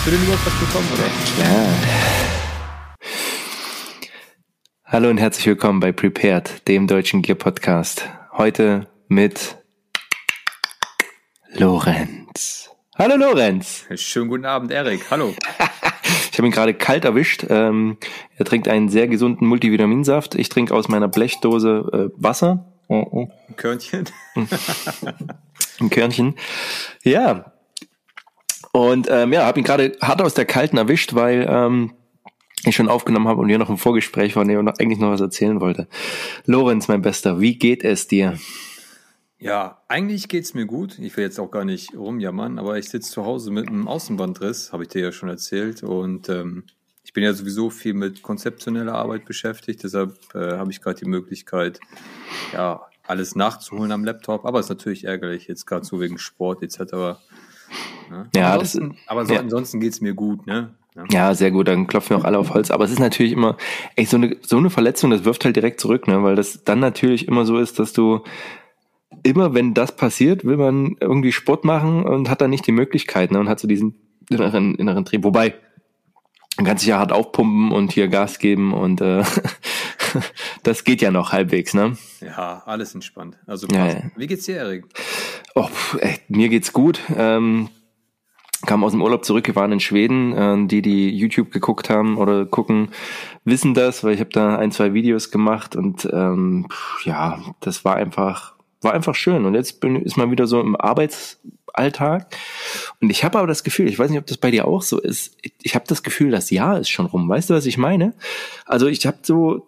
Hast du den überhaupt was bekommen, oder? Ja. Hallo und herzlich willkommen bei Prepared, dem deutschen Gear Podcast. Heute mit Lorenz. Hallo Lorenz. Schönen guten Abend, Erik. Hallo. ich habe ihn gerade kalt erwischt. Ähm, er trinkt einen sehr gesunden Multivitaminsaft. Ich trinke aus meiner Blechdose äh, Wasser. Oh, oh. Ein Körnchen. Ein Körnchen. Ja. Und ähm, ja, habe ihn gerade hart aus der Kalten erwischt, weil ähm, ich schon aufgenommen habe und wir noch im Vorgespräch waren und eigentlich noch was erzählen wollte. Lorenz, mein Bester, wie geht es dir? Ja, eigentlich geht's mir gut. Ich will jetzt auch gar nicht rumjammern, aber ich sitze zu Hause mit einem Außenbandriss, habe ich dir ja schon erzählt. Und ähm, ich bin ja sowieso viel mit konzeptioneller Arbeit beschäftigt, deshalb äh, habe ich gerade die Möglichkeit, ja, alles nachzuholen am Laptop. Aber es ist natürlich ärgerlich, jetzt gerade so wegen Sport etc. Ne? Ja, das, aber so, ja. ansonsten geht's mir gut, ne? Ja. ja. sehr gut, dann klopfen wir auch alle auf Holz. Aber es ist natürlich immer, ey, so eine, so eine Verletzung, das wirft halt direkt zurück, ne? Weil das dann natürlich immer so ist, dass du immer wenn das passiert, will man irgendwie Sport machen und hat dann nicht die Möglichkeit, ne? Und hat so diesen inneren, inneren Trieb. Wobei, man kann sich ja hart aufpumpen und hier Gas geben und äh, das geht ja noch halbwegs, ne? Ja, alles entspannt. Also ja, ja. wie geht's dir, Erik? Oh, ey, mir geht's gut. Ähm, kam aus dem Urlaub zurück, wir waren in Schweden. Äh, die, die YouTube geguckt haben oder gucken, wissen das, weil ich habe da ein, zwei Videos gemacht und ähm, ja, das war einfach war einfach schön. Und jetzt bin, ist man wieder so im Arbeitsalltag. Und ich habe aber das Gefühl, ich weiß nicht, ob das bei dir auch so ist, ich, habe das Gefühl, das Jahr ist schon rum. Weißt du, was ich meine? Also ich habe so,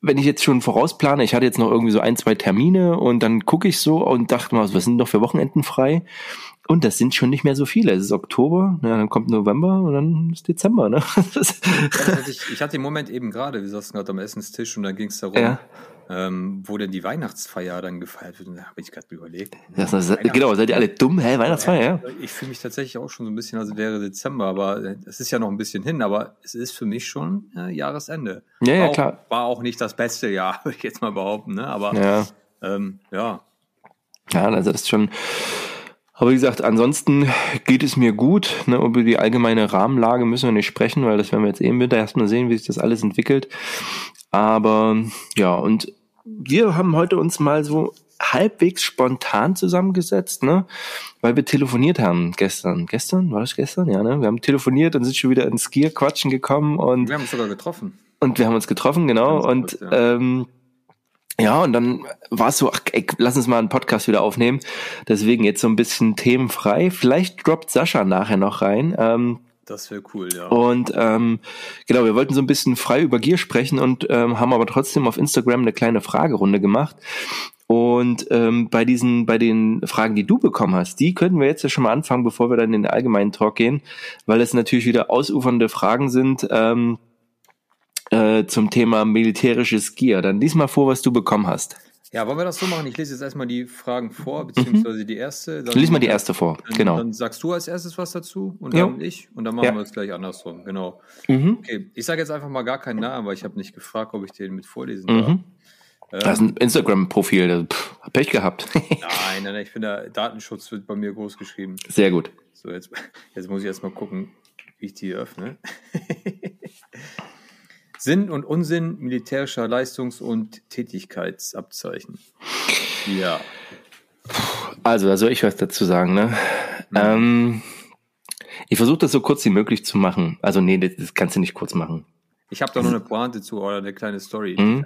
wenn ich jetzt schon vorausplane, ich hatte jetzt noch irgendwie so ein, zwei Termine und dann gucke ich so und dachte mal, was sind noch für Wochenenden frei? Und das sind schon nicht mehr so viele. Es ist Oktober, ja, dann kommt November und dann ist Dezember. Ne? ich, ich, hatte den Moment eben gerade, wir saßen gerade am Essenstisch und dann ging es darum, ja ähm, wo denn die Weihnachtsfeier dann gefeiert wird. Und da habe ich gerade überlegt. Das, das, genau, seid ihr alle dumm? Hä, Weihnachtsfeier, ja? Ich fühle mich tatsächlich auch schon so ein bisschen, als wäre Dezember, aber äh, es ist ja noch ein bisschen hin, aber es ist für mich schon äh, Jahresende. Ja, ja, auch, klar. War auch nicht das beste Jahr, würde ich jetzt mal behaupten, ne? Aber ja. Ähm, ja. Ja, also das ist schon. Aber wie gesagt, ansonsten geht es mir gut. Ne, über die allgemeine Rahmenlage müssen wir nicht sprechen, weil das werden wir jetzt eben wieder erstmal sehen, wie sich das alles entwickelt. Aber ja, und wir haben heute uns mal so halbwegs spontan zusammengesetzt, ne? Weil wir telefoniert haben gestern. Gestern? War das gestern? Ja, ne? Wir haben telefoniert und sind schon wieder ins Skier quatschen gekommen und. Wir haben uns sogar getroffen. Und wir haben uns getroffen, genau. Und kurz, ja. ähm, ja, und dann war es so, ach, ey, lass uns mal einen Podcast wieder aufnehmen. Deswegen jetzt so ein bisschen themenfrei. Vielleicht droppt Sascha nachher noch rein. Ähm, das wäre cool, ja. Und ähm, genau, wir wollten so ein bisschen frei über Gier sprechen und ähm, haben aber trotzdem auf Instagram eine kleine Fragerunde gemacht. Und ähm, bei diesen, bei den Fragen, die du bekommen hast, die könnten wir jetzt ja schon mal anfangen, bevor wir dann in den allgemeinen Talk gehen, weil es natürlich wieder ausufernde Fragen sind ähm, äh, zum Thema militärisches Gier. Dann lies mal vor, was du bekommen hast. Ja, wollen wir das so machen? Ich lese jetzt erstmal die Fragen vor, beziehungsweise mhm. die erste. Dann, Lies mal die erste vor, dann, genau. Dann sagst du als erstes was dazu und dann ja. ich und dann machen ja. wir es gleich andersrum, genau. Mhm. Okay, ich sage jetzt einfach mal gar keinen Namen, weil ich habe nicht gefragt, ob ich den mit vorlesen darf. Mhm. Das ist ein Instagram-Profil, Pech gehabt. nein, nein, nein, ich finde, Datenschutz wird bei mir groß geschrieben. Sehr gut. So, jetzt, jetzt muss ich erstmal gucken, wie ich die öffne. Sinn und Unsinn militärischer Leistungs- und Tätigkeitsabzeichen. Ja. Also, da soll ich was dazu sagen, ne? Mhm. Ähm, ich versuche das so kurz wie möglich zu machen. Also, nee, das, das kannst du nicht kurz machen. Ich habe da noch eine Pointe zu oder eine kleine Story. Mhm.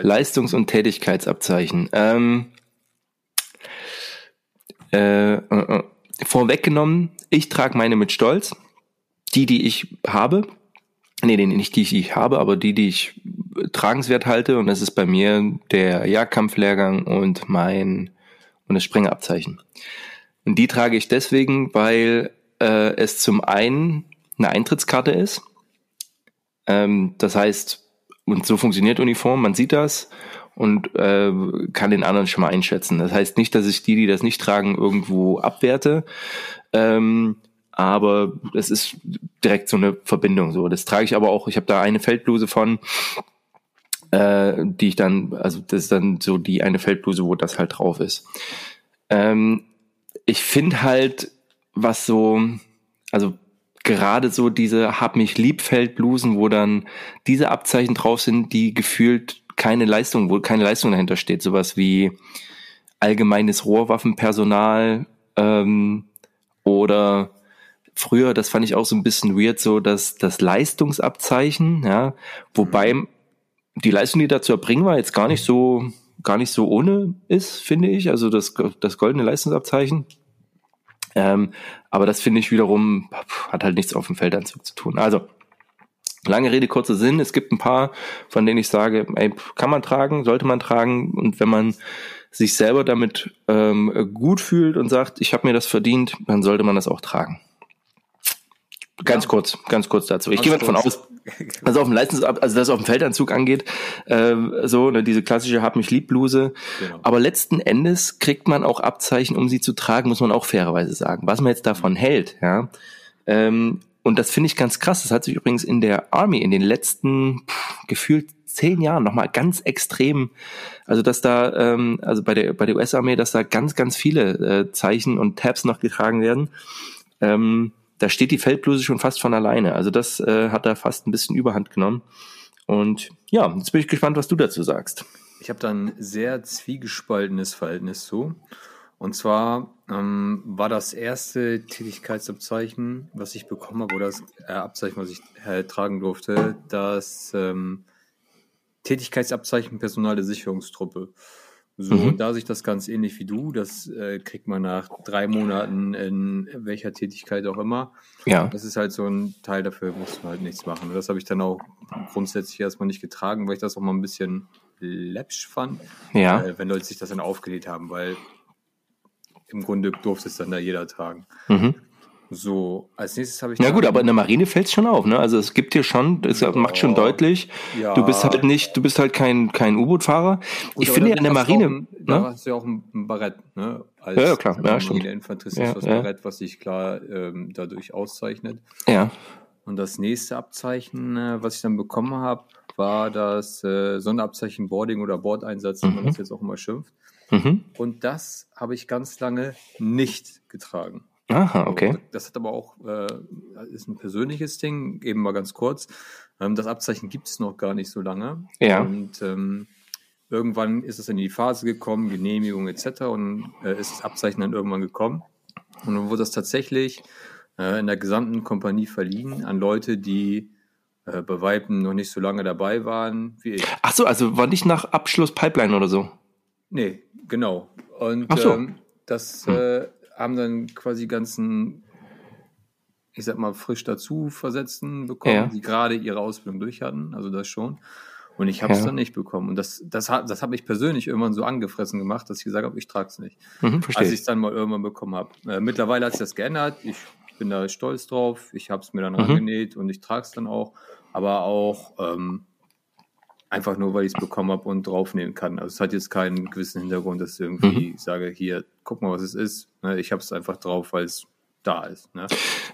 Leistungs- und Tätigkeitsabzeichen. Ähm, äh, äh, äh, vorweggenommen, ich trage meine mit Stolz. Die, die ich habe, Nee, nee, nicht die, die ich habe, aber die, die ich tragenswert halte. Und das ist bei mir der Jagdkampflehrgang und mein und das Sprengerabzeichen. Und die trage ich deswegen, weil äh, es zum einen eine Eintrittskarte ist. Ähm, das heißt, und so funktioniert Uniform, man sieht das und äh, kann den anderen schon mal einschätzen. Das heißt nicht, dass ich die, die das nicht tragen, irgendwo abwerte. Ähm, aber es ist direkt so eine Verbindung. So, das trage ich aber auch. Ich habe da eine Feldbluse von, äh, die ich dann, also das ist dann so die eine Feldbluse, wo das halt drauf ist. Ähm, ich finde halt, was so, also gerade so diese Hab mich lieb Feldblusen, wo dann diese Abzeichen drauf sind, die gefühlt keine Leistung, wo keine Leistung dahinter steht. Sowas wie allgemeines Rohrwaffenpersonal ähm, oder früher, das fand ich auch so ein bisschen weird, so dass das Leistungsabzeichen, ja, wobei mhm. die Leistung, die da zu erbringen war, jetzt gar nicht so, gar nicht so ohne ist, finde ich. Also das, das goldene Leistungsabzeichen. Ähm, aber das finde ich wiederum, hat halt nichts auf dem Feldanzug zu tun. Also, lange Rede, kurzer Sinn. Es gibt ein paar, von denen ich sage, ey, kann man tragen, sollte man tragen. Und wenn man sich selber damit ähm, gut fühlt und sagt, ich habe mir das verdient, dann sollte man das auch tragen. Ganz ja. kurz, ganz kurz dazu. Ich gehe mal davon aus, also auf dem Leistens, also das auf dem Feldanzug angeht, äh, so ne, diese klassische Hab mich lieb Bluse. Genau. Aber letzten Endes kriegt man auch Abzeichen, um sie zu tragen, muss man auch fairerweise sagen. Was man jetzt davon hält, ja. Ähm, und das finde ich ganz krass. Das hat sich übrigens in der Army in den letzten pff, gefühlt zehn Jahren nochmal ganz extrem, also dass da, ähm, also bei der bei der US-Armee, dass da ganz ganz viele äh, Zeichen und Tabs noch getragen werden. Ähm, da steht die Feldbluse schon fast von alleine. Also das äh, hat da fast ein bisschen Überhand genommen. Und ja, jetzt bin ich gespannt, was du dazu sagst. Ich habe da ein sehr zwiegespaltenes Verhältnis zu. Und zwar ähm, war das erste Tätigkeitsabzeichen, was ich bekommen habe, oder das äh, Abzeichen, was ich äh, tragen durfte, das ähm, Tätigkeitsabzeichen Personal der Sicherungstruppe. So, mhm. da sich das ganz ähnlich wie du. Das äh, kriegt man nach drei Monaten in welcher Tätigkeit auch immer. Ja. Das ist halt so ein Teil, dafür muss man halt nichts machen. Und das habe ich dann auch grundsätzlich erstmal nicht getragen, weil ich das auch mal ein bisschen läppsch fand. Ja. Äh, wenn Leute sich das dann aufgelegt haben, weil im Grunde durfte es dann da jeder tragen. Mhm. So, als nächstes habe ich. Ja gut, aber in der Marine fällt es schon auf, ne? Also es gibt dir schon, es ja, macht schon deutlich, ja. du bist halt nicht, du bist halt kein, kein U-Boot-Fahrer. Ich finde ja in der Marine. Auch, ne? Da hast du ja auch ein, Barett, ne? Als, ja, klar, ja, stimmt. Infanterist ja, das ja. Barett, was sich klar ähm, dadurch auszeichnet. Ja. Und das nächste Abzeichen, äh, was ich dann bekommen habe, war das äh, Sonderabzeichen Boarding oder Bordeinsatz, wie mhm. man das jetzt auch immer schimpft. Mhm. Und das habe ich ganz lange nicht getragen. Aha, okay. Das hat aber auch, äh, ist ein persönliches Ding, eben mal ganz kurz. Ähm, das Abzeichen gibt es noch gar nicht so lange. Ja. Und ähm, irgendwann ist es in die Phase gekommen, Genehmigung etc. und äh, ist das Abzeichen dann irgendwann gekommen. Und dann wurde das tatsächlich äh, in der gesamten Kompanie verliehen an Leute, die äh, bei Weitem noch nicht so lange dabei waren wie ich. Ach so, also war nicht nach Abschluss Pipeline oder so? Nee, genau. Und Ach so. ähm, das hm. Haben dann quasi ganzen, ich sag mal, frisch dazu Versetzten bekommen, ja. die gerade ihre Ausbildung durch hatten, also das schon. Und ich habe es ja. dann nicht bekommen. Und das, das, das hat mich persönlich irgendwann so angefressen gemacht, dass ich gesagt habe, ich trage es nicht. Mhm, als ich es dann mal irgendwann bekommen habe. Äh, mittlerweile hat sich das geändert. Ich bin da stolz drauf. Ich habe es mir dann mhm. rangenäht und ich trage es dann auch. Aber auch ähm, einfach nur, weil ich es bekommen habe und draufnehmen kann. Also es hat jetzt keinen gewissen Hintergrund, dass ich irgendwie mhm. sage, hier, guck mal, was es ist. Ne, ich habe es einfach drauf, weil es da ist. Ne?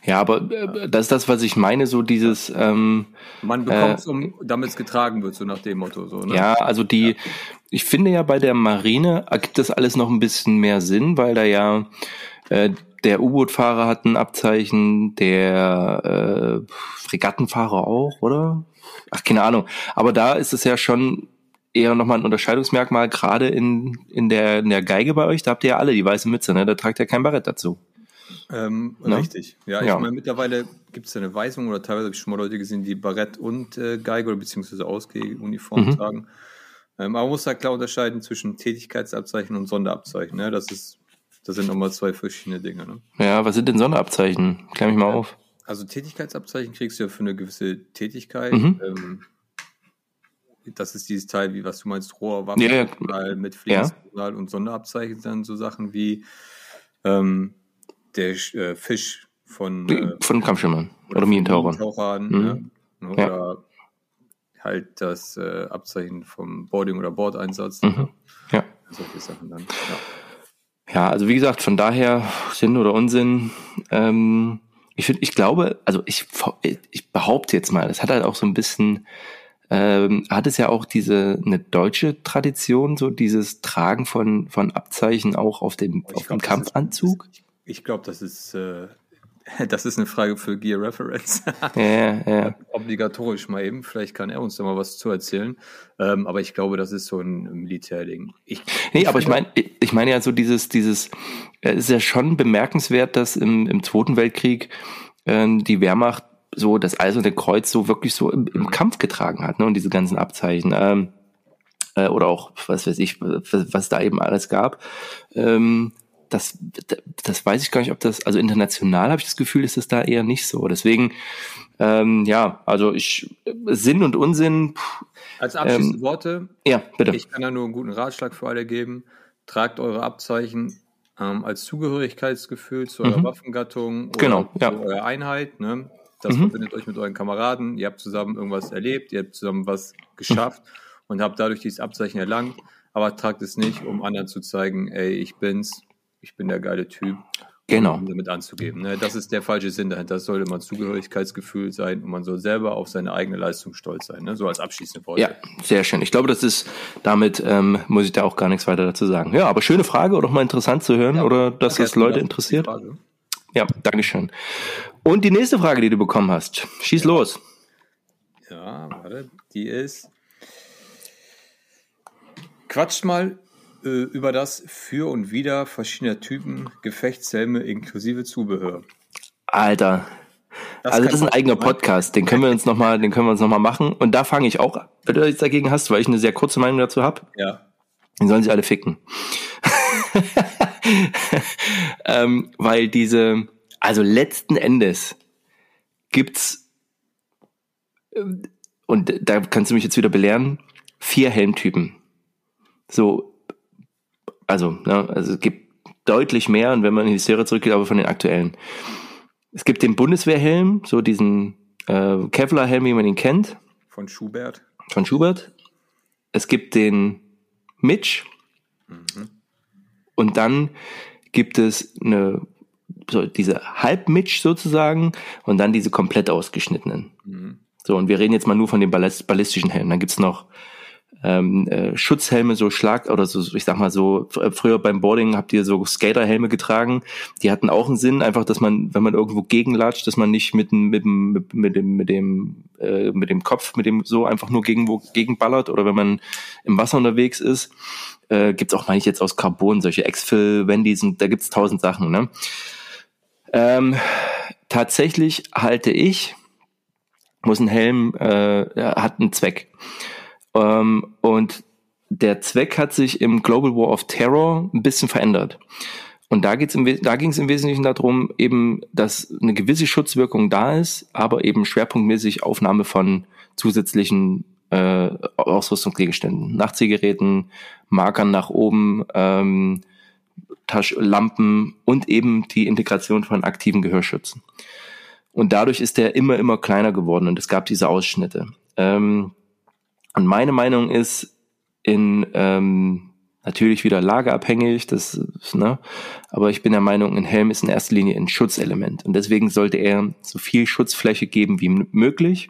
Ja, aber äh, das ist das, was ich meine, so dieses. Ähm, Man bekommt es, äh, um, damit es getragen wird, so nach dem Motto. So, ne? Ja, also die, ja. ich finde ja bei der Marine ergibt das alles noch ein bisschen mehr Sinn, weil da ja äh, der U-Boot-Fahrer hat ein Abzeichen, der äh, Fregattenfahrer auch, oder? Ach, keine Ahnung. Aber da ist es ja schon eher nochmal ein Unterscheidungsmerkmal, gerade in, in, der, in der Geige bei euch, da habt ihr ja alle die weiße Mütze, ne? Da tragt ja kein Barett dazu. Ähm, ne? Richtig. Ja, ich ja. meine, mittlerweile gibt es eine Weisung oder teilweise habe ich schon mal Leute gesehen, die Barett und äh, Geige oder beziehungsweise Ausgehuniform mhm. tragen. Ähm, aber man muss da klar unterscheiden zwischen Tätigkeitsabzeichen und Sonderabzeichen. Ne? Das ist, das sind nochmal zwei verschiedene Dinge. Ne? Ja, was sind denn Sonderabzeichen? Klär mich mal ja. auf. Also Tätigkeitsabzeichen kriegst du ja für eine gewisse Tätigkeit. Mhm. Ähm, das ist dieses Teil, wie was du meinst, Rohr, Waffen, ja, ja. mit Pflegepersonal ja. und Sonderabzeichen dann so Sachen wie ähm, der äh, Fisch von äh, von Kampfschimmern oder, oder Minentauchern. Mhm. Ne? Oder halt das äh, Abzeichen vom Boarding- oder Bordeinsatz. Mhm. Ne? Ja. Solche Sachen dann. Ja. ja, also wie gesagt, von daher Sinn oder Unsinn. Ähm, ich finde, ich glaube, also ich, ich behaupte jetzt mal, es hat halt auch so ein bisschen, ähm, hat es ja auch diese eine deutsche Tradition, so dieses Tragen von von Abzeichen auch auf dem auf glaub, dem Kampfanzug. Ist, ich glaube, das ist äh, Das ist eine Frage für Gear Reference. ja, ja. Obligatorisch mal eben. Vielleicht kann er uns da mal was zu erzählen. Ähm, aber ich glaube, das ist so ein Militärding. Ich, nee, ich aber ich meine, ich meine ja so dieses, dieses, es äh, ist ja schon bemerkenswert, dass im, im Zweiten Weltkrieg äh, die Wehrmacht so das Eiserne Kreuz so wirklich so im, im mhm. Kampf getragen hat, ne? Und diese ganzen Abzeichen. Ähm, äh, oder auch, was weiß ich, was, was da eben alles gab. Ähm, das, das weiß ich gar nicht, ob das, also international habe ich das Gefühl, ist es da eher nicht so. Deswegen, ähm, ja, also ich, Sinn und Unsinn. Pff, Als abschließende ähm, Worte. Ja, bitte. Ich kann da nur einen guten Ratschlag für alle geben. Tragt eure Abzeichen ähm, als Zugehörigkeitsgefühl zu eurer mhm. Waffengattung oder genau, ja. zu eurer Einheit. Ne? Das mhm. verbindet euch mit euren Kameraden. Ihr habt zusammen irgendwas erlebt, ihr habt zusammen was geschafft mhm. und habt dadurch dieses Abzeichen erlangt. Aber tragt es nicht, um anderen zu zeigen, ey, ich bin's, ich bin der geile Typ. Genau. Um damit anzugeben. Ne? Das ist der falsche Sinn dahinter. Das sollte immer Zugehörigkeitsgefühl sein und man soll selber auf seine eigene Leistung stolz sein. Ne? So als abschließende Worte. Ja, sehr schön. Ich glaube, das ist, damit ähm, muss ich da auch gar nichts weiter dazu sagen. Ja, aber schöne Frage oder auch mal interessant zu hören ja, oder dass das Leute interessiert. Ja, Dankeschön. Und die nächste Frage, die du bekommen hast. Schieß los. Ja, warte. Die ist. Quatscht mal über das Für und Wider verschiedener Typen Gefechtshelme inklusive Zubehör. Alter. Das also das ist ein eigener Podcast, den können wir uns noch mal, den können wir uns noch mal machen. Und da fange ich auch, wenn du nichts dagegen hast, weil ich eine sehr kurze Meinung dazu habe. Ja. Den sollen sie alle ficken. ähm, weil diese, also letzten Endes gibt's und da kannst du mich jetzt wieder belehren, vier Helmtypen. So also, ne, also es gibt deutlich mehr, und wenn man in die Serie zurückgeht, aber von den aktuellen. Es gibt den Bundeswehrhelm, so diesen äh, Kevlar-Helm, wie man ihn kennt. Von Schubert. Von Schubert. Es gibt den Mitch. Mhm. Und dann gibt es eine, so diese Halb-Mitch sozusagen und dann diese komplett ausgeschnittenen. Mhm. So, und wir reden jetzt mal nur von den ballistischen Helmen. Dann gibt's noch ähm, äh, Schutzhelme, so Schlag oder so, ich sag mal so, früher beim Boarding habt ihr so Skaterhelme getragen, die hatten auch einen Sinn, einfach, dass man, wenn man irgendwo gegenlatscht, dass man nicht mit, mit, mit, mit dem, mit dem, äh, mit dem Kopf, mit dem so einfach nur gegenwo gegenballert oder wenn man im Wasser unterwegs ist. Äh, gibt's auch, meine ich jetzt aus Carbon, solche Exfil, Wendys und da gibt's tausend Sachen, ne? Ähm, tatsächlich halte ich, muss ein Helm, äh, hat einen Zweck. Ähm, und der Zweck hat sich im Global War of Terror ein bisschen verändert. Und da, geht's im, da ging es im Wesentlichen darum, eben, dass eine gewisse Schutzwirkung da ist, aber eben schwerpunktmäßig Aufnahme von zusätzlichen äh, Ausrüstungsgegenständen, Nachziehgeräten, Markern nach oben, ähm, Taschlampen und eben die Integration von aktiven Gehörschützen. Und dadurch ist der immer, immer kleiner geworden und es gab diese Ausschnitte. Ähm, und meine Meinung ist, in ähm, natürlich wieder lagerabhängig, das, ne, aber ich bin der Meinung, ein Helm ist in erster Linie ein Schutzelement und deswegen sollte er so viel Schutzfläche geben wie möglich.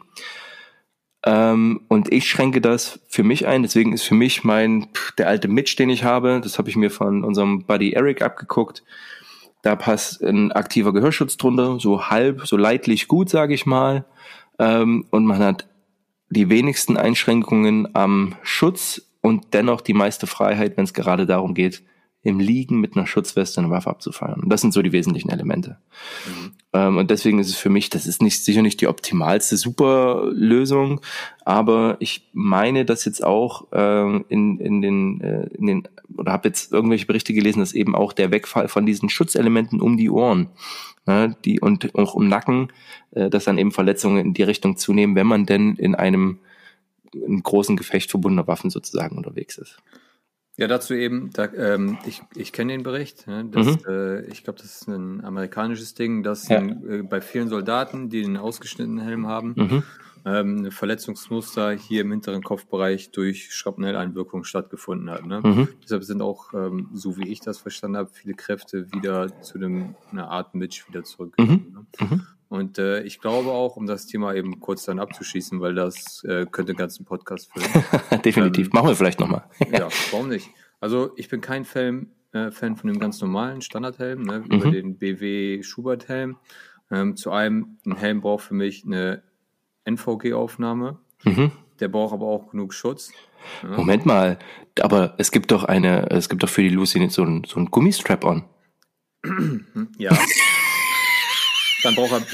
Ähm, und ich schränke das für mich ein, deswegen ist für mich mein der alte Mitch, den ich habe, das habe ich mir von unserem Buddy Eric abgeguckt. Da passt ein aktiver Gehörschutz drunter, so halb, so leidlich gut, sage ich mal. Ähm, und man hat die wenigsten Einschränkungen am Schutz und dennoch die meiste Freiheit, wenn es gerade darum geht, im Liegen mit einer Schutzweste eine Waffe abzufeuern. Und das sind so die wesentlichen Elemente. Mhm. Ähm, und deswegen ist es für mich, das ist nicht sicher nicht die optimalste Superlösung, aber ich meine, dass jetzt auch äh, in, in den äh, in den oder habe jetzt irgendwelche Berichte gelesen, dass eben auch der Wegfall von diesen Schutzelementen um die Ohren ne, die und auch im Nacken, äh, dass dann eben Verletzungen in die Richtung zunehmen, wenn man denn in einem, einem großen Gefecht verbundener Waffen sozusagen unterwegs ist. Ja, dazu eben, da, ähm, ich, ich kenne den Bericht, ne, dass, mhm. äh, ich glaube, das ist ein amerikanisches Ding, dass ja. äh, bei vielen Soldaten, die den ausgeschnittenen Helm haben, mhm ähm, Verletzungsmuster hier im hinteren Kopfbereich durch Schrapnelleinwirkung stattgefunden hat. Ne? Mhm. Deshalb sind auch, ähm, so wie ich das verstanden habe, viele Kräfte wieder zu einem, einer Art Mitch wieder zurückgekommen. Mhm. Ne? Und äh, ich glaube auch, um das Thema eben kurz dann abzuschließen, weil das äh, könnte den ganzen Podcast füllen. Definitiv. Ähm, Machen wir vielleicht nochmal. ja, warum nicht? Also ich bin kein Fan, äh, Fan von dem ganz normalen Standardhelm, ne, über mhm. den BW Schubert-Helm. Ähm, zu einem, ein Helm braucht für mich eine NVG-Aufnahme. Mhm. Der braucht aber auch genug Schutz. Ja. Moment mal, aber es gibt doch eine, es gibt doch für die Lucy so ein, so ein Gummistrap-on. ja. Dann braucht er.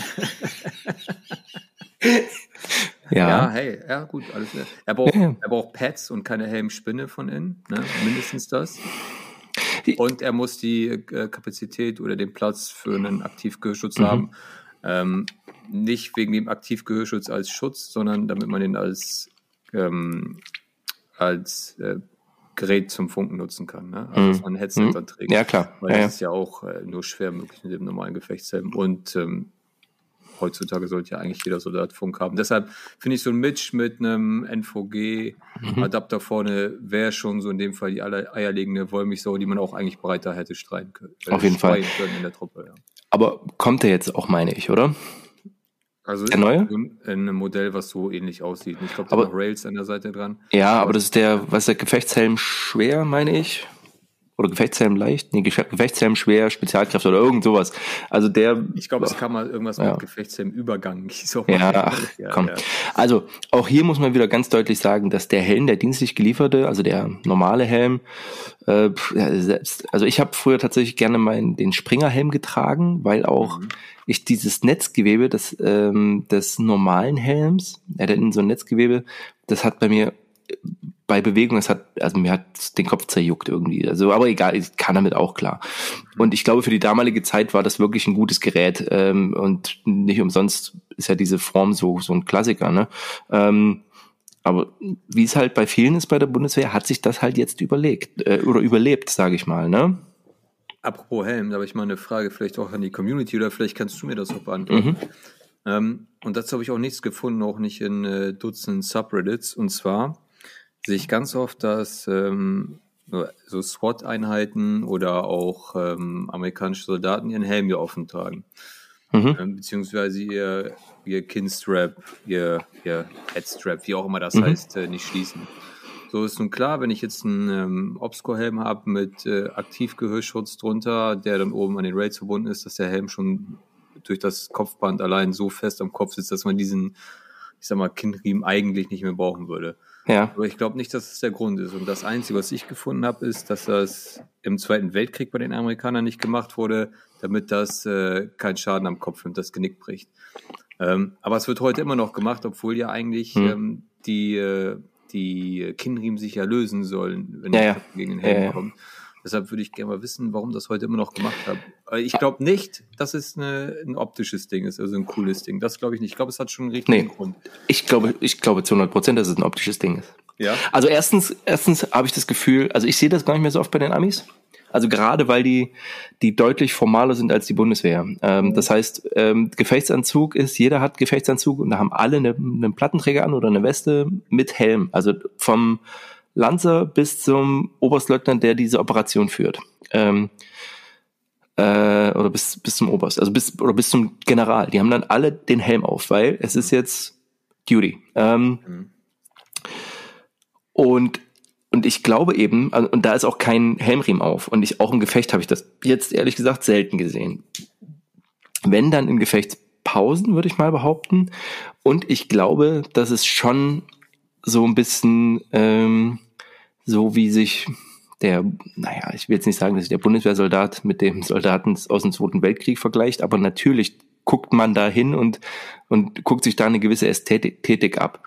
ja. ja, hey, ja, gut, alles. Er braucht, ja. er braucht Pads und keine Helmspinne von innen, ne? mindestens das. Und er muss die äh, Kapazität oder den Platz für einen Aktivgehörschutz mhm. haben. Ähm, nicht wegen dem Aktivgehörschutz als Schutz, sondern damit man den als, ähm, als äh, Gerät zum Funken nutzen kann. Ne? Also, dass mhm. man ein Headset mhm. dann trägt. Ja, klar. Weil ja, das ist ja auch äh, nur schwer möglich mit dem normalen Gefechtshelm. Und ähm, heutzutage sollte ja eigentlich jeder Soldat Funk haben. Deshalb finde ich so ein Mitch mit einem NVG-Adapter mhm. vorne wäre schon so in dem Fall die eierlegende Wollmilchsau, die man auch eigentlich breiter hätte streiten können. Äh, Auf jeden Fall. In der Truppe, ja. Aber kommt der jetzt auch, meine ich, oder? Also der neue? Ein Modell, was so ähnlich aussieht. Ich glaube, da aber, noch Rails an der Seite dran. Ja, aber das ist der, was ist der Gefechtshelm schwer, meine ich oder Gefechtshelm leicht, nee, Gefechtshelm schwer, Spezialkräfte oder irgend sowas. Also der. Ich glaube, es kann mal irgendwas ja. mit Gefechtshelm Übergang. So ja, ach, ja, komm. Ja. Also auch hier muss man wieder ganz deutlich sagen, dass der Helm, der dienstlich gelieferte, also der normale Helm, äh, selbst, also ich habe früher tatsächlich gerne meinen den Springerhelm getragen, weil auch mhm. ich dieses Netzgewebe des, ähm, des normalen Helms, er hat in so ein Netzgewebe, das hat bei mir bei Bewegung, es hat, also mir hat den Kopf zerjuckt irgendwie. Also, aber egal, ich kann damit auch klar. Und ich glaube, für die damalige Zeit war das wirklich ein gutes Gerät. Ähm, und nicht umsonst ist ja diese Form so, so ein Klassiker, ne? Ähm, aber wie es halt bei vielen ist bei der Bundeswehr, hat sich das halt jetzt überlegt äh, oder überlebt, sage ich mal, ne? Apropos Helm, da habe ich mal eine Frage vielleicht auch an die Community oder vielleicht kannst du mir das auch beantworten. Mhm. Ähm, und dazu habe ich auch nichts gefunden, auch nicht in äh, Dutzend Subreddits. Und zwar, sehe ich ganz oft, dass ähm, so SWAT-Einheiten oder auch ähm, amerikanische Soldaten ihren Helm hier offen tragen. Mhm. Ähm, beziehungsweise ihr, ihr Kinstrap, ihr, ihr Headstrap, wie auch immer das mhm. heißt, äh, nicht schließen. So ist nun klar, wenn ich jetzt einen ähm, Obscore-Helm habe mit äh, Aktivgehörschutz drunter, der dann oben an den Raids verbunden ist, dass der Helm schon durch das Kopfband allein so fest am Kopf sitzt, dass man diesen, ich sag mal, Kinnriemen eigentlich nicht mehr brauchen würde. Ja. Aber ich glaube nicht, dass es der Grund ist. Und das Einzige, was ich gefunden habe, ist, dass das im Zweiten Weltkrieg bei den Amerikanern nicht gemacht wurde, damit das äh, keinen Schaden am Kopf und das Genick bricht. Ähm, aber es wird heute immer noch gemacht, obwohl ja eigentlich hm. ähm, die, äh, die Kinnriemen sich ja lösen sollen, wenn ja, ja. gegen den Helm ja, kommt. Deshalb würde ich gerne mal wissen, warum das heute immer noch gemacht hat. Ich glaube nicht, dass es eine, ein optisches Ding ist, also ein cooles Ding. Das glaube ich nicht. Ich glaube, es hat schon einen richtigen nee, Grund. Ich glaube, ich glaube zu 100 Prozent, dass es ein optisches Ding ist. Ja. Also erstens, erstens habe ich das Gefühl, also ich sehe das gar nicht mehr so oft bei den Amis. Also gerade weil die, die deutlich formaler sind als die Bundeswehr. Ähm, das heißt, ähm, Gefechtsanzug ist, jeder hat Gefechtsanzug und da haben alle eine, einen Plattenträger an oder eine Weste mit Helm. Also vom Lanzer bis zum Oberstleutnant, der diese Operation führt. Ähm, äh, oder bis, bis zum Oberst, also bis, oder bis zum General. Die haben dann alle den Helm auf, weil es ist jetzt Duty. Ähm, mhm. Und und ich glaube eben, und da ist auch kein Helmriemen auf. Und ich auch im Gefecht habe ich das jetzt ehrlich gesagt selten gesehen. Wenn dann in Gefechtspausen, würde ich mal behaupten. Und ich glaube, dass es schon so ein bisschen ähm, so wie sich der, naja, ich will jetzt nicht sagen, dass sich der Bundeswehrsoldat mit dem Soldaten aus dem Zweiten Weltkrieg vergleicht, aber natürlich guckt man da hin und, und guckt sich da eine gewisse Ästhetik ab.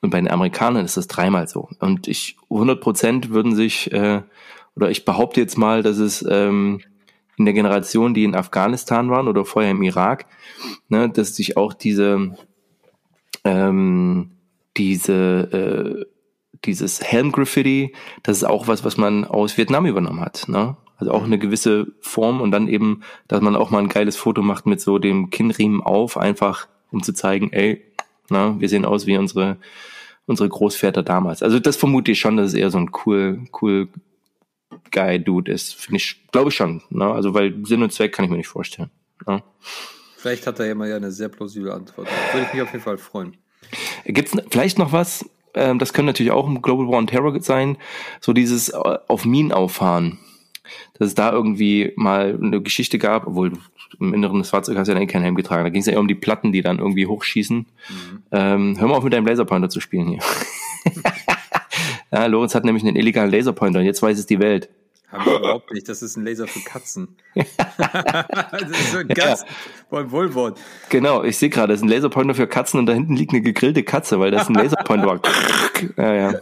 Und bei den Amerikanern ist das dreimal so. Und ich, 100 Prozent würden sich, äh, oder ich behaupte jetzt mal, dass es ähm, in der Generation, die in Afghanistan waren oder vorher im Irak, ne, dass sich auch diese, ähm, diese äh, dieses Helm-Graffiti, das ist auch was, was man aus Vietnam übernommen hat. Ne? Also auch eine gewisse Form und dann eben, dass man auch mal ein geiles Foto macht mit so dem Kinnriemen auf, einfach um zu zeigen, ey, na, wir sehen aus wie unsere, unsere Großväter damals. Also das vermute ich schon, dass es eher so ein cool, cool Guy Dude ist. Finde ich, glaube ich schon. Ne? Also weil Sinn und Zweck kann ich mir nicht vorstellen. Ne? Vielleicht hat er ja mal eine sehr plausible Antwort. Würde ich mich auf jeden Fall freuen. Gibt es vielleicht noch was? Ähm, das könnte natürlich auch im Global War on Terror sein. So dieses äh, auf Minen auffahren. dass es da irgendwie mal eine Geschichte gab, obwohl im Inneren des Fahrzeugs hast du ja eh keinen Helm getragen. Da ging es ja eher um die Platten, die dann irgendwie hochschießen. Mhm. Ähm, hör mal auf mit deinem Laserpointer zu spielen hier. ja, Lorenz hat nämlich einen illegalen Laserpointer und jetzt weiß es die Welt. Haben wir überhaupt nicht. Das ist ein Laser für Katzen. das ist so ein ganz ja. Wohlwort. Genau, ich sehe gerade, das ist ein Laserpointer für Katzen und da hinten liegt eine gegrillte Katze, weil das ein Laserpointer war. ja, ja.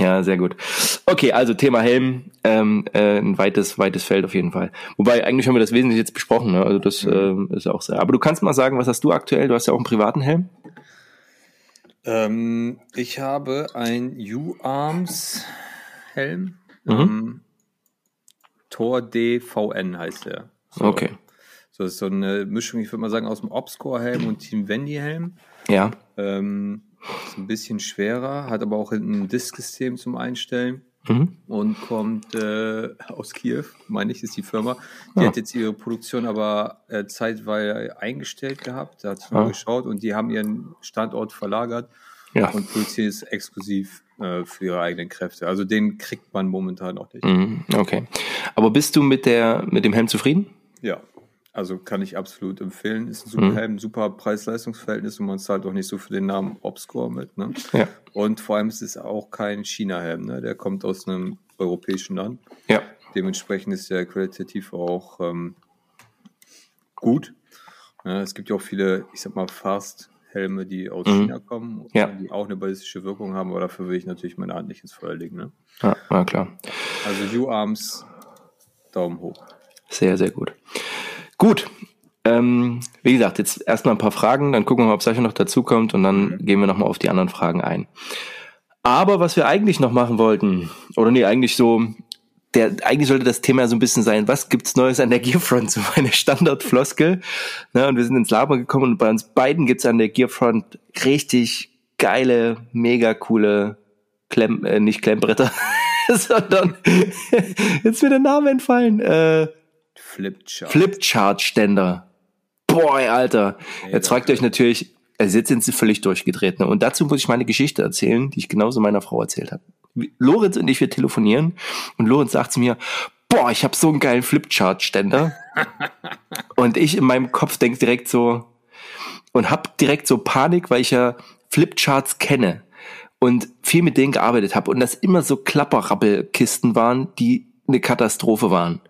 Ja, sehr gut. Okay, also Thema Helm, ähm, äh, ein weites, weites Feld auf jeden Fall. Wobei, eigentlich haben wir das wesentlich jetzt besprochen, ne? Also das mhm. äh, ist auch sehr. Aber du kannst mal sagen, was hast du aktuell? Du hast ja auch einen privaten Helm. Ähm, ich habe ein U-Arms Helm. Mhm. Ähm, Tor DVN heißt der. So. Okay. So ist so eine Mischung, ich würde mal sagen, aus dem Obscore-Helm und Team Wendy-Helm. Ja. Ähm, ist ein bisschen schwerer, hat aber auch hinten ein Disk-System zum Einstellen. Mhm. Und kommt äh, aus Kiew, meine ich, ist die Firma. Die ja. hat jetzt ihre Produktion aber äh, zeitweise eingestellt gehabt. Da hat sie mal ja. geschaut und die haben ihren Standort verlagert ja. und es exklusiv äh, für ihre eigenen Kräfte. Also den kriegt man momentan noch nicht. Mhm. Okay. Aber bist du mit der mit dem Helm zufrieden? Ja. Also kann ich absolut empfehlen. Ist ein super mhm. Helm, super Preis-Leistungs-Verhältnis und man zahlt auch nicht so für den Namen Obscore mit. Ne? Ja. Und vor allem ist es auch kein China-Helm, ne? Der kommt aus einem europäischen Land. Ja. Dementsprechend ist der qualitativ auch ähm, gut. Ja, es gibt ja auch viele, ich sag mal, Fast-Helme, die aus mhm. China kommen, ja. die auch eine ballistische Wirkung haben, aber dafür will ich natürlich meine Hand nicht ins Feuer legen. Ne? Ja, na klar. Also U-Arms, Daumen hoch. Sehr, sehr gut. Gut. Ähm, wie gesagt, jetzt erstmal ein paar Fragen, dann gucken wir mal, ob Sascha noch dazukommt und dann mhm. gehen wir nochmal auf die anderen Fragen ein. Aber was wir eigentlich noch machen wollten, oder nee, eigentlich so, der, eigentlich sollte das Thema so ein bisschen sein, was gibt's Neues an der Gearfront? So meine Standardfloskel. Ne, und wir sind ins Labor gekommen und bei uns beiden gibt's an der Gearfront richtig geile, mega coole Klemm, äh, nicht Klemmbretter, sondern jetzt wird der Name entfallen. Äh, Flipchart. Flipchart-Ständer. Boah, Alter. Jetzt fragt ihr euch natürlich, also jetzt sind sie völlig durchgedreht. Ne? Und dazu muss ich meine Geschichte erzählen, die ich genauso meiner Frau erzählt habe. Lorenz und ich, wir telefonieren und Lorenz sagt zu mir, boah, ich habe so einen geilen Flipchart-Ständer. und ich in meinem Kopf denk direkt so und hab direkt so Panik, weil ich ja Flipcharts kenne und viel mit denen gearbeitet habe und das immer so Klapperrappelkisten waren, die eine Katastrophe waren.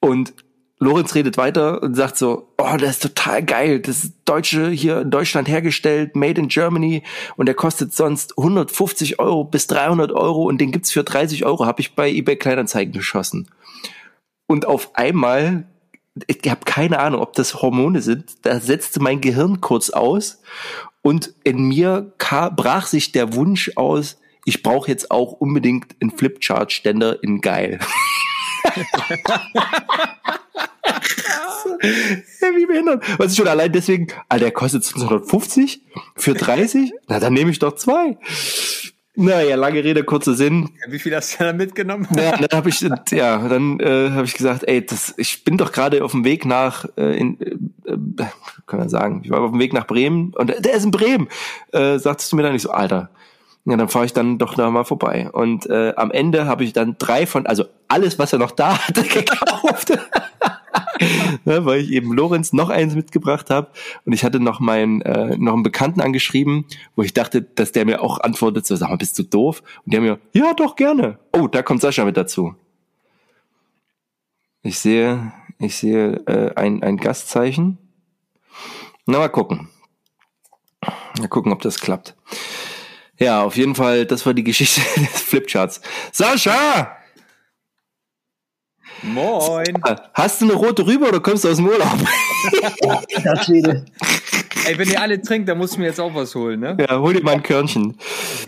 Und Lorenz redet weiter und sagt so, oh, das ist total geil, das ist Deutsche hier in Deutschland hergestellt, made in Germany. Und der kostet sonst 150 Euro bis 300 Euro. Und den gibt's für 30 Euro, habe ich bei eBay Kleinanzeigen geschossen. Und auf einmal, ich habe keine Ahnung, ob das Hormone sind, da setzte mein Gehirn kurz aus. Und in mir brach sich der Wunsch aus, ich brauche jetzt auch unbedingt einen Flipchart-Ständer in geil. ja, wie behindert. Was ist schon allein deswegen, Alter, der kostet 250 für 30? Na, dann nehme ich doch zwei. Naja, lange Rede, kurzer Sinn. Ja, wie viel hast du dann mitgenommen? Ja, dann habe ich, ja, dann äh, habe ich gesagt, ey, das, ich bin doch gerade auf dem Weg nach, äh, in, äh, kann man sagen, ich war auf dem Weg nach Bremen und der ist in Bremen. Äh, sagtest du mir dann nicht so, Alter, ja, dann fahre ich dann doch da mal vorbei. Und äh, am Ende habe ich dann drei von, also alles, was er noch da hatte, gekauft. ja, weil ich eben Lorenz noch eins mitgebracht habe und ich hatte noch meinen äh, noch einen Bekannten angeschrieben, wo ich dachte, dass der mir auch antwortet, so sag mal, bist du doof? Und der mir, ja, doch gerne. Oh, da kommt Sascha mit dazu. Ich sehe, ich sehe äh, ein ein Gastzeichen. Na mal gucken. Mal gucken, ob das klappt. Ja, auf jeden Fall, das war die Geschichte des Flipcharts. Sascha! Moin. Hast du eine rote rüber oder kommst du aus dem Urlaub? Ey, wenn ihr alle trinkt, dann musst du mir jetzt auch was holen, ne? Ja, hol dir mal ein Körnchen.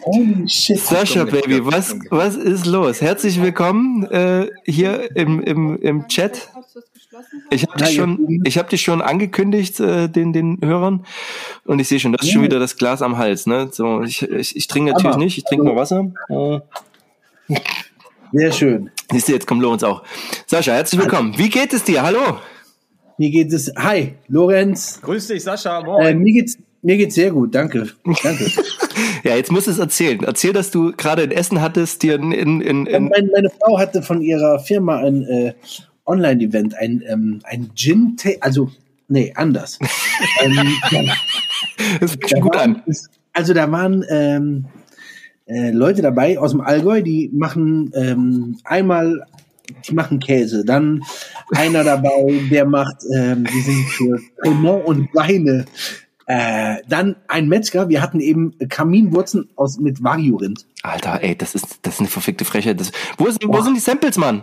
Holy shit. Sascha, Baby, was, was ist los? Herzlich willkommen äh, hier im, im, im Chat. Ich habe dich schon, ich habe dich schon angekündigt äh, den den Hörern und ich sehe schon, das ist schon wieder das Glas am Hals. Ne, so ich ich, ich trinke natürlich nicht, ich trinke nur Wasser. Sehr schön. Siehst du, jetzt kommt Lorenz auch. Sascha, herzlich willkommen. Wie geht es dir? Hallo. Wie geht es? Hi, Lorenz. Grüß dich, Sascha. Äh, mir geht's mir geht's sehr gut, danke. Danke. Ja, jetzt musst du es erzählen. Erzähl, dass du gerade in Essen hattest, dir in, in, in, in meine, meine Frau hatte von ihrer Firma ein äh, Online-Event, ein, ähm, ein Gin, also nee, anders. ähm, das fängt schon gut waren, an. Also da waren ähm, äh, Leute dabei aus dem Allgäu, die machen ähm, einmal, die machen Käse, dann einer dabei, der macht, ähm, die sind für Cremant und Weine. Äh, dann ein Metzger, wir hatten eben Kaminwurzeln aus mit Wagyu-Rind. Alter, ey, das ist, das ist eine verfickte Frechheit. Das, wo, ist, wo sind die Samples, Mann?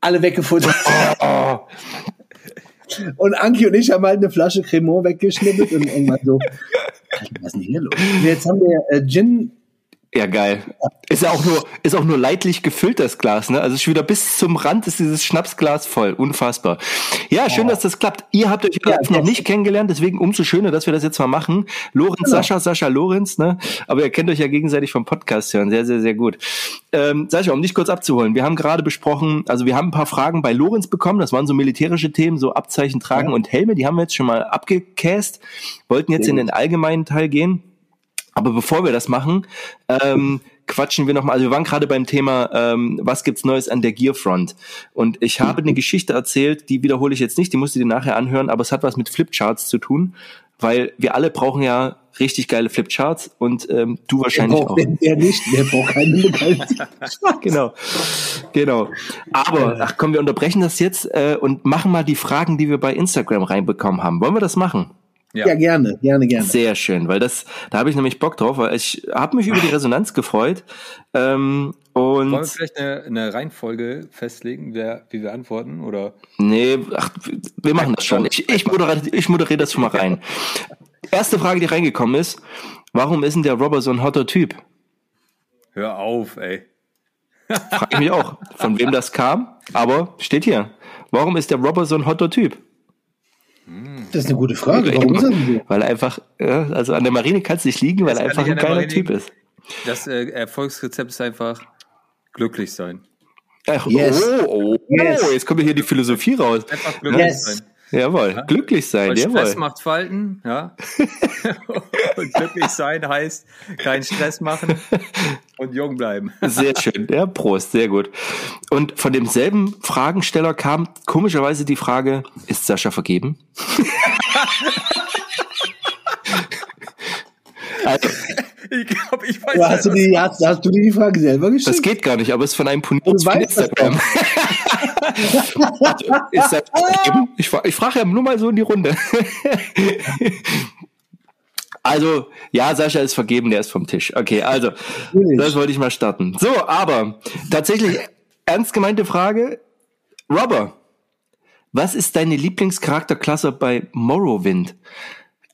Alle weggefuttert. Oh, Und Anki und ich haben halt eine Flasche Cremant weggeschnippelt und irgendwann so, was ist denn hier los? Und jetzt haben wir äh, Gin, ja, geil. Ist ja auch nur, ist auch nur leidlich gefüllt, das Glas, ne? Also schon wieder bis zum Rand ist dieses Schnapsglas voll. Unfassbar. Ja, schön, dass das klappt. Ihr habt euch Ja, noch ja. nicht kennengelernt, deswegen umso schöner, dass wir das jetzt mal machen. Lorenz, Genau. Sascha, Sascha, Lorenz, ne? Aber ihr kennt euch ja gegenseitig vom Podcast hören. Sehr, sehr, sehr gut. Ähm, Sascha, um dich kurz abzuholen. Wir haben gerade besprochen, also wir haben ein paar Fragen bei Lorenz bekommen. Das waren so militärische Themen, so Abzeichen tragen Ja. und Helme. Die haben wir jetzt schon mal abgecast. Wollten jetzt in den allgemeinen Teil gehen. Aber bevor wir das machen, ähm, quatschen wir nochmal. Also wir waren gerade beim Thema, ähm, was gibt's Neues an der Gearfront? Und ich habe eine Geschichte erzählt, die wiederhole ich jetzt nicht, die musst du dir nachher anhören, aber es hat was mit Flipcharts zu tun, weil wir alle brauchen ja richtig geile Flipcharts und ähm, du wer wahrscheinlich auch. braucht denn der nicht, wer braucht keine Begeisterung. Genau, genau. Aber ach komm, wir unterbrechen das jetzt äh, und machen mal die Fragen, die wir bei Instagram reinbekommen haben. Wollen wir das machen? Ja, gerne, gerne, gerne. Sehr schön, weil das, da habe ich nämlich Bock drauf, weil ich habe mich über die Resonanz gefreut. Ähm, Wollen wir und vielleicht eine, eine Reihenfolge festlegen, wer, wie wir antworten? Oder nee, ach, wir machen das schon. Ich, ich, moderiere, ich moderiere das schon mal rein. Erste Frage, die reingekommen ist, warum ist denn der Robber so ein hotter Typ? hör auf, ey. Frage ich mich auch, von wem das kam, aber steht hier. Warum ist der Robber so ein hotter Typ? Das ist eine gute Frage. Warum ist das denn so? Weil einfach, also an der Marine kann es nicht liegen, weil er einfach ein geiler Typ ist. Das äh, Erfolgsrezept ist einfach glücklich sein. Ach, Yes. Oh, oh, Yes. oh, jetzt kommt hier die Philosophie raus. Einfach glücklich Yes. sein. Jawohl, glücklich sein, Weil Stress jawohl. macht Falten, ja. und glücklich sein heißt keinen Stress machen und jung bleiben. Sehr schön, ja, Prost, sehr gut. Und von demselben Fragensteller kam komischerweise die Frage, ist Sascha vergeben? also, Ich glaube, ich weiß Aber hast, du die, hast, hast du dir die Frage selber das gestellt? geht gar nicht, aber es ist von einem Punierungs Du von weißt das Instagram. also, ist vergeben? Ich, ich frage ja nur mal so in die Runde. Also, ja, Sascha ist vergeben, der ist vom Tisch. Okay, also, Natürlich. das wollte ich mal starten. So, aber tatsächlich ernst gemeinte Frage. Robber, was ist deine Lieblingscharakterklasse bei Morrowind?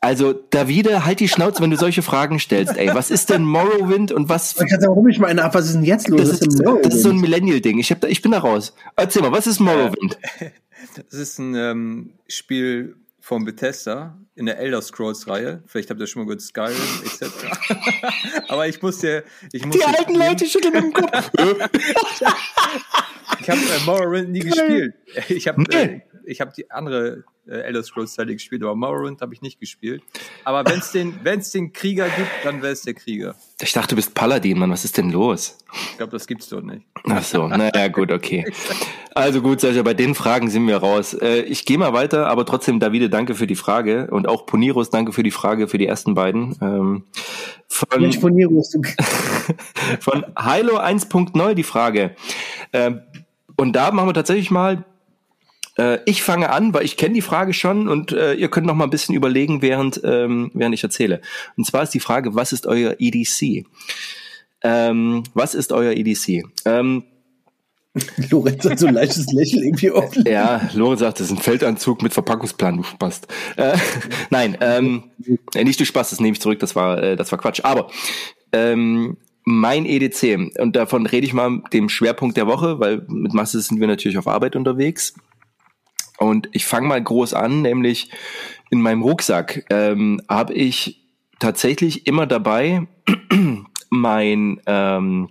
Also, Davide, halt die Schnauze, wenn du solche Fragen stellst. Ey, was ist denn Morrowind und was... Ich kann sagen, warum ich mal eine ab, was ist denn jetzt los? Das Was ist, denn das ist so ein? Millennial-Ding. Ich, hab da, ich bin da raus. Erzähl mal, was ist Morrowind? Das ist ein ähm, Spiel von Bethesda in der Elder Scrolls Reihe. Vielleicht habt ihr schon mal gehört, Skyrim etc. Aber ich muss dir, ich muss Die dir alten zugeben, Leute schütteln im Kopf. Ich habe äh, Morrowind nie gespielt. Ich habe Nee. äh, ich habe die andere äh, Elder Scrolls Teile gespielt, aber Morrowind habe ich nicht gespielt. Aber wenn es den, wenn's den Krieger gibt, dann wäre es der Krieger. Ich dachte, du bist Paladin, Mann. Was ist denn los? Ich glaube, das gibt's dort nicht. Ach so, naja, gut, okay. Also gut, Sascha, bei den Fragen sind wir raus. Äh, ich gehe mal weiter, aber trotzdem, Davide, danke für die Frage und auch Poniros, danke für die Frage für die ersten beiden. Ähm, Mensch, von, rufst du. von Hilo 1.0 die Frage. Ähm, und da machen wir tatsächlich mal äh, ich fange an, weil ich kenne die Frage schon und äh, ihr könnt noch mal ein bisschen überlegen, während, ähm, während ich erzähle. Und zwar ist die Frage, was ist euer EDC? Ähm, was ist euer EDC? Ähm, Lorenz hat so ein leichtes Lächeln irgendwie offen. ja, Lorenz sagt, das ist ein Feldanzug mit Verpackungsplan, du Spast. Äh, nein, ähm, äh, nicht du Spast, das nehme ich zurück, das war, äh, das war Quatsch. Aber ähm, mein EDC, und davon rede ich mal mit dem Schwerpunkt der Woche, weil mit Masse sind wir natürlich auf Arbeit unterwegs. Und ich fange mal groß an, nämlich in meinem Rucksack ähm, habe ich tatsächlich immer dabei mein, ähm,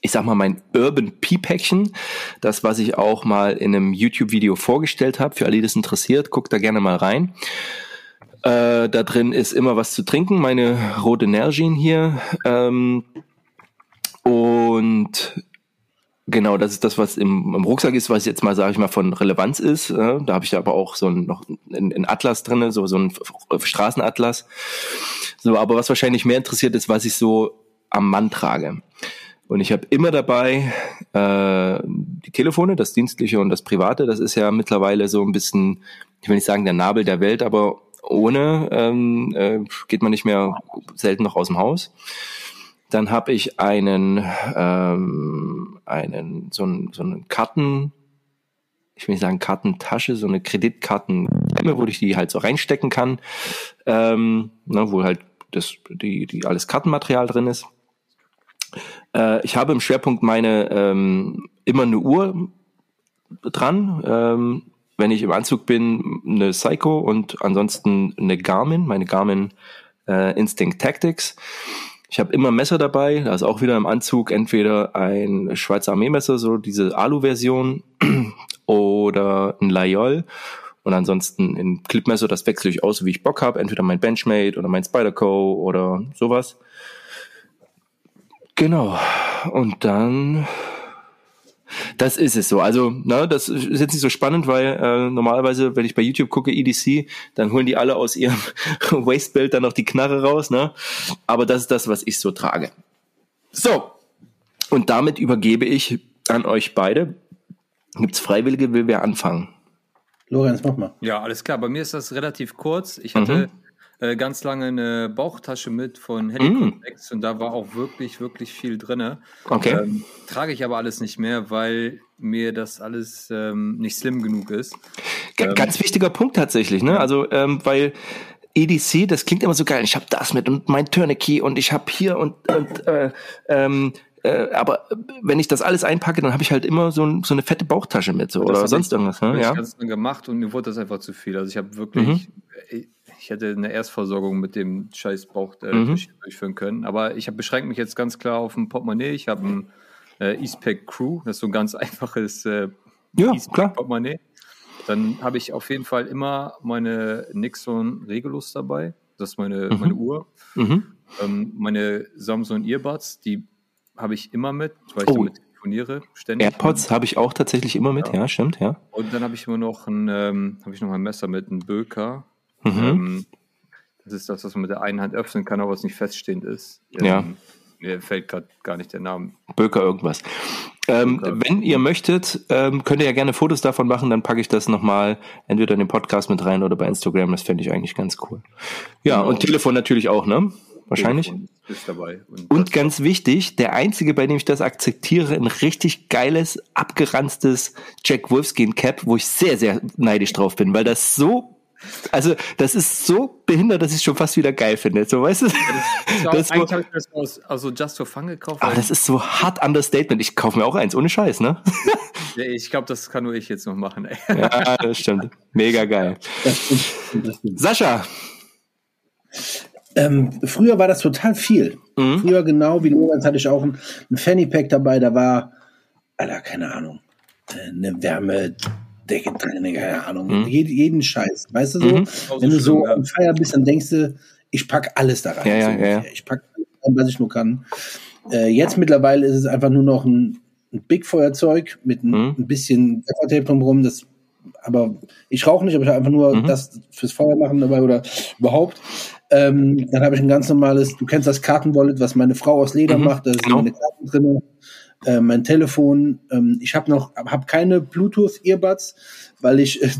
ich sag mal, mein Urban Pea-Päckchen, das, was ich auch mal in einem YouTube-Video vorgestellt habe. Für alle, die das interessiert, guckt da gerne mal rein. Äh, da drin ist immer was zu trinken, meine rote Nergin hier. Ähm, und genau, das ist das, was im, im Rucksack ist, was jetzt mal, sage ich mal, von Relevanz ist. Da habe ich aber auch so ein, noch ein, Atlas drinne, so, so ein Straßenatlas. So, aber was wahrscheinlich mehr interessiert ist, was ich so am Mann trage. Und ich habe immer dabei äh, die Telefone, das Dienstliche und das Private. Das ist ja mittlerweile so ein bisschen, ich will nicht sagen der Nabel der Welt, aber ohne ähm, äh, geht man nicht mehr selten noch aus dem Haus. Dann habe ich einen, ähm, einen so, einen so einen Karten, ich will nicht sagen Kartentasche, so eine Kreditkarten, wo ich die halt so reinstecken kann, ähm, ne, wo halt das, die, die alles Kartenmaterial drin ist. Äh, ich habe im Schwerpunkt meine ähm, immer eine Uhr dran. Ähm, wenn ich im Anzug bin, eine Psycho und ansonsten eine Garmin, meine Garmin äh, Instinct Tactics. Ich habe immer Messer dabei, da ist auch wieder im Anzug entweder ein Schweizer Armeemesser, so diese Alu-Version, oder ein Layol. Und ansonsten ein Clipmesser, das wechsle ich aus, wie ich Bock habe. Entweder mein Benchmade oder mein Spyderco oder sowas. Genau. Und dann, das ist es so. Also, na, das ist jetzt nicht so spannend, weil äh, normalerweise, wenn ich bei YouTube gucke, EDC, dann holen die alle aus ihrem Wastebelt dann noch die Knarre raus, ne? Aber das ist das, was ich so trage. So. Und damit übergebe ich an euch beide. Gibt's Freiwillige, will wer anfangen? Lorenz, mach mal. Ja, alles klar. Bei mir ist das relativ kurz. Ich hatte mhm äh, ganz lange eine Bauchtasche mit von Helicontex mm. und da war auch wirklich, wirklich viel drin. Okay. Ähm, trage ich aber alles nicht mehr, weil mir das alles ähm, nicht slim genug ist. G ähm, ganz wichtiger Punkt tatsächlich, ne? Also, ähm, weil EDC, das klingt immer so geil. Ich habe das mit und mein Tourniquet und ich habe hier und, und äh, ähm, äh, aber wenn ich das alles einpacke, dann habe ich halt immer so, ein, so, eine fette Bauchtasche mit so, oder sonst ich, irgendwas. Ne? Ja. Ich ganz gemacht und mir wurde das einfach zu viel. Also ich habe wirklich, mhm. Ich hätte eine Erstversorgung mit dem scheiß Bauch äh, mhm. durchführen können. Aber ich beschränke mich jetzt ganz klar auf ein Portemonnaie. Ich habe ein äh, Eastpack Crew, das ist so ein ganz einfaches äh, ja, Eastpack Portemonnaie. Dann habe ich auf jeden Fall immer meine Nixon Regulus dabei. Das ist meine, mhm. meine Uhr. Mhm. Ähm, meine Samsung Earbuds, die habe ich immer mit, weil ich oh. damit telefoniere ständig. AirPods habe ich auch tatsächlich immer mit, ja, ja stimmt, ja. Und dann habe ich immer noch ein, ähm, habe ich noch ein Messer mit, einem Böker. Mhm. Ähm, das ist das, was man mit der einen Hand öffnen kann, aber was nicht feststehend ist. Ähm, ja. Mir fällt gerade gar nicht der Name. Böker irgendwas. Ähm, wenn ihr möchtet, ähm, könnt ihr ja gerne Fotos davon machen, dann packe ich das nochmal entweder in den Podcast mit rein oder bei Instagram. Das fände ich eigentlich ganz cool. Ja, genau. und Telefon natürlich auch, ne? Wahrscheinlich. Ist dabei. Und, und ganz wichtig, der einzige, bei dem ich das akzeptiere, ein richtig geiles, abgeranztes Jack Wolfskin Cap, wo ich sehr, sehr neidisch drauf bin, weil das so also, das ist so behindert, dass ich es schon fast wieder geil finde. So, weißt du? Ja, das, das eigentlich habe ich das aus also Just for Fun gekauft. Aber das ist so hart Understatement. Ich kaufe mir auch eins, ohne Scheiß, ne? Ja, ich glaube, das kann nur ich jetzt noch machen. Ey. Ja, das stimmt. Mega geil. Sascha. Ähm, früher war das total viel. Mhm. Früher genau wie Lorenz hatte ich auch ein, ein Fanny Pack dabei, da war, Alter, keine Ahnung, äh, eine Wärme, Decke drin, keine Ahnung. Mhm. Jeden, jeden Scheiß. Weißt du so? Mhm. Wenn du so am Feier bist, dann denkst du, ich pack alles da rein. Ja, ja, so ja. Ich pack alles rein, was ich nur kann. Äh, jetzt mittlerweile ist es einfach nur noch ein, ein Big-Feuerzeug mit ein, mhm. ein bisschen Gaffertape drumherum. Das, aber ich rauche nicht, aber ich habe einfach nur mhm. das fürs Feuer machen dabei oder überhaupt. Ähm, dann habe ich ein ganz normales, du kennst das Kartenwallet, was meine Frau aus Leder mhm. macht, da sind genau. meine Karten drin äh, mein Telefon. Ähm, ich habe noch, habe keine Bluetooth-Earbuds, weil ich äh,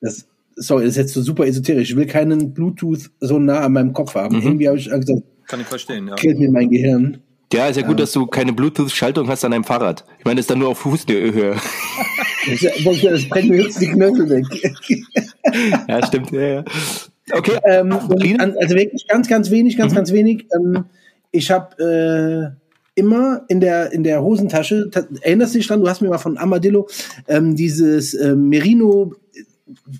das, sorry, das ist jetzt so super esoterisch. Ich will keinen Bluetooth so nah an meinem Kopf haben. Mhm. Irgendwie habe ich gesagt, kann ich verstehen, ja. Killt mir mein Gehirn. Ja, ist ja gut, dass du keine Bluetooth-Schaltung hast an deinem Fahrrad. Ich meine, das ist dann nur auf Fußhöhe. das, das brennt mir höchstens die Knöchel weg. ja, stimmt. Ja, ja. Okay. Ähm, also wirklich ganz, ganz wenig, ganz, mhm. ganz wenig. Ähm, ich habe äh, immer in der, in der Hosentasche, erinnerst du dich dran, du hast mir mal von Amadillo ähm, dieses äh, Merino,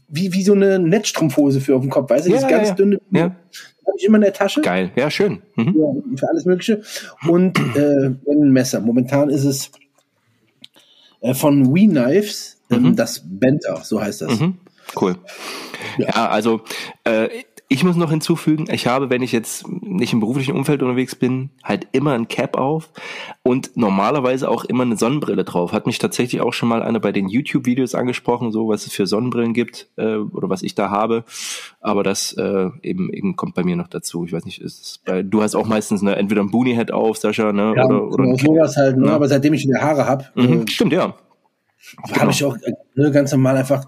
wie, wie so eine Netzstrumpfhose für auf dem Kopf, weißt du, ja, dieses ganz ja. dünne. Ja. Habe ich immer in der Tasche. Geil, ja, schön. Mhm. Ja, für alles Mögliche. Und äh, ein Messer. Momentan ist es äh, von We Knives, ähm, mhm. das Benter, so heißt das. Mhm. Cool. Ja, ja also äh, Ich muss noch hinzufügen, ich habe, wenn ich jetzt nicht im beruflichen Umfeld unterwegs bin, halt immer ein Cap auf und normalerweise auch immer eine Sonnenbrille drauf. Hat mich tatsächlich auch schon mal einer bei den YouTube-Videos angesprochen, so was es für Sonnenbrillen gibt äh, oder was ich da habe. Aber das äh, eben, eben kommt bei mir noch dazu. Ich weiß nicht, ist bei, du hast auch meistens eine, entweder ein Boonie-Head auf, Sascha, ne? Ja, oder, oder genau, sowas halt, ne? aber seitdem ich wieder Haare habe, Mhm, äh, Stimmt, ja. habe ich auch äh, ne, ganz normal einfach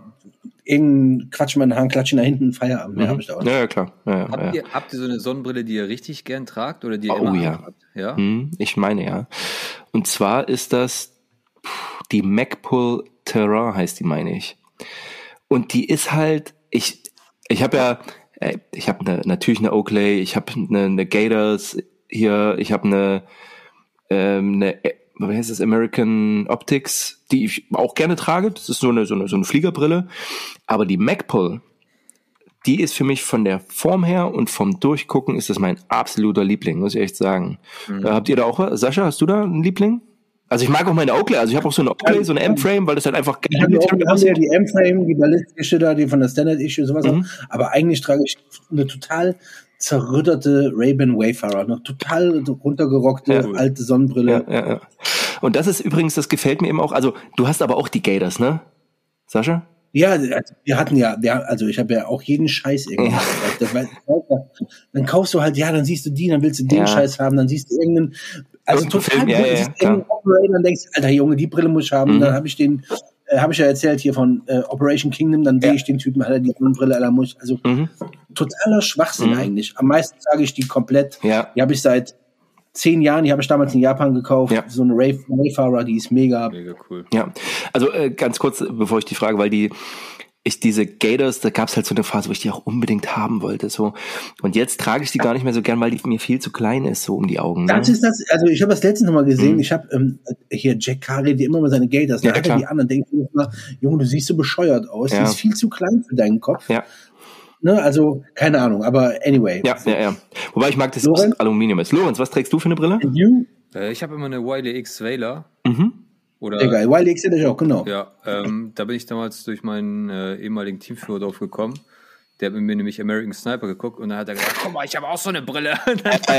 irgendeinen Quatsch in meinen Haaren, klatschen nach hinten, Feierabend. Mehr Mhm. habe ich da auch nicht. Ja, ja, klar. Ja, Habt, ja. ihr, habt ihr so eine Sonnenbrille, die ihr richtig gern tragt oder die ihr Oh, immer ja. anhabt? Ja. Hm, ich meine ja. Und zwar ist das die MacPull Terrain heißt die, meine ich. Und die ist halt, ich, ich habe ja, äh, ich habe ne, natürlich eine Oakley, ich habe eine, eine Gators hier, ich habe eine, ähm, eine, wie heißt das, American Optics, die ich auch gerne trage. Das ist so eine, so eine, so eine Fliegerbrille. Aber die MacPull, die ist für mich von der Form her und vom Durchgucken ist das mein absoluter Liebling, muss ich echt sagen. Mhm. Äh, habt ihr da auch was? Sascha, hast du da einen Liebling? Also ich mag auch meine Oakley, also ich habe auch so eine Oakley, so eine M-Frame, weil das halt einfach Wir haben ja auch- wir haben ja aussieht. die M-Frame, die ballistische da, die von der Standard Issue, sowas. Mhm. auch. Aber eigentlich trage ich eine total zerrütterte Ray-Ban Wayfarer, noch total runtergerockte Ja. alte Sonnenbrille. Ja, ja, ja. Und das ist übrigens, das gefällt mir eben auch, also du hast aber auch die Gators, ne? Sascha? Ja, also wir hatten ja, also ich habe ja auch jeden Scheiß irgendwie. war- Dann kaufst du halt, ja, dann siehst du die, dann willst du den Ja. Scheiß haben, dann siehst du irgendeinen, also Irgendein total Film, ja, gut, ja, siehst Operator, dann denkst du, alter Junge, die Brille muss ich haben. Mhm. Und dann habe ich den, äh, habe ich ja erzählt hier von äh, Operation Kingdom, dann sehe ich den Typen, hat er die Brille, aller muss, also Mhm. Totaler Schwachsinn Mhm. eigentlich. Am meisten sage ich die komplett. Ja. Die habe ich seit zehn Jahren, die habe ich damals in Japan gekauft. Ja. So eine Ray- Wayfarer, die ist mega. Mega cool. Ja, also äh, ganz kurz, bevor ich die frage, weil die, ich diese Gators, da gab es halt so eine Phase, wo ich die auch unbedingt haben wollte. So. Und jetzt trage ich die gar nicht mehr so gern, weil die mir viel zu klein ist, so um die Augen. Ne? Das ist das, also ich habe das letztens noch mal gesehen, Mhm. ich habe ähm, hier Jack Carey, die immer mal seine Gators, Ja, da hat er die an, dann denke ich mir, Junge, du siehst so bescheuert aus, Ja. die ist viel zu klein für deinen Kopf. Ja. Ne, also, keine Ahnung, aber anyway. ja, ja, ja. Wobei ich mag, dass es Lorenz? Aluminium ist. Lorenz, was trägst du für eine Brille? Äh, ich habe immer eine Wiley X Vela. Mhm. Oder, geil. Wiley X hätte ich auch, genau. Ja, ähm, da bin ich damals durch meinen äh, ehemaligen Teamführer drauf gekommen. Der hat mit mir nämlich American Sniper geguckt und dann hat er gesagt, guck mal, ich habe auch so eine Brille.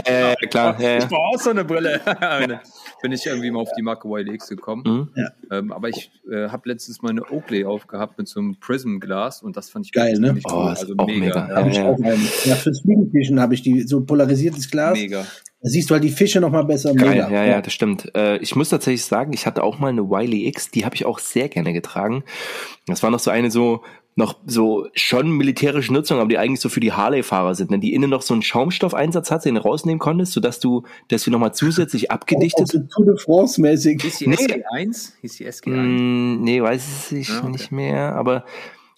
Äh, klar, ja, ich ja. brauche auch so eine Brille. Bin ich irgendwie mal auf die Marke Wiley X gekommen. Mhm. Ähm, aber ich äh, habe letztens meine Oakley aufgehabt mit so einem Prism-Glas und das fand ich Geil, ne? Oh, cool. Also auch mega. mega. Ja, Hab ich ja. auch einen. Ja, fürs Fliegenfischen habe ich die, so polarisiertes Glas. Mega. Da siehst du halt die Fische noch mal besser. Geil, Mega. ja, ja, das stimmt. Äh, ich muss tatsächlich sagen, ich hatte auch mal eine Wiley X, die habe ich auch sehr gerne getragen. Das war noch so eine so, noch so schon militärische Nutzung, aber die eigentlich so für die Harley-Fahrer sind, ne? die innen noch so einen Schaumstoffeinsatz hat, den du rausnehmen konntest, sodass du das wir nochmal zusätzlich abgedichtet. so Tour de France-mäßig. Ist die Nee. SG1? Ist die SG1? Mm, nee, weiß ich Ja, okay. nicht mehr, aber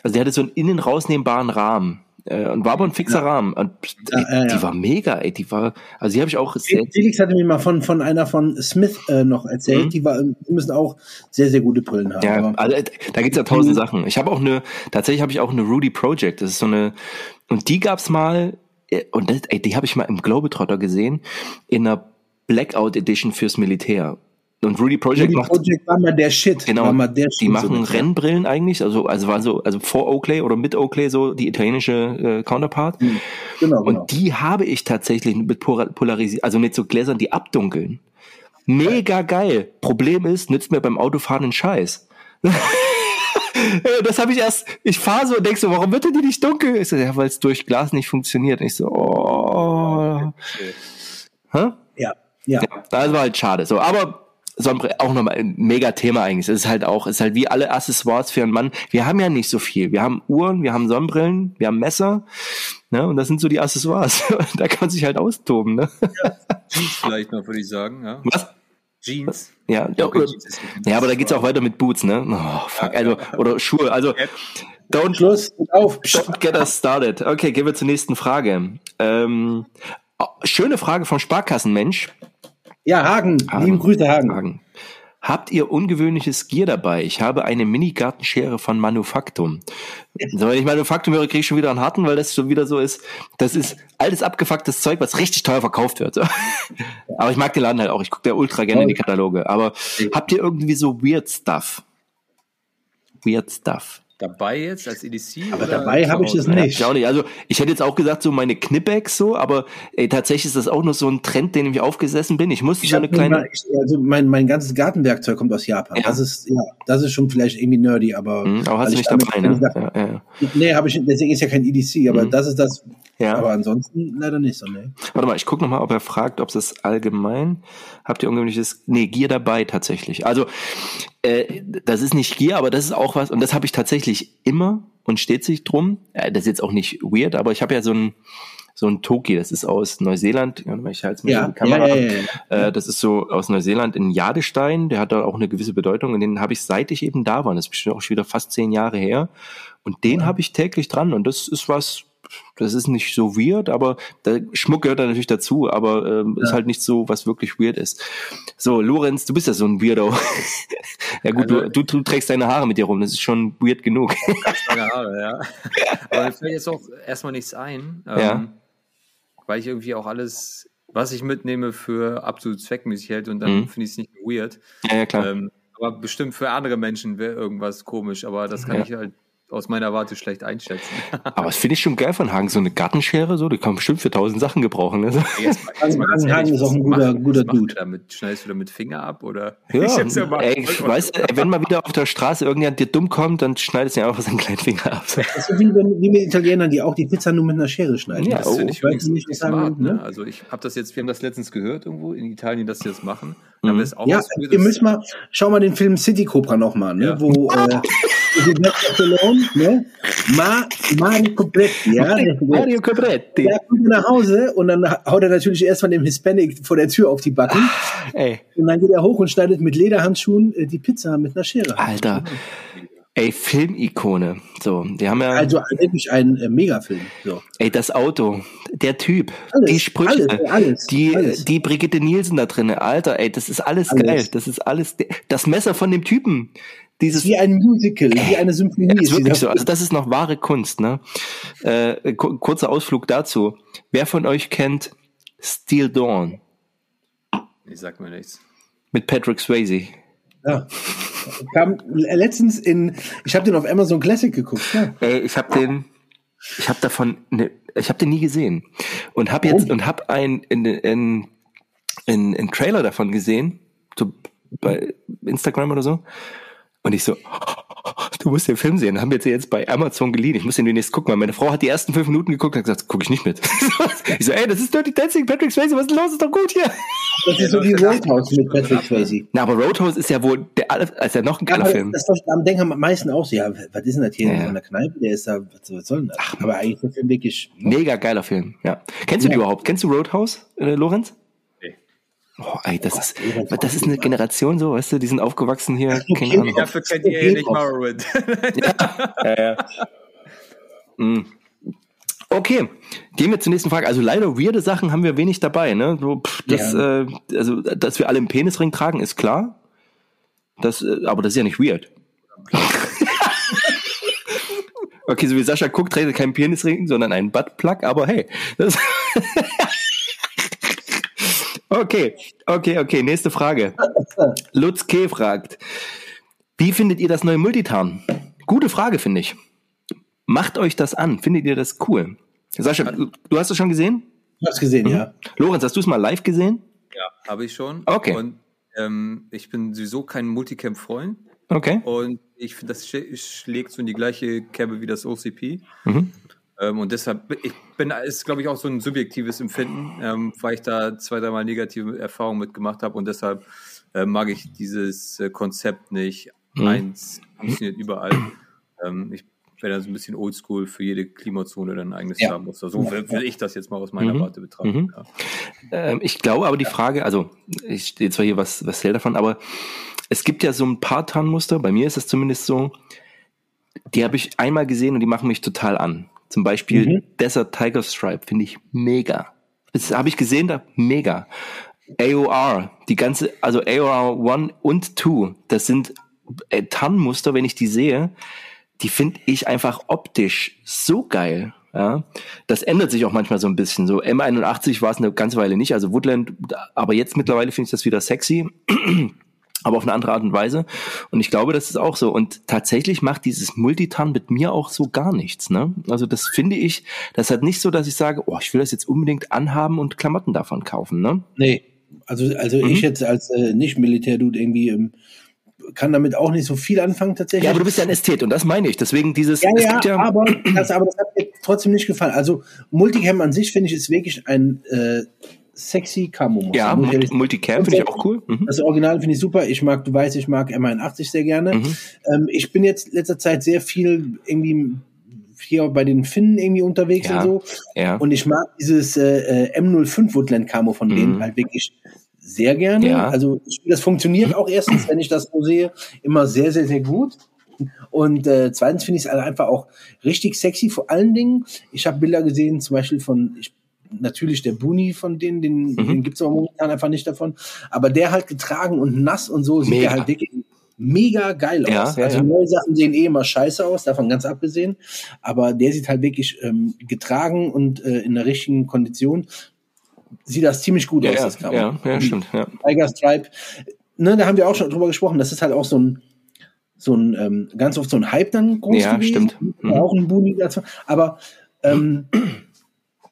also die hatte so einen innen rausnehmbaren Rahmen. Äh, und war aber ein fixer Rahmen. Und Ja, ey, ja, ja. die war mega, ey. Die war, also die habe ich auch sehr, Felix hatte mir mal von, von einer von Smith äh, noch erzählt, Mhm. die, war, die müssen auch sehr, sehr gute Brillen haben. Ja, also äh, da gibt's ja tausend Mhm. Sachen. Ich habe auch eine, tatsächlich habe ich auch eine Rudy Project. Das ist so eine, und die gab's mal, äh, und das, ey, die habe ich mal im Globetrotter gesehen, in einer Blackout Edition fürs Militär. Und Rudy Project Rudy macht, Project war mal der Shit. genau, der Shit die machen so Rennbrillen eigentlich, also, also war so, also vor Oakley oder mit Oakley so die italienische äh, Counterpart. Genau, genau. Und die habe ich tatsächlich mit polarisiert, also mit so Gläsern, die abdunkeln. Mega geil. Problem ist, nützt mir beim Autofahren einen Scheiß. das habe ich erst, ich fahre so und denk so, warum wird denn die nicht dunkel? Ich so, ja, weil es durch Glas nicht funktioniert. Und ich so, oh. Hä? ja, ja. Das war halt schade. So, aber Sonnenbrille auch nochmal ein mega Thema eigentlich. Es ist halt auch, es ist halt wie alle Accessoires für einen Mann. Wir haben ja nicht so viel. Wir haben Uhren, wir haben Sonnenbrillen, wir haben Messer. Ne? Und das sind so die Accessoires. da kann man sich halt austoben. Ne? Jeans vielleicht noch, würde ich sagen. Ja. Was? Jeans. Ja, ja, Okay, Jeans ist- ja, aber da geht's auch weiter mit Boots, ne? Oh, fuck. Also, oder Schuhe. Also, don't, Schluss, auf. don't get us started. Okay, gehen wir zur nächsten Frage. Ähm, oh, schöne Frage vom Sparkassenmensch. Ja, Hagen. Hagen. Lieben Grüße, Hagen. Fragen. Habt ihr ungewöhnliches Gear dabei? Ich habe eine Mini-Gartenschere von Manufaktum. So, wenn ich Manufaktum höre, kriege ich schon wieder einen harten, weil das schon wieder so ist. Das ist altes abgefucktes Zeug, was richtig teuer verkauft wird. Aber ich mag den Laden halt auch. Ich gucke da ultra gerne in die Kataloge. Aber habt ihr irgendwie so weird Stuff? Weird Stuff. Dabei jetzt als EDC? Aber oder dabei habe ich das Ja, nicht. ich auch nicht. Also ich hätte jetzt auch gesagt, so meine Knipex so, aber ey, tatsächlich ist das auch nur so ein Trend, den ich aufgesessen bin. Ich musste Ich so eine kleine. mal, ich, also mein, mein ganzes Gartenwerkzeug kommt aus Japan. Ja. Das ist ja, das ist schon vielleicht irgendwie nerdy, aber Hm, aber hast weil du ich nicht dabei, ne? Sachen- Ja, ja. Nee, habe ich deswegen ist ja kein EDC, aber Mhm. das ist das. Ja. Aber ansonsten leider nicht so, ne. Warte mal, ich gucke nochmal, ob er fragt, ob es das allgemein. Habt ihr ungewöhnliches? Nee, Gear dabei tatsächlich. Also, äh, das ist nicht Gear, aber das ist auch was, und das habe ich tatsächlich immer und steht sich drum. Äh, das ist jetzt auch nicht weird, aber ich habe ja so ein so ein Toki, das ist aus Neuseeland. Ja, Ich halte mal Ja, die Kamera. ja, ja, ja, ja. Äh, das ist so aus Neuseeland in Jadestein, der hat da auch eine gewisse Bedeutung und den habe ich seit ich eben da war, das ist bestimmt auch schon wieder fast zehn Jahre her und den habe ich täglich dran und das ist was, das ist nicht so weird, aber der Schmuck gehört da natürlich dazu, aber ähm, ist halt nicht so, was wirklich weird ist. So, Lorenz, du bist ja so ein Weirdo. ja gut, Also- du, du, trägst deine Haare mit dir rum, das ist schon weird genug. Lange Haare, ja. Aber mir fällt jetzt auch erstmal nichts ein. Ähm, Ja. Weil ich irgendwie auch alles, was ich mitnehme, für absolut zweckmäßig hält und dann Mhm. finde ich es nicht weird. ja, ja, klar. Ähm, aber bestimmt für andere Menschen wäre irgendwas komisch, aber das kann Ja. ich halt aus meiner Warte schlecht einschätzen. aber das finde ich schon geil von Hagen, so eine Gartenschere, so, die kann man bestimmt für tausend Sachen gebrauchen. Ne? Jetzt mal, jetzt mal ganz Hagen ehrlich, ist auch ein guter- guter Dude. damit? Schneidest du damit Finger ab oder? Ja, Ich hab's ja mal- ey, ich weiß, wenn mal wieder auf der Straße irgendjemand dir dumm kommt, dann schneidest du ja einfach seinen kleinen Finger ab. Das ist so wie, wenn, wie mit Italienern, die auch die Pizza nur mit einer Schere schneiden. Ja, Das oh, finde ich ich weiß übrigens nicht, smart. sagen, Ne? ne? Also ich habe das jetzt, wir haben das letztens gehört irgendwo in Italien, dass sie das machen. Haben wir es auch Ja, ihr müsst mal, schau mal den Film City Cobra noch mal, ne, Ja. wo äh, Stallone, ne, Ma, Mario Cobretti, ja, Mario Cobretti. der kommt nach Hause und dann haut er natürlich erst von dem Hispanic vor der Tür auf die Backen Ey, und dann geht er hoch und schneidet mit Lederhandschuhen äh, die Pizza mit einer Schere. Alter. Ey, Filmikone. So, die haben ja, Also wirklich ein äh, Megafilm. So. ey, das Auto, der Typ, Alles, die Sprüche, alles, alles, die, alles. die Brigitte Nielsen da drinne, Alter, ey, das ist alles, Alles. geil. Das ist alles, das Messer von dem Typen. Dieses, Wie ein Musical, wie eine Symphonie. Das ist wirklich so. Also das ist noch wahre Kunst, ne? Äh, ku- kurzer Ausflug dazu. Wer von euch kennt Steel Dawn Ich sag mir nichts. mit Patrick Swayze? Ja. Kam letztens in, ich habe den auf Amazon Classic geguckt. Ja. Ey, ich habe den, ich habe davon, ne, ich habe den nie gesehen und habe jetzt Oh. und habe ein in, in, in, in Trailer davon gesehen, so bei Instagram oder so. Und ich so, du musst den Film sehen. Haben wir jetzt jetzt bei Amazon geliehen. Ich muss den demnächst gucken, weil meine Frau hat die ersten fünf Minuten geguckt und hat gesagt, gucke ich nicht mit. ich so, ey, das ist Dirty Dancing, Patrick Swayze, was ist los? Ist doch gut hier. Das ist so wie Roadhouse mit Patrick Swayze. Na, aber Roadhouse ist ja wohl der, ist ja noch ein geiler Aber Film. das das am denken am meisten auch so, ja, was ist denn das hier Ja, in ja. einer Kneipe? Der ist da, was, was soll denn das? Aber eigentlich ist der Film wirklich. Mega geiler Film, ja. Kennst du die Ja. überhaupt? Kennst du Roadhouse, äh, Lorenz? Oh, ey, das ist, das ist eine Generation so, weißt du, die sind aufgewachsen hier, keine okay. Ahnung. Dafür kennt ihr eh nicht Morrowind. Ja, ja. Mm. Okay, gehen wir zur nächsten Frage. Also leider weirde Sachen haben wir wenig dabei, ne? So, pff, das, äh, also, dass wir alle einen Penisring tragen, ist klar. Das, äh, aber das ist ja nicht weird. okay, so wie Sascha guckt, trägt er keinen Penisring, sondern einen Buttplug, aber hey. Das okay, okay, okay, nächste Frage. Lutz K. fragt, wie findet ihr das neue Multitarn? Gute Frage, finde ich. Macht euch das an. Findet ihr das cool? Sascha, du, du hast es schon gesehen? Ich hab's gesehen, ja. Lorenz, hast du es mal live gesehen? ja, habe ich schon. Okay. Und ähm, ich bin sowieso kein Multicam-Freund. Okay. Und ich finde, das sch schlägt so in die gleiche Kerbe wie das OCP. Mhm. Ähm, und deshalb, ich bin, ist glaube ich auch so ein subjektives Empfinden, ähm, weil ich da zwei, dreimal negative Erfahrungen mitgemacht habe und deshalb äh, mag ich dieses äh, Konzept nicht. Mhm. Eins funktioniert überall. Ähm, ich wäre da so ein bisschen oldschool für jede Klimazone dann ein eigenes Ja. Farbmuster. So will, ich das jetzt mal aus meiner Mhm. Warte betrachten. Mhm. Ja. Ähm, ich glaube aber die Frage, also ich stehe zwar hier was, was hält davon, aber es gibt ja so ein paar Tarnmuster, bei mir ist es zumindest so, die habe ich einmal gesehen und die machen mich total an. Zum Beispiel Mhm. Desert Tiger Stripe finde ich mega. Das habe ich gesehen, da mega. AOR, die ganze, also AOR 1 und 2, das sind äh, Tarnmuster, wenn ich die sehe, die finde ich einfach optisch so geil. Ja, das ändert sich auch manchmal so ein bisschen. So M81 war es eine ganze Weile nicht, also Woodland, aber jetzt mittlerweile finde ich das wieder sexy. Aber auf eine andere Art und Weise. Und ich glaube, das ist auch so. Und tatsächlich macht dieses Multitan mit mir auch so gar nichts. Ne? Also das finde ich, das hat nicht so, dass ich sage, oh, ich will das jetzt unbedingt anhaben und Klamotten davon kaufen. Ne? Nee, also, also mhm. ich jetzt als äh, Nicht-Militär-Dude irgendwie ähm, kann damit auch nicht so viel anfangen tatsächlich. Ja, aber du bist ja ein Ästhet und das meine ich. Deswegen dieses. Ja, ja, ja, aber, das, aber das hat mir trotzdem nicht gefallen. Also Multicam an sich finde ich ist wirklich ein äh, sexy Camo. Ja, Multicam finde ich auch cool. Mhm. Das Original finde ich super. Ich mag, du weißt, ich mag M81 sehr gerne. Mhm. Ähm, ich bin jetzt letzter Zeit sehr viel irgendwie hier bei den Finnen irgendwie unterwegs ja, und so. Ja. Und ich mag dieses äh, äh M05 Woodland Camo von denen mhm. halt wirklich sehr gerne. Ja. Also das funktioniert auch erstens, wenn ich das so sehe, immer sehr, sehr, sehr gut. Und äh, zweitens finde ich es einfach auch richtig sexy. Vor allen Dingen, ich habe Bilder gesehen, zum Beispiel von, ich, natürlich der Buni von denen, den, mhm. den gibt es aber momentan einfach nicht davon. Aber der halt getragen und nass und so sieht er halt wirklich mega geil ja, aus. Ja, also ja. neue Sachen sehen eh immer scheiße aus, davon ganz abgesehen. Aber der sieht halt wirklich ähm, getragen und äh, in der richtigen Kondition sieht das ziemlich gut aus, ja, das Cover. Ja, ja, stimmt. Ja. Tiger Stripe, ne, da haben wir auch schon drüber gesprochen, das ist halt auch so ein, so ein, ähm, ganz oft so ein Hype dann groß Ja, gewesen. stimmt. Mhm. Auch ein Boonie dazu. Aber ähm,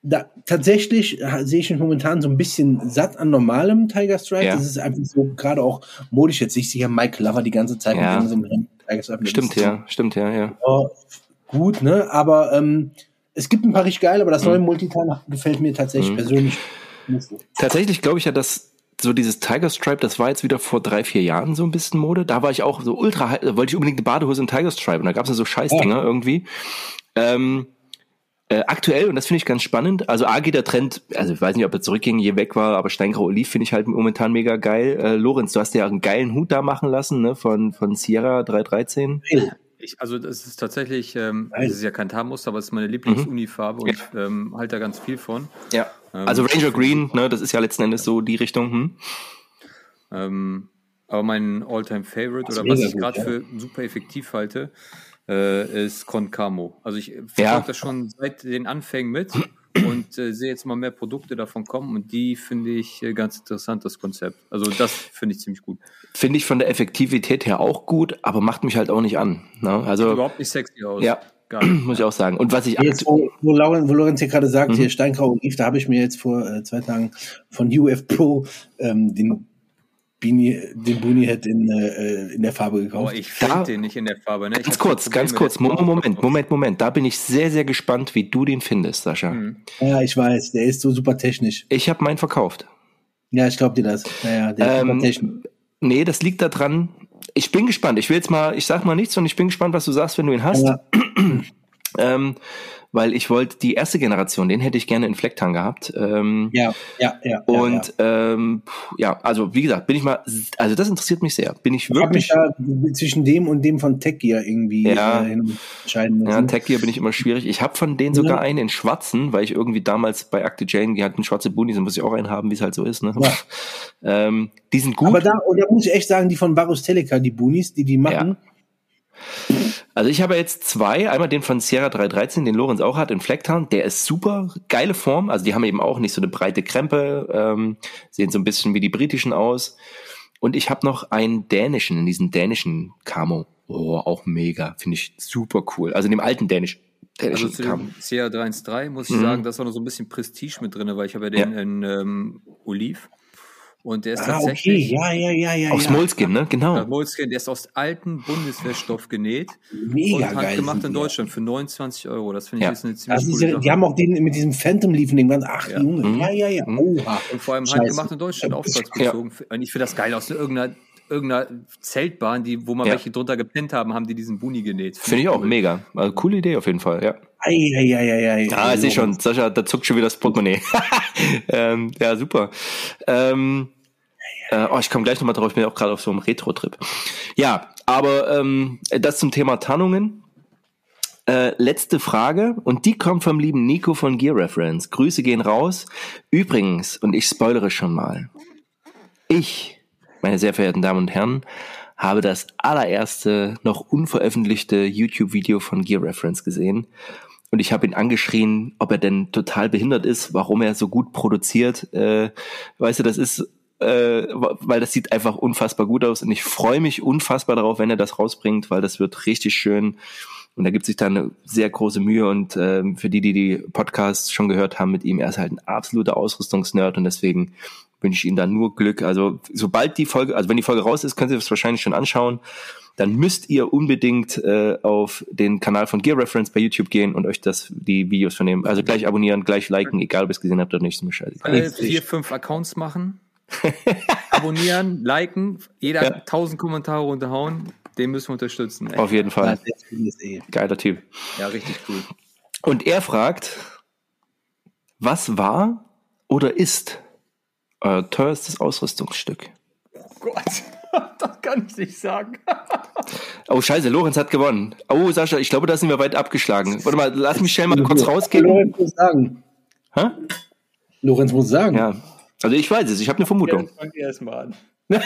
da, tatsächlich sehe ich mich momentan so ein bisschen satt an normalem Tiger Stripe. Ja. Das ist einfach so gerade auch modisch jetzt. Ich sehe ja Mike Lover die ganze Zeit ja. mit so einem Tiger Stripe. Stimmt, ja, stimmt, ja, ja. Oh, gut, ne? Aber ähm, es gibt ein paar richtig geil, aber das neue mhm. Multitan gefällt mir tatsächlich mhm. persönlich Tatsächlich glaube ich ja, dass so dieses Tiger Stripe, das war jetzt wieder vor drei, vier Jahren so ein bisschen Mode. Da war ich auch so ultra, da wollte ich unbedingt eine Badehose in Tiger Stripe und da gab es ja so Scheißdinger ja. irgendwie. Ähm, äh, aktuell, und das finde ich ganz spannend, also A geht der Trend, also ich weiß nicht, ob er zurückging, je weg war, aber Steingrau Oliv finde ich halt momentan mega geil. Äh, Lorenz, du hast ja einen geilen Hut da machen lassen, ne, von, von Sierra 313. Ich, also das ist tatsächlich, ähm, das ist ja kein Tarnmuster, aber es ist meine Lieblingsunifarbe mhm. und ja. ich ähm, halte da ganz viel von. Ja. Ähm, also Ranger Green, ne, das ist ja letzten Endes so die Richtung. Hm? Ähm, aber mein Alltime Favorite oder was ich gerade ja. für super effektiv halte, äh, ist Concamo. Also ich verfolge ja. das schon seit den Anfängen mit und äh, sehe jetzt mal mehr Produkte davon kommen und die finde ich äh, ganz interessant, das Konzept. Also das finde ich ziemlich gut. Finde ich von der Effektivität her auch gut, aber macht mich halt auch nicht an. Ne? Also Sieht überhaupt nicht sexy aus. Ja. Muss ich auch sagen. Und was ich jetzt, wo, wo, Lauren, wo Lorenz hier gerade sagt, mhm. hier Steingrau und Eve, da habe ich mir jetzt vor äh, zwei Tagen von UF Pro ähm, den Beanie, den Boonie Head in, äh, in der Farbe gekauft. Oh, ich finde den nicht in der Farbe. Ne? Ganz kurz, ganz kurz. Moment, Moment, Moment, Moment. Da bin ich sehr, sehr gespannt, wie du den findest, Sascha. Mhm. Ja, ich weiß. Der ist so super technisch. Ich habe meinen verkauft. Ja, ich glaube dir das. Ja, ja, der ist ähm, super technisch. Nee, das liegt daran. Ich bin gespannt. Ich will jetzt mal, ich sag mal nichts und ich bin gespannt, was du sagst, wenn du ihn hast. Ja. ähm, weil ich wollte die erste Generation, den hätte ich gerne in Flecktang gehabt. Ähm, ja, ja, ja. Und ja, Ähm, ja, also wie gesagt, bin ich mal, also das interessiert mich sehr. Bin ich wirklich. Ich da zwischen dem und dem von Tech Gear irgendwie ja, äh, entscheiden müssen. Ja, Tech Gear bin ich immer schwierig. Ich habe von denen sogar ja. einen in schwarzen, weil ich irgendwie damals bei Acte Jane, die hatten schwarze Boonies, dann muss ich auch einen haben, wie es halt so ist. Ne? Ja. ähm, die sind gut. Aber da, da muss ich echt sagen, die von Varus Teleca, die Boonies, die die machen. Ja also ich habe jetzt zwei, einmal den von Sierra 313, den Lorenz auch hat, in Flecktown, der ist super, geile Form, also die haben eben auch nicht so eine breite Krempe, ähm, sehen so ein bisschen wie die britischen aus. Und ich habe noch einen dänischen, diesen dänischen Camo. Oh, auch mega, finde ich super cool. Also in dem alten dänischen. dänischen also zu dem Sierra 313 muss ich mhm. sagen, das war noch so ein bisschen Prestige mit drin, weil ich habe ja den ja. in ähm, Oliv. Und der ist ah, tatsächlich. Okay. Ja, ja, ja, ja. Aus ja. Moleskin, ne? Genau. Ja, Moleskin, der ist aus altem Bundeswehrstoff genäht. Mega und geil. gemacht in Deutschland für 29 Euro. Das finde ich ja. ist eine ziemlich also diese, Die haben auch den mit diesem Phantom Leaf, den ganz, ach, ja. Junge. Mhm. Ja, ja, ja. Mhm. Oha. Und vor allem Scheiße. handgemacht in Deutschland, auftragsbezogen. Ja. Und ich finde das geil aus irgendeiner irgendeiner Zeltbahn, die, wo man ja. welche drunter gepennt haben, haben die diesen Buni genäht. Finde find ich auch mega. Also coole Idee auf jeden Fall, ja. Ei, ei, ei, ei, ei. Ah, ich sehe schon, Sascha, da zuckt schon wieder das Portemonnaie. ähm, ja, super. Ähm, äh, oh, ich komme gleich nochmal drauf, ich bin auch gerade auf so einem Retro-Trip. Ja, aber ähm, das zum Thema Tarnungen. Äh, letzte Frage und die kommt vom lieben Nico von Gear Reference. Grüße gehen raus. Übrigens, und ich spoilere schon mal, ich, meine sehr verehrten Damen und Herren, habe das allererste noch unveröffentlichte YouTube-Video von Gear Reference gesehen. Und ich habe ihn angeschrien, ob er denn total behindert ist, warum er so gut produziert. Äh, weißt du, das ist äh, weil das sieht einfach unfassbar gut aus und ich freue mich unfassbar darauf, wenn er das rausbringt, weil das wird richtig schön. Und da gibt sich dann eine sehr große Mühe und ähm, für die, die die Podcasts schon gehört haben mit ihm, er ist halt ein absoluter Ausrüstungsnerd und deswegen wünsche ich ihm da nur Glück. Also sobald die Folge, also wenn die Folge raus ist, könnt ihr das wahrscheinlich schon anschauen. Dann müsst ihr unbedingt äh, auf den Kanal von Gear Reference bei YouTube gehen und euch das die Videos von dem, also gleich abonnieren, gleich liken, egal ob ihr es gesehen habt oder nicht, ist mir scheißegal. Alle vier, fünf Accounts machen, abonnieren, liken, jeder Ja. tausend Kommentare runterhauen, den müssen wir unterstützen. Ey. Auf jeden Fall. eh. Geiler Typ. Ja, richtig cool. Und er fragt, was war oder ist euer teuerstes Ausrüstungsstück? Oh Gott, das kann ich nicht sagen. Oh scheiße, Lorenz hat gewonnen. Oh Sascha, ich glaube, da sind wir weit abgeschlagen. Warte mal, lass mich schnell mal kurz rausgehen. Lorenz muss sagen. Hä? Lorenz muss sagen. Ja, also ich weiß es, ich habe eine Vermutung. Fang erst mal an.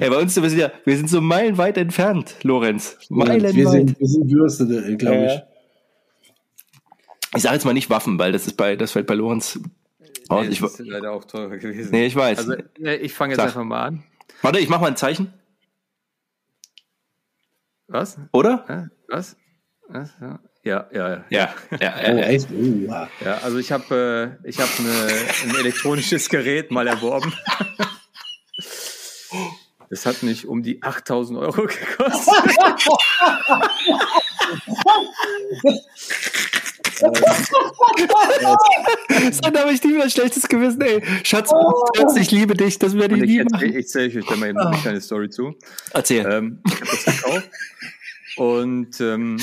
Ey, bei uns wir sind ja, wir sind so meilenweit entfernt, Lorenz. Meilenweit. wir, sind, wir sind Würste, glaube ich. Ja. Ich sage jetzt mal nicht Waffen, weil das ist bei, das fällt bei Lorenz aus. Nee, ich, das ist leider auch teurer gewesen. nee, ich weiß. Also, ich fange jetzt Sag. einfach mal an. Warte, ich mach mal ein Zeichen, Was? oder? Was? Was? Ja, ja, ja. ja. Ja, ja, Oh, ja. echt? Oh. Ja, also ich habe äh, ich hab ein elektronisches Gerät mal erworben. Das hat mich um die 8000 Euro gekostet. Dann habe ich nie wieder ein schlechtes Gewissen, ey. Schatz, Schatz, ich liebe dich, das werde ich nie ich machen. erzähle ich erzähl euch da mal eben eine kleine Story zu. Erzähl. Ähm, ich habe das gekauft. Und ähm,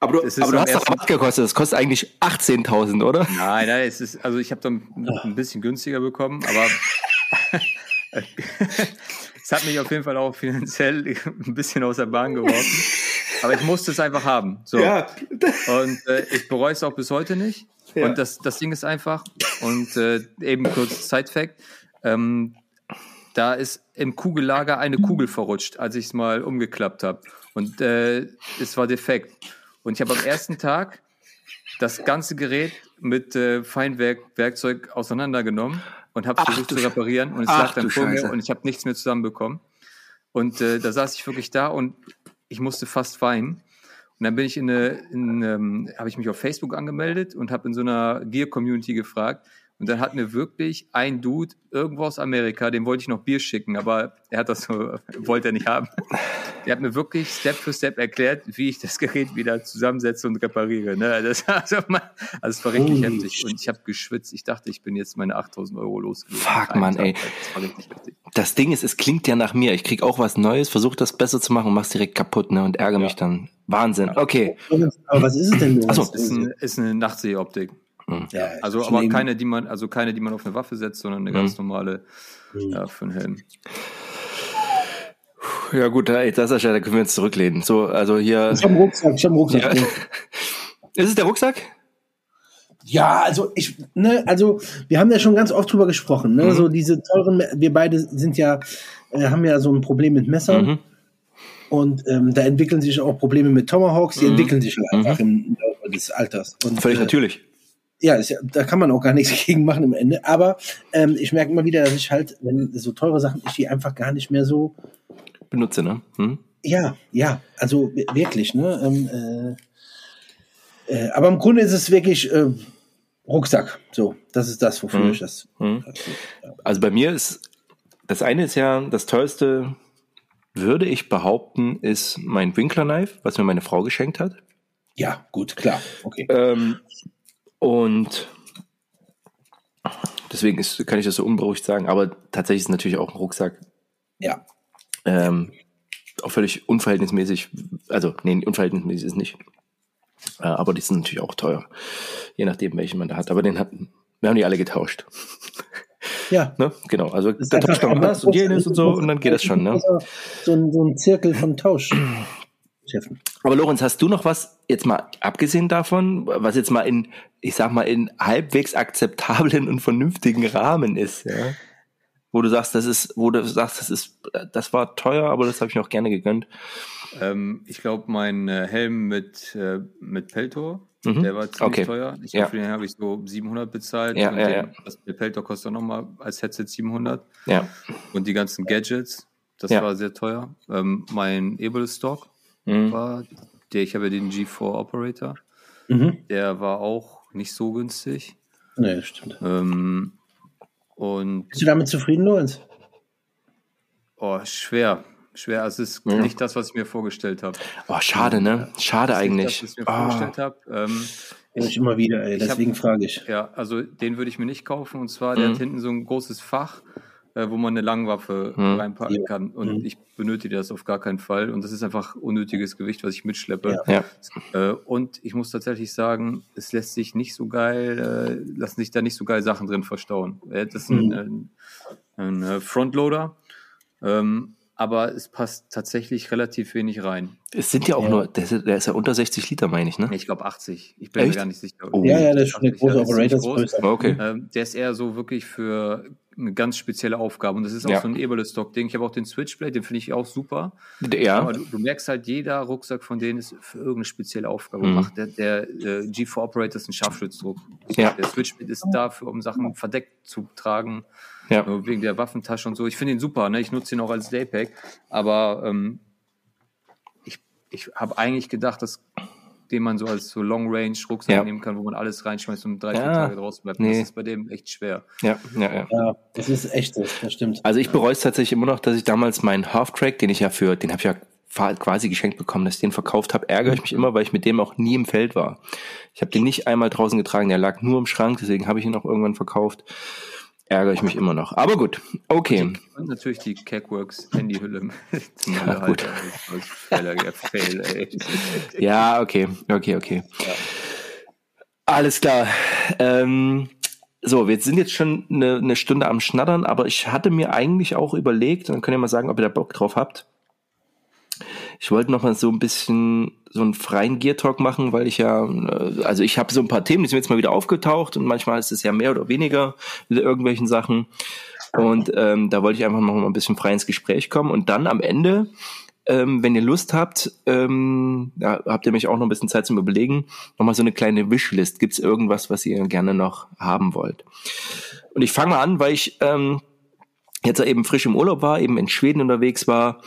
aber du, aber du hast doch Rabatt gekostet, das kostet eigentlich 18.000, oder? nein, nein, es ist, also ich habe dann ein bisschen günstiger bekommen, aber es hat mich auf jeden Fall auch finanziell ein bisschen aus der Bahn geworfen. Aber ich musste es einfach haben. So. Und äh, ich bereue es auch bis heute nicht. Ja. Und das, das Ding ist einfach, und äh, eben kurz Side-Fact, ähm, da ist im Kugellager eine Kugel verrutscht, als ich es mal umgeklappt habe. Und äh, es war defekt. Und ich habe am ersten Tag das ganze Gerät mit äh, Feinwerkzeug auseinandergenommen und habe versucht zu reparieren. Und es lag dann vor mir und ich habe nichts mehr zusammenbekommen. Und äh, da saß ich wirklich da und ich musste fast weinen. Und dann bin ich in eine, in, ähm, habe ich mich auf Facebook angemeldet und habe in so einer Gear-Community gefragt. Und dann hat mir wirklich ein Dude irgendwo aus Amerika, dem wollte ich noch Bier schicken, aber er hat das so, wollte er nicht haben. Der hat mir wirklich Step für Step erklärt, wie ich das Gerät wieder zusammensetze und repariere. Ne? Das, also, man, also es war richtig Holy heftig. Und ich habe geschwitzt. Ich dachte, ich bin jetzt meine 8000 Euro losgewesen. Fuck, Mann, ey. Das war richtig heftig. Das Ding ist, es klingt ja nach mir. Ich krieg auch was Neues, versuche das besser zu machen und mach's direkt kaputt, ne? Und ärgere mich dann. Wahnsinn. Okay. Aber was ist es denn, Lorenz? Ach so. Ist, ein, ist eine Nachtsehoptik. Ja, Also, aber keine, die man, also keine, die man auf eine Waffe setzt, sondern eine ganz normale ja, für einen Helm. Ja gut, ey, das ist ja, da können wir uns zurücklehnen. So, also hier. Ich habe einen Rucksack, ich habe einen Rucksack. Ja. Ist es der Rucksack? Ja, also ich, ne, also wir haben ja schon ganz oft drüber gesprochen, ne, Mhm. so diese teuren, wir beide sind ja, äh, haben ja so ein Problem mit Messern Mhm. und ähm, da entwickeln sich auch Probleme mit Tomahawks, die Mhm. entwickeln sich einfach im Laufe des Alters. Und, Völlig äh, natürlich. Ja, ist ja, da kann man auch gar nichts gegen machen im Ende. Aber ähm, ich merke immer wieder, dass ich halt, wenn so teure Sachen, ich die einfach gar nicht mehr so, Benutze, ne? Hm? ja, ja, also wi- wirklich, ne? Ähm, äh, äh, aber im Grunde ist es wirklich äh, Rucksack. So, das ist das, wofür Mhm. ich das. Mhm. Ja. Also bei mir ist, das eine ist ja, das teuerste, würde ich behaupten, ist mein Winkler Knife, was mir meine Frau geschenkt hat. Ja, gut, klar. Okay. Ähm, und deswegen ist, kann ich das so unberuhigt sagen, aber tatsächlich ist natürlich auch ein Rucksack. Ja. Ähm, auch völlig unverhältnismäßig, also nee, unverhältnismäßig ist es nicht. Äh, aber die sind natürlich auch teuer, je nachdem, welchen man da hat. Aber den hat, wir haben die alle getauscht. Ja. Ne? Genau, also da tauscht man das und jenes und so und dann geht das schon. Ne? So ein, so ein Zirkel von Tausch. Chefen. Aber Lorenz, hast du noch was, jetzt mal abgesehen davon, was jetzt mal in, ich sag mal, in halbwegs akzeptablen und vernünftigen Rahmen ist? Ja? Wo du sagst, das ist, wo du sagst, das ist, das war teuer, aber das habe ich auch gerne gegönnt. Ähm, ich glaube, mein äh, Helm mit, äh, mit Peltor, Mhm. der war ziemlich Okay. teuer. Ich Ja. glaube, für den habe ich so 700 bezahlt. Ja, ja, den, ja. Das, der Peltor kostet auch nochmal als Headset 700. Ja. Und die ganzen Gadgets, das Ja. war sehr teuer. Ähm, mein Able-Stock Mhm. war, der, ich habe ja den G4 Operator, Mhm. der war auch nicht so günstig. Nee, stimmt. Ähm, und Bist du damit zufrieden, Lorenz? oh, schwer. Schwer, also es ist Ja. nicht das, was ich mir vorgestellt habe. Oh, schade, ne? Schade Das nicht eigentlich. Das, was ich mir Ah. vorgestellt habe. Ähm, ich immer wieder, ey. Deswegen frage ich. ja, also den würde ich mir nicht kaufen. Und zwar, der Mhm. hat hinten so ein großes Fach, äh, wo man eine Langwaffe Mhm. reinpacken kann. Und Mhm. ich benötige das auf gar keinen Fall. Und das ist einfach unnötiges Gewicht, was ich mitschleppe. Ja. Äh, und ich muss tatsächlich sagen, es lässt sich nicht so geil, äh, lassen sich da nicht so geil Sachen drin verstauen. Äh, Das ist ein, ein, ein äh, Frontloader. Ähm, aber es passt tatsächlich relativ wenig rein. Es sind ja auch Ja. nur, der ist, der ist ja unter 60 Liter, meine ich, ne? Ich glaube 80. Ich bin mir Echt? gar nicht sicher. Oh. Ja, ja, das ist schon eine 80, ja, große. Operatorsgröße. Okay. Ähm, der ist eher so wirklich für eine ganz spezielle Aufgabe. Und das ist auch Ja. so ein Eberle-Stock-Ding. Ich habe auch den Switchblade, den finde ich auch super. Ja. Aber du, du merkst halt, jeder Rucksack von denen ist für irgendeine spezielle Aufgabe Mhm. gemacht. Der, der äh, G4 Operator ist ein Scharfschutzdruck. Ja. Der Switchblade ist dafür, um Sachen verdeckt zu tragen, Ja. äh, wegen der Waffentasche und so. Ich finde ihn super. Ne? Ich nutze ihn auch als Daypack. Aber ähm, ich, ich habe eigentlich gedacht, dass den man so als so Long-Range-Rucksack Ja. nehmen kann, wo man alles reinschmeißt und drei, vier Ja. Tage draußen bleibt. Nee. Das ist bei dem echt schwer. Ja, ja, ja. Ja, das ist echt so, das stimmt. Also ich bereue es tatsächlich immer noch, dass ich damals meinen Half-Track, den ich ja für, den habe ich ja quasi geschenkt bekommen, dass ich den verkauft habe, ärgere ich mich immer, weil ich mit dem auch nie im Feld war. Ich habe den nicht einmal draußen getragen, der lag nur im Schrank, deswegen habe ich ihn auch irgendwann verkauft. Ärgere ich mich immer noch. Aber gut, okay. Und natürlich die Cakeworks Handyhülle Ja, gut. Ist Fail, ja. Ja, okay, okay, okay. Alles klar. Ähm, so, wir sind jetzt schon eine, eine Stunde am Schnattern, aber ich hatte mir eigentlich auch überlegt, dann könnt ihr mal sagen, ob ihr da Bock drauf habt. Ich wollte noch mal so ein bisschen so einen freien Gear Talk machen, weil ich ja, äh, also ich habe so ein paar Themen, die sind jetzt mal wieder aufgetaucht und manchmal ist es ja mehr oder weniger mit irgendwelchen Sachen. Und ähm, da wollte ich einfach noch mal ein bisschen frei ins Gespräch kommen und dann am Ende ähm, wenn ihr Lust habt, ähm, da habt ihr mich auch noch ein bisschen Zeit zum Überlegen, nochmal so eine kleine Wishlist. Gibt es irgendwas, was ihr gerne noch haben wollt? Und ich fange mal an, weil ich ähm, jetzt eben frisch im Urlaub war, eben in Schweden unterwegs war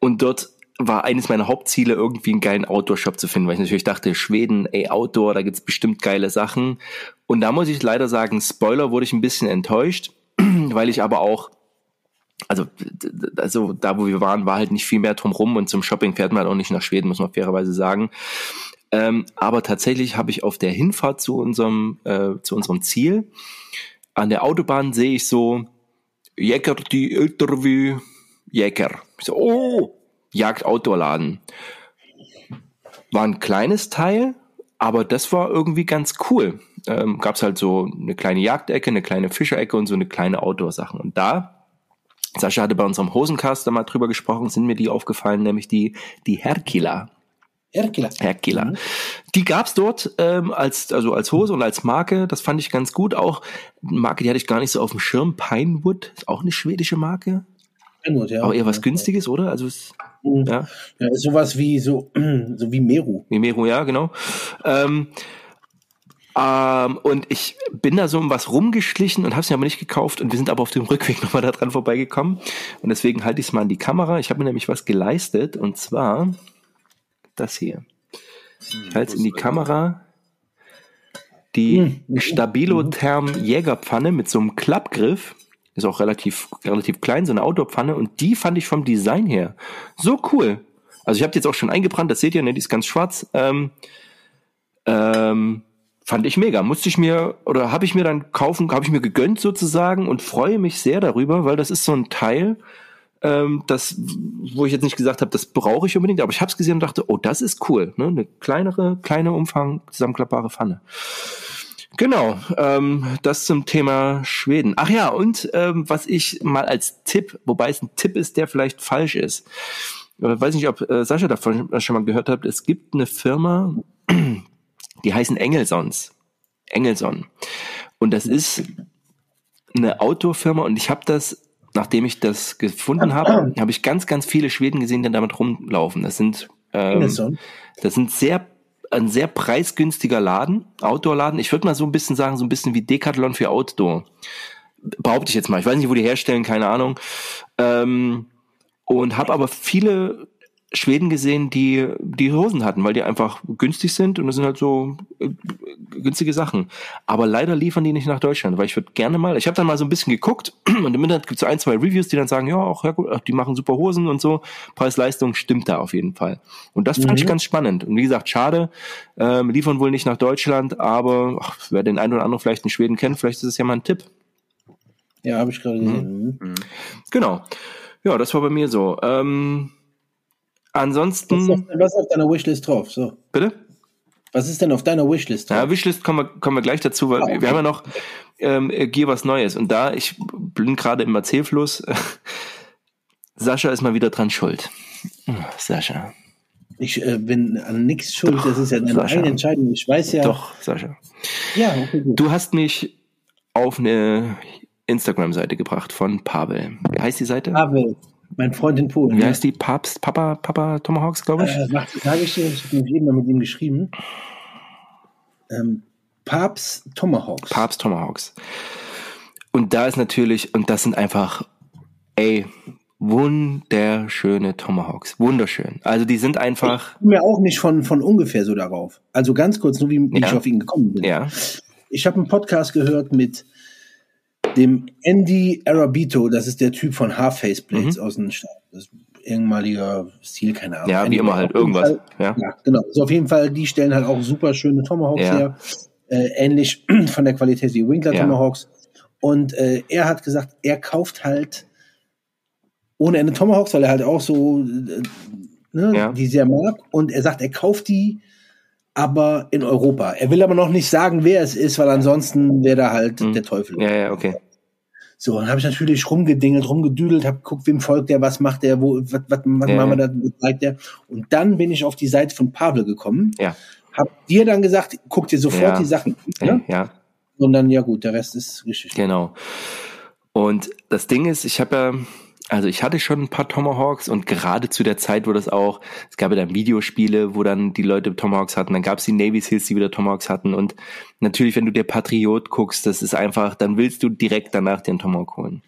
und dort war eines meiner Hauptziele, irgendwie einen geilen Outdoor-Shop zu finden, weil ich natürlich dachte, Schweden, ey, Outdoor, da gibt's bestimmt geile Sachen. Und da muss ich leider sagen, Spoiler, wurde ich ein bisschen enttäuscht, weil ich aber auch also, also da, wo wir waren, war halt nicht viel mehr drumrum und zum Shopping fährt man halt auch nicht nach Schweden, muss man fairerweise sagen. Ähm, aber tatsächlich habe ich auf der Hinfahrt zu unserem, äh, zu unserem Ziel, an der Autobahn sehe ich so, Jäger, die älter wie Jäger. Ich so, oh, Jagd-Outdoor-Laden. War ein kleines Teil, aber das war irgendwie ganz cool. Ähm, Gab es halt so eine kleine Jagdecke, eine kleine Fischerecke und so eine kleine Outdoor-Sachen. Und da Sascha hatte bei unserem Hosencast da mal drüber gesprochen, sind mir die aufgefallen, nämlich die, die Herkila. Herkila. Herkila. Mhm. Die gab's dort ähm, als, also als Hose und als Marke. Das fand ich ganz gut. Auch eine Marke, die hatte ich gar nicht so auf dem Schirm. Pinewood ist auch eine schwedische Marke. Pinewood, ja. Aber eher was Ja. Günstiges, oder? Also es, Mhm. ja, Ja, ist sowas wie so, so wie Meru. Mimero, ja, genau. Ähm, ähm, und ich bin da so um was rumgeschlichen und habe es mir aber nicht gekauft und wir sind aber auf dem Rückweg nochmal da dran vorbeigekommen. Und deswegen halte ich es mal an die Kamera. Ich habe mir nämlich was geleistet und zwar das hier. Ich halte es in die Kamera. Die Mhm. Stabilotherm Jägerpfanne mit so einem Klappgriff. Ist auch relativ, relativ klein, so eine Outdoor-Pfanne. Und die fand ich vom Design her so cool. Also ich habe die jetzt auch schon eingebrannt, das seht ihr, ne? die ist ganz schwarz. Ähm, ähm, fand ich mega. Musste ich mir oder habe ich mir dann kaufen, habe ich mir gegönnt sozusagen und freue mich sehr darüber, weil das ist so ein Teil, ähm, das, wo ich jetzt nicht gesagt habe, das brauche ich unbedingt, aber ich habe es gesehen und dachte, oh, das ist cool, ne? Eine kleinere, kleine Umfang zusammenklappbare Pfanne. Genau, ähm, das zum Thema Schweden. Ach ja, und ähm, was ich mal als Tipp, wobei es ein Tipp ist, der vielleicht falsch ist. Äh, weiß nicht, ob äh, Sascha davon schon mal gehört hat. Es gibt eine Firma, die heißen Engelsons. Engelson. Und das ist eine Outdoor-Firma und ich habe das nachdem ich das gefunden habe, habe ich ganz, ganz viele Schweden gesehen, die damit rumlaufen. Das sind, ähm, das sind sehr, ein sehr preisgünstiger Laden, Outdoor-Laden. Ich würde mal so ein bisschen sagen, so ein bisschen wie Decathlon für Outdoor. Behaupte ich jetzt mal. Ich weiß nicht, wo die herstellen, keine Ahnung. Ähm, und habe aber viele Schweden gesehen, die die Hosen hatten, weil die einfach günstig sind und das sind halt so äh, günstige Sachen. Aber leider liefern die nicht nach Deutschland, weil ich würde gerne mal, ich habe dann mal so ein bisschen geguckt und im Internet gibt es so ein, zwei Reviews, die dann sagen, ja, auch ja, gut, ach, die machen super Hosen und so. Preis-Leistung stimmt da auf jeden Fall. Und das fand Mhm. ich ganz spannend. Und wie gesagt, schade, ähm, liefern wohl nicht nach Deutschland, aber ach, wer den einen oder anderen vielleicht in Schweden kennt, vielleicht ist es ja mal ein Tipp. Ja, habe ich gerade gesehen. Mhm. Genau. Ja, das war bei mir so. Ähm, Was, ist ansonsten, auf, was ist auf deiner Wishlist drauf? So. bitte? Was ist denn auf deiner Wishlist? Ja, Wishlist kommen wir, kommen wir gleich dazu, weil Ah, okay. wir haben ja noch ähm, Gear was Neues. Und da, ich bin gerade im Erzählfluss, Sascha ist mal wieder dran schuld. Sascha. Ich äh, bin an nichts schuld, das ist ja deine Sascha. eigene Entscheidung. Ich weiß ja. Doch, Sascha. Ja, okay. Du hast mich auf eine Instagram-Seite gebracht von Pavel. Wie heißt die Seite? Pavel, mein Freund in Polen. Wie ja. heißt die? Papst, Papa, Papa Tomahawks, glaube ich? Äh, sage ich dir, ich habe nämlich eben mal mit ihm geschrieben. Ähm, Papst Tomahawks. Papst Tomahawks. Und da ist natürlich, und das sind einfach, ey, wunderschöne Tomahawks. Wunderschön. Also die sind einfach, Ich bin mir auch nicht von, von ungefähr so darauf. Also ganz kurz, nur wie, wie Ja. ich auf ihn gekommen bin. ja, Ich habe einen Podcast gehört mit dem Andy Arabito, das ist der Typ von Half-Face Blades aus Staaten. Das ist ehemaliger Stil, keine Ahnung. Mhm. ja, wie Anyway, immer halt irgendwas. Fall- Ja. Ja, genau. So auf jeden Fall, die stellen halt auch super schöne Tomahawks Ja. her. Äh, ähnlich von der Qualität wie Winkler Ja. Tomahawks. Und äh, er hat gesagt, er kauft halt ohne Ende Tomahawks, weil er halt auch so äh, ne, Ja. die sehr mag. Und er sagt, er kauft die aber in Europa. Er will aber noch nicht sagen, wer es ist, weil ansonsten wäre da halt Mhm. der Teufel. Ja, ja, okay. So, dann habe ich natürlich rumgedingelt, rumgedüdelt, habe geguckt, wem folgt der, was macht der, wo, was, was, was Ja, machen wir da, wo zeigt der. Und dann bin ich auf die Seite von Pavel gekommen, Ja, hab dir dann gesagt, guck dir sofort Ja. die Sachen an. ja, Ne? ja, Und dann, ja gut, der Rest ist richtig. genau. Und das Ding ist, ich habe ja, also ich hatte schon ein paar Tomahawks und gerade zu der Zeit, wo das auch, es gab ja dann Videospiele, wo dann die Leute Tomahawks hatten, dann gab es die Navy Seals, die wieder Tomahawks hatten und natürlich, wenn du dir Patriot guckst, das ist einfach, dann willst du direkt danach den Tomahawk holen.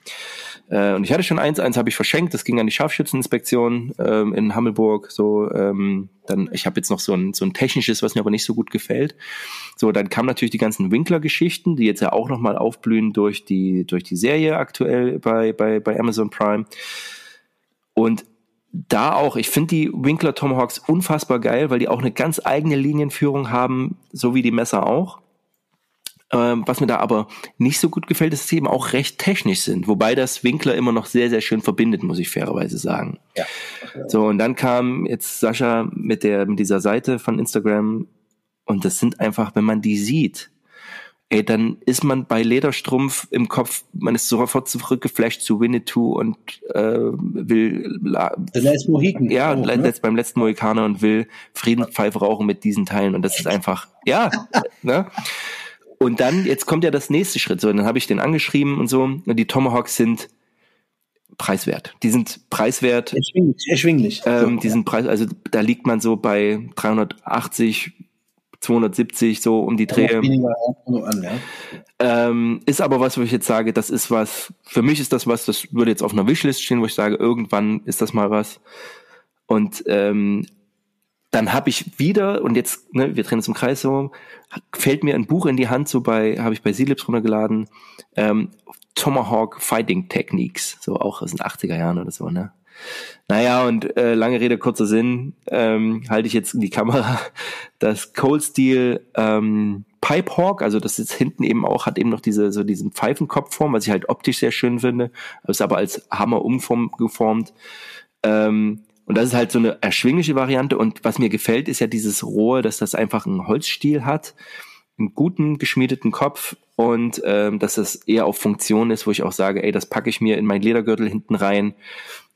Äh, und ich hatte schon eins, eins habe ich verschenkt, das ging an die Scharfschützeninspektion ähm, in Hammelburg. So, ähm, dann, ich habe jetzt noch so ein, so ein technisches, was mir aber nicht so gut gefällt. So, dann kamen natürlich die ganzen Winkler-Geschichten, die jetzt ja auch nochmal aufblühen durch die, durch die Serie aktuell bei, bei, bei Amazon Prime. Und da auch, ich finde die Winkler Tomahawks unfassbar geil, weil die auch eine ganz eigene Linienführung haben, so wie die Messer auch. Ähm, was mir da aber nicht so gut gefällt, ist, dass sie eben auch recht technisch sind, wobei das Winkler immer noch sehr, sehr schön verbindet, muss ich fairerweise sagen. Ja. So, und dann kam jetzt Sascha mit der, mit dieser Seite von Instagram und das sind einfach, wenn man die sieht, ey, dann ist man bei Lederstrumpf im Kopf, man ist sofort zurückgeflasht zu Winnetou und äh, will la- The Last Mohican. ja, auch, ne? beim letzten Mohikaner und will Friedenspfeife rauchen mit diesen Teilen. Und das ist einfach, ja, ne? Und dann, jetzt kommt ja das nächste Schritt. So, dann habe ich den angeschrieben und so. Und die Tomahawks sind preiswert. Die sind preiswert. Erschwinglich. erschwinglich. Ähm, So, die sind preis, also da liegt man so bei 380, 270, so um die ja, Dreh. ja, an, ja. Ähm, ist aber was, wo ich jetzt sage, das ist was, für mich ist das was, das würde jetzt auf einer Wishlist stehen, wo ich sage, irgendwann ist das mal was. Und ähm, dann habe ich wieder, und jetzt, ne, wir drehen uns im Kreis so, fällt mir ein Buch in die Hand, so bei, habe ich bei Seelips runtergeladen, ähm, Tomahawk Fighting Techniques, so auch aus den 80er Jahren oder so, ne? Naja, und äh, lange Rede, kurzer Sinn, ähm, halte ich jetzt in die Kamera das Cold Steel ähm, Pipe Hawk, also das ist hinten eben auch, hat eben noch diese, so diesen Pfeifenkopfform, was ich halt optisch sehr schön finde, ist aber als Hammer umgeformt. Ähm, und das ist halt so eine erschwingliche Variante. Und was mir gefällt, ist ja dieses Rohr, dass das einfach einen Holzstiel hat, einen guten geschmiedeten Kopf und ähm, dass das eher auf Funktion ist, wo ich auch sage, ey, das packe ich mir in meinen Ledergürtel hinten rein,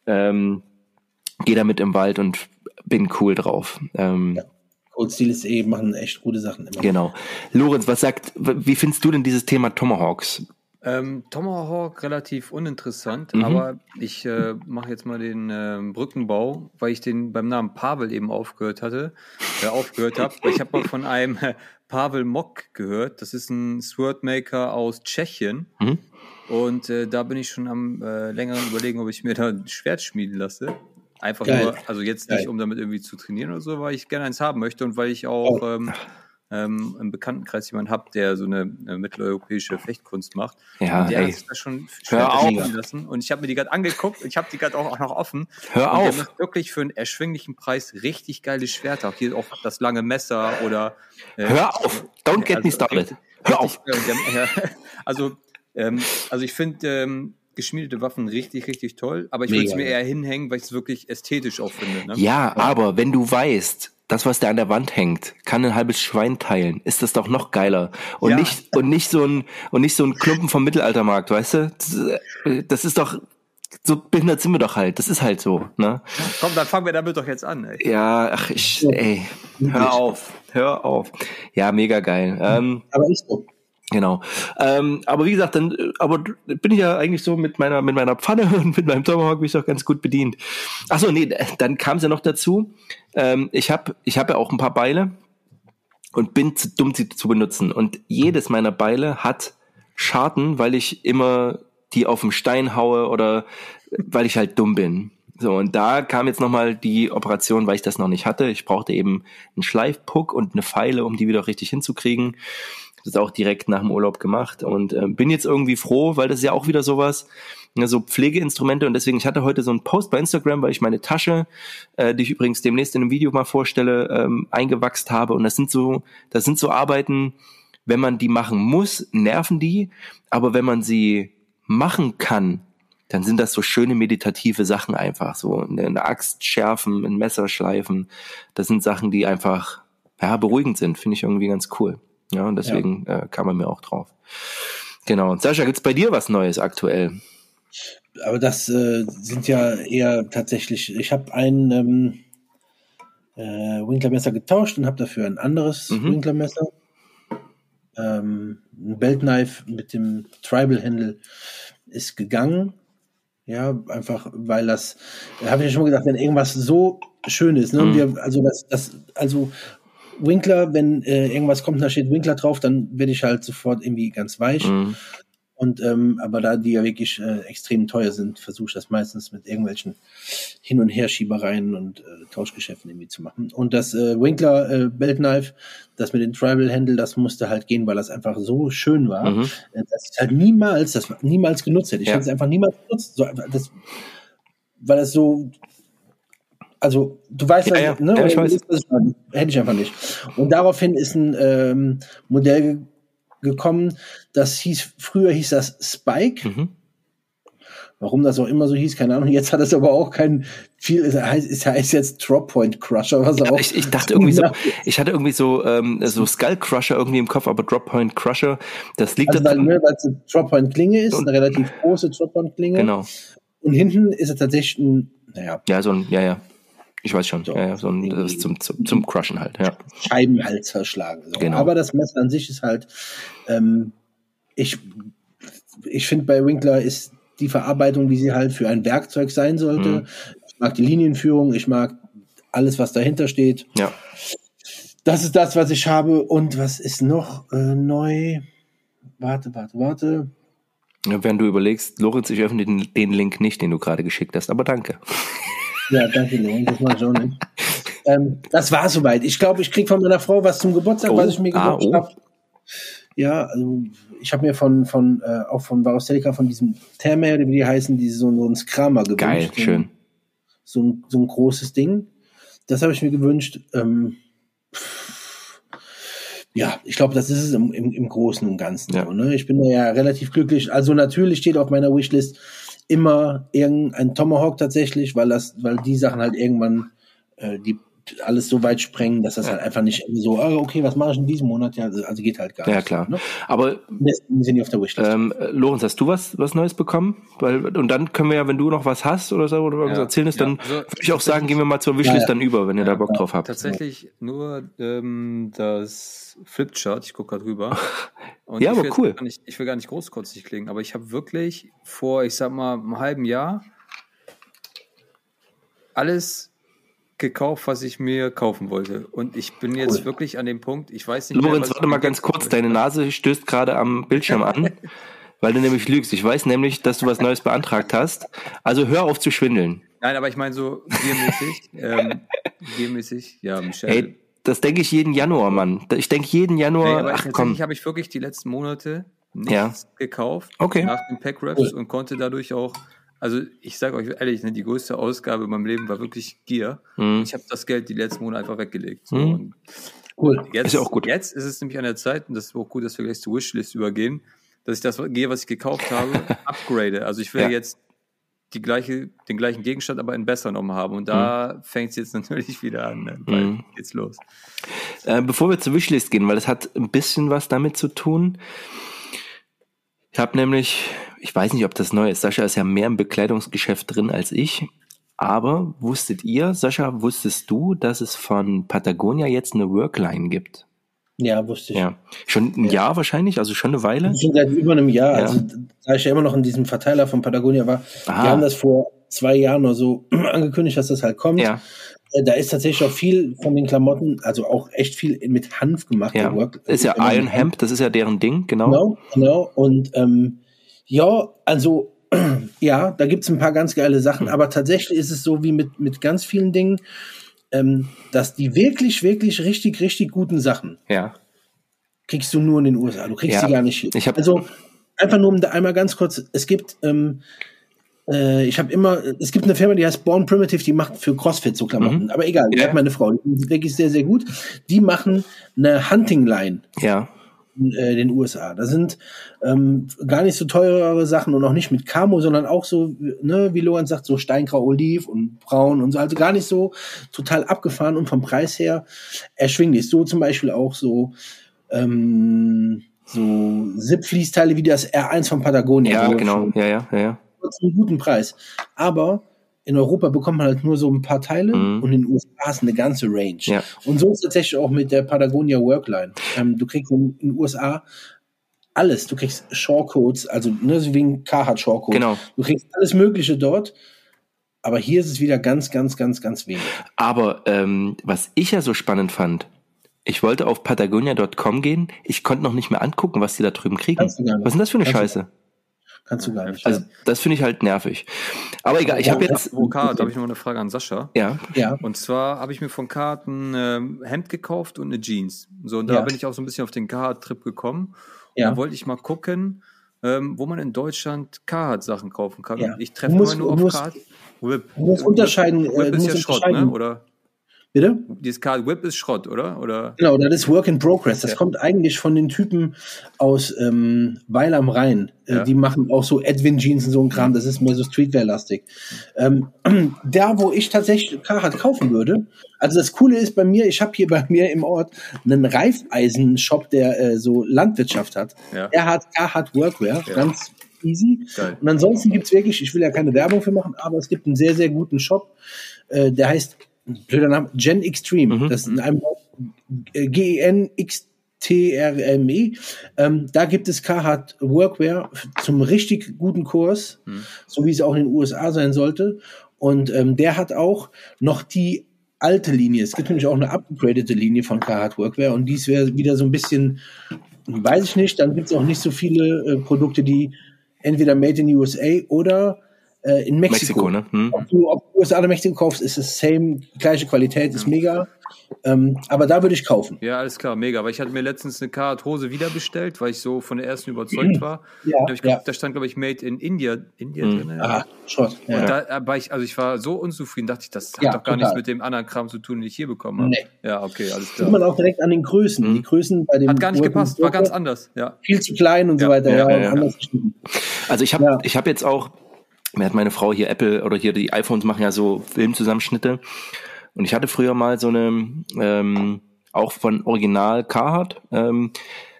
ähm, gehe damit im Wald und bin cool drauf. Ähm, Cold Steel ist eh, machen echt gute Sachen immer. Genau. Lorenz, was sagt, wie findest du denn dieses Thema Tomahawks? Ähm, Tomahawk relativ uninteressant, Mhm. aber ich äh, mache jetzt mal den ähm, Brückenbau, weil ich den beim Namen Pavel eben aufgehört hatte, äh, aufgehört habe. Ich habe mal von einem äh, Pavel Mock gehört. Das ist ein Swordmaker aus Tschechien. Mhm. Und äh, da bin ich schon am äh, längeren überlegen, ob ich mir da ein Schwert schmieden lasse. Einfach Geil. nur, also jetzt nicht, Geil. um damit irgendwie zu trainieren oder so, weil ich gerne eins haben möchte und weil ich auch Oh. ähm, ähm, im Bekanntenkreis jemanden habe, der so eine, eine mitteleuropäische Fechtkunst macht. Ja, und der ey. hat sich das schon Hör auf. lassen. Und ich habe mir die gerade angeguckt und ich habe die gerade auch, auch noch offen. Hör und auf. haben wirklich für einen erschwinglichen Preis richtig geile Schwerter. Auch hier auch das lange Messer oder. äh, Hör auf. Don't get me started. Hör auf. also, ähm, also ich finde ähm, geschmiedete Waffen richtig, richtig toll, aber ich würde es mir eher hinhängen, weil ich es wirklich ästhetisch auch finde. Ne? Ja, aber wenn du weißt, das, was da an der Wand hängt, kann ein halbes Schwein teilen, ist das doch noch geiler. Und Ja. nicht, und nicht so ein, und nicht so ein Klumpen vom Mittelaltermarkt, weißt du? Das- ist doch, so behindert sind wir doch halt. Das ist halt so, ne? Komm, dann fangen wir damit doch jetzt an. Ey. Ja, ach, ich, ey, hör auf, hör auf. Ja, mega geil. Ähm, Aber ist so. Genau. Ähm, aber wie gesagt, dann, äh, aber bin ich ja eigentlich so mit meiner, mit meiner Pfanne und mit meinem Tomahawk bin ich doch ganz gut bedient. Ach so, nee, dann kam es ja noch dazu. Ähm, ich habe, ich habe ja auch ein paar Beile und bin zu dumm, sie zu benutzen. Und jedes meiner Beile hat Scharten, weil ich immer die auf den Stein haue oder weil ich halt dumm bin. So, und da kam jetzt nochmal die Operation, weil ich das noch nicht hatte. Ich brauchte eben einen Schleifpuck und eine Pfeile, um die wieder richtig hinzukriegen. Das auch direkt nach dem Urlaub gemacht und äh, bin jetzt irgendwie froh, weil das ist ja auch wieder sowas, ne, so Pflegeinstrumente und deswegen, ich hatte heute so einen Post bei Instagram, weil ich meine Tasche, äh, die ich übrigens demnächst in einem Video mal vorstelle, ähm, eingewachst habe und das sind so, das sind so Arbeiten, wenn man die machen muss, nerven die, aber wenn man sie machen kann, dann sind das so schöne meditative Sachen einfach, so eine Axt schärfen, ein Messer schleifen, das sind Sachen, die einfach ja, beruhigend sind, finde ich irgendwie ganz cool. Ja, und deswegen Äh, kam er mir auch drauf. Genau. Sascha, gibt's bei dir was Neues aktuell? Aber das äh, sind ja eher tatsächlich. Ich habe ein ähm, äh, Winklermesser getauscht und habe dafür ein anderes Mhm. Winklermesser. Ähm, ein Beltknife mit dem Tribal-Händel ist gegangen. Ja, einfach weil das, da habe ich ja schon mal gesagt, wenn irgendwas so schön ist, ne, Mhm. wir, also das, das, also Winkler, wenn äh, irgendwas kommt, da steht Winkler drauf, dann werde ich halt sofort irgendwie ganz weich. Mhm. Und ähm, aber da die ja wirklich äh, extrem teuer sind, versuche ich das meistens mit irgendwelchen Hin- und Herschiebereien und äh, Tauschgeschäften irgendwie zu machen. Und das äh, Winkler äh, Belt Knife, das mit dem Tribal Handle, das musste halt gehen, weil das einfach so schön war, Mhm. äh, dass ich halt niemals, das niemals genutzt hätte. Ich Ja. hätte es einfach niemals genutzt, so, das, weil das so also du weißt, Ja, ja. ne? Ja, ich weiß. hätte ich einfach nicht. Und daraufhin ist ein ähm, Modell ge gekommen, das hieß, früher hieß das Spike. Mhm. Warum das auch immer so hieß, keine Ahnung. Jetzt hat es aber auch kein viel, es heißt, es heißt jetzt Drop Point Crusher, was auch. Ich, ich dachte irgendwie so, ich hatte irgendwie so, ähm, so Skull Crusher irgendwie im Kopf, aber Drop Point Crusher, das liegt Also daran. ne, weil es eine Drop Point Klinge ist, Und- eine relativ große Drop Point Klinge. Genau. Und hinten ist es tatsächlich ein, naja, Ja, so ein, ja, ja. Ich weiß schon. So. Ja, ja, so ein, das ist zum, zum, zum Crushen halt, ja. Scheibenhals verschlagen. So. Genau. Aber das Messer an sich ist halt, ähm, ich, ich finde bei Winkler ist die Verarbeitung, wie sie halt für ein Werkzeug sein sollte. Mhm. Ich mag die Linienführung, ich mag alles, was dahinter steht. Ja. Das ist das, was ich habe. Und was ist noch äh, neu? Warte, warte, warte. Ja, Während du überlegst, Lorenz, ich öffne den, den Link nicht, den du gerade geschickt hast, aber danke. Ja, danke, Leon. Das war schon nicht. Ähm, das war soweit. Ich glaube, ich krieg von meiner Frau was zum Geburtstag, Oh, was ich mir ah, gewünscht oh. habe. Ja, also ich habe mir von, von äh, auch von Varustelika, von diesem Thermer, wie die heißen, die so, so ein Skramer gewünscht. Geil, schön. So ein, so ein großes Ding. Das habe ich mir gewünscht. Ähm, ja, ich glaube, das ist es im, im, im Großen und Ganzen. Ja. So, ne? Ich bin da ja relativ glücklich. Also natürlich steht auf meiner Wishlist immer irgendein Tomahawk tatsächlich, weil das, weil die Sachen halt irgendwann, äh, die alles so weit sprengen, dass das halt einfach nicht so, oh, okay, was mache ich in diesem Monat? Ja, also geht halt gar Ja, nicht. klar. Ne? Aber Deswegen sind auf der Wishlist. ähm, Lorenz, hast du was, was Neues bekommen? Weil, und dann können wir ja, wenn du noch was hast oder so, oder irgendwas Ja. erzählen ist, Ja, dann also würde ich auch sagen, gehen wir mal zur Wishlist Ja, ja. dann über, wenn ihr da Bock drauf habt. Tatsächlich nur ähm, das Flipchart, ich gucke gerade rüber. Und Ja, ich aber jetzt cool. Nicht, ich will gar nicht großkotzig klingen, aber ich habe wirklich vor, ich sag mal, einem halben Jahr alles gekauft, was ich mir kaufen wollte. Und ich bin jetzt Cool. wirklich an dem Punkt, ich weiß nicht Lorenz, warte mal ganz kurz, deine Nase stößt gerade am Bildschirm an, weil du nämlich lügst. Ich weiß nämlich, dass du was Neues beantragt hast. Also hör auf zu schwindeln. Nein, aber ich meine so giermäßig. ähm, giermäßig, ja, Michelle. Hey, das denke ich jeden Januar, Mann. Ich denke jeden Januar, Nee, ach komm. habe ich wirklich die letzten Monate nichts Ja. gekauft Okay. nach den Pack Raps und konnte dadurch auch, also ich sage euch ehrlich, ne, die größte Ausgabe in meinem Leben war wirklich Gier. Mhm. Ich habe das Geld die letzten Monate einfach weggelegt. So. Mhm. Cool. jetzt, Ist ja auch gut. jetzt ist es nämlich an der Zeit, und das ist auch gut, dass wir gleich zur Wishlist übergehen, dass ich das Gear, was ich gekauft habe, upgrade. Also ich will Ja. jetzt die gleiche, den gleichen Gegenstand, aber in besser nochmal haben. Und da fängt es jetzt natürlich wieder an. Ne? Weil Mhm. geht's los. Äh, bevor wir zur Wishlist gehen, weil das hat ein bisschen was damit zu tun. Ich habe nämlich, ich weiß nicht, ob das neu ist. Sascha ist ja mehr im Bekleidungsgeschäft drin als ich. Aber wusstet ihr, Sascha, wusstest du, dass es von Patagonia jetzt eine Workline gibt? Ja, wusste ich. Ja. Schon ein Jahr wahrscheinlich, also schon eine Weile? Schon seit über einem Jahr. Ja. Also, da ich ja immer noch in diesem Verteiler von Patagonia war, Ah. die haben das vor zwei Jahren oder so angekündigt, dass das halt kommt. Ja, Da ist tatsächlich auch viel von den Klamotten, also auch echt viel mit Hanf gemacht. ja. Work- Ist ja immer Iron Hemp, das ist ja deren Ding, genau. Genau, genau. Und ähm, ja, also ja, da gibt's ein paar ganz geile Sachen, aber tatsächlich ist es so wie mit, mit ganz vielen Dingen, ähm, dass die wirklich, wirklich richtig, richtig guten Sachen Ja. kriegst du nur in den USA. Du kriegst Ja. sie gar nicht hin. Ich hab- also einfach nur um da einmal ganz kurz, es gibt, ähm, äh, ich habe immer, es gibt eine Firma, die heißt Born Primitive, die macht für CrossFit so Klamotten. Aber egal, Mhm. Ja. hat meine Frau, die ist wirklich sehr, sehr gut. Die machen eine Hunting Line Ja. in äh, den USA. Da sind ähm, gar nicht so teure Sachen und auch nicht mit Camo, sondern auch so, ne, wie Lorenz sagt, so Steingrau, Oliv und Braun und so. Also gar nicht so total abgefahren und vom Preis her erschwinglich. So zum Beispiel auch so ähm, so Zip-Fließteile wie das R1 von Patagonia. Ja, so genau. Ja, ja, ja, ja. Zu einem guten Preis. Aber in Europa bekommt man halt nur so ein paar Teile Mhm. und in den USA du eine ganze Range. Ja. Und so ist es tatsächlich auch mit der Patagonia Workline. Ähm, du kriegst in den USA alles. Du kriegst Shawcodes, also ne, ein Carhartt Shawcode. Genau. Du kriegst alles Mögliche dort. Aber hier ist es wieder ganz, ganz, ganz, ganz wenig. Aber ähm, was ich ja so spannend fand, ich wollte auf patagonia.com gehen, ich konnte noch nicht mehr angucken, was die da drüben kriegen. Du. Was ist denn das für eine Kannst du- Scheiße? Kannst du gar nicht. Also das finde ich halt nervig. Aber egal, ich habe jetzt Wo Card, habe ich noch eine Frage an Sascha. ja, ja. Und zwar habe ich mir von Carhartt ein ähm, Hemd gekauft und eine Jeans. So, und da Ja. bin ich auch so ein bisschen auf den Carhartt-Trip gekommen. Und Ja. da wollte ich mal gucken, ähm, wo man in Deutschland Carhartt-Sachen kaufen kann. Ja. Und ich treffe immer nur auf. Whip. du musst unterscheiden, äh, Whip du ist musst ja Schrott, unterscheiden. ne? Oder? Bitte? Dieses Carhartt Whip ist Schrott, oder? Oder? Genau, das ist Work in Progress. Das Ja. kommt eigentlich von den Typen aus ähm, Weil am Rhein. Äh, Ja. Die machen auch so Edwin Jeans und so ein Kram. Das ist mehr so Streetwear-lastig. Ähm, da, wo ich tatsächlich Carhartt kaufen würde, also das Coole ist bei mir, ich habe hier bei mir im Ort einen Reifeisen-Shop, der äh, so Landwirtschaft hat. Ja. Er hat Carhartt Workwear, ganz easy. Geil. Und ansonsten gibt's wirklich, ich will ja keine Werbung für machen, aber es gibt einen sehr, sehr guten Shop, äh, der heißt, blöder Name, Gen Extreme. Mhm. Das ist in einem G-E-N-X-T-R-M-E. Ähm, da gibt es Carhartt Workwear zum richtig guten Kurs, Mhm. so wie es auch in den USA sein sollte. Und ähm, der hat auch noch die alte Linie. Es gibt nämlich auch eine upgradete Linie von Carhartt Workwear und dies wäre wieder so ein bisschen, weiß ich nicht, dann gibt es auch nicht so viele äh, Produkte, die entweder made in USA oder äh, in Mexiko. Mexiko, ne? Hm. Ob du ob du USA oder Mexiko kaufst, ist es same, gleiche Qualität, ist mega. Ähm, aber da würde ich kaufen. Ja, alles klar, mega. Aber ich hatte mir letztens eine Carhartt-Hose wieder bestellt, weil ich so von der ersten überzeugt war. Ja, da, hab ich ja. da stand, glaube ich, Made in India, India Mhm. drin. Aha, Schrott. Ja. Und da war ich, also ich war so unzufrieden, dachte ich, das hat Ja, doch gar total. nichts mit dem anderen Kram zu tun, den ich hier bekommen habe. Nee. Ja, okay, alles Sieht klar. man auch direkt an den Größen. Mhm. Die Größen bei dem Hat gar nicht gepasst, war ganz anders. Ja. Viel zu klein und so Ja, weiter. ja, Ja, ja, ja. Also ich habe Ja. ich habe jetzt auch mir hat meine Frau hier Apple oder hier die iPhones machen ja so Filmzusammenschnitte Und ich hatte früher mal so eine, ähm, auch von Original Carhartt, ähm,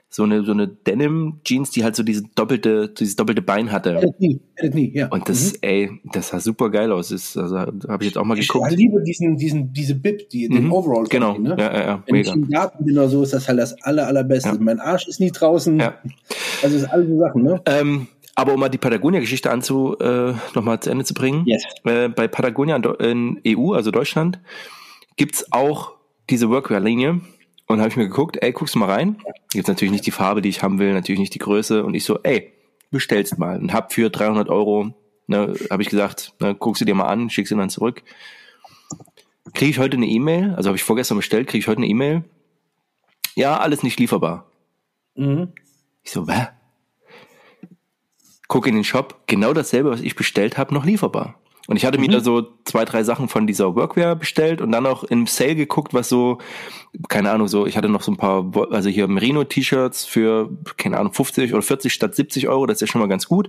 so eine, so eine Denim-Jeans, die halt so diese doppelte, dieses doppelte Bein hatte. Ja. Und das, Mhm. ey, das sah super geil aus. Das, also, habe ich jetzt auch mal Ich geguckt. liebe diesen, diesen, diese Bib, die, den Mhm, Overall. Genau, Ne? ja, ja, ja, Wenn ich mega. im Garten bin oder so, ist das halt das aller, allerbeste. Ja. Mein Arsch ist nie draußen. Ja. Also, ist alles so Sachen, ne? Ähm, aber um mal die Patagonia-Geschichte anzu, äh, nochmal zu Ende zu bringen. Yes. Äh, bei Patagonia in, in EU, also Deutschland, gibt's auch diese Workwear-Linie. Und habe ich mir geguckt, ey, guckst du mal rein. Gibt's natürlich nicht die Farbe, die ich haben will, natürlich nicht die Größe. Und ich so, ey, bestellst mal. Und hab für 300 Euro, ne, habe ich gesagt, ne, guckst du dir mal an, schickst ihn dann zurück. Kriege ich heute eine E-Mail, also habe ich vorgestern bestellt, kriege ich heute eine E-Mail. Ja, alles nicht lieferbar. Mhm. Ich so, hä? Guck in den Shop, genau dasselbe, was ich bestellt habe, noch lieferbar. Und ich hatte mir da so zwei, drei Sachen von dieser Workwear bestellt und dann auch im Sale geguckt, was so, keine Ahnung, so, ich hatte noch so ein paar, also hier Merino-T-Shirts für, keine Ahnung, 50 oder 40 statt 70 Euro, das ist ja schon mal ganz gut.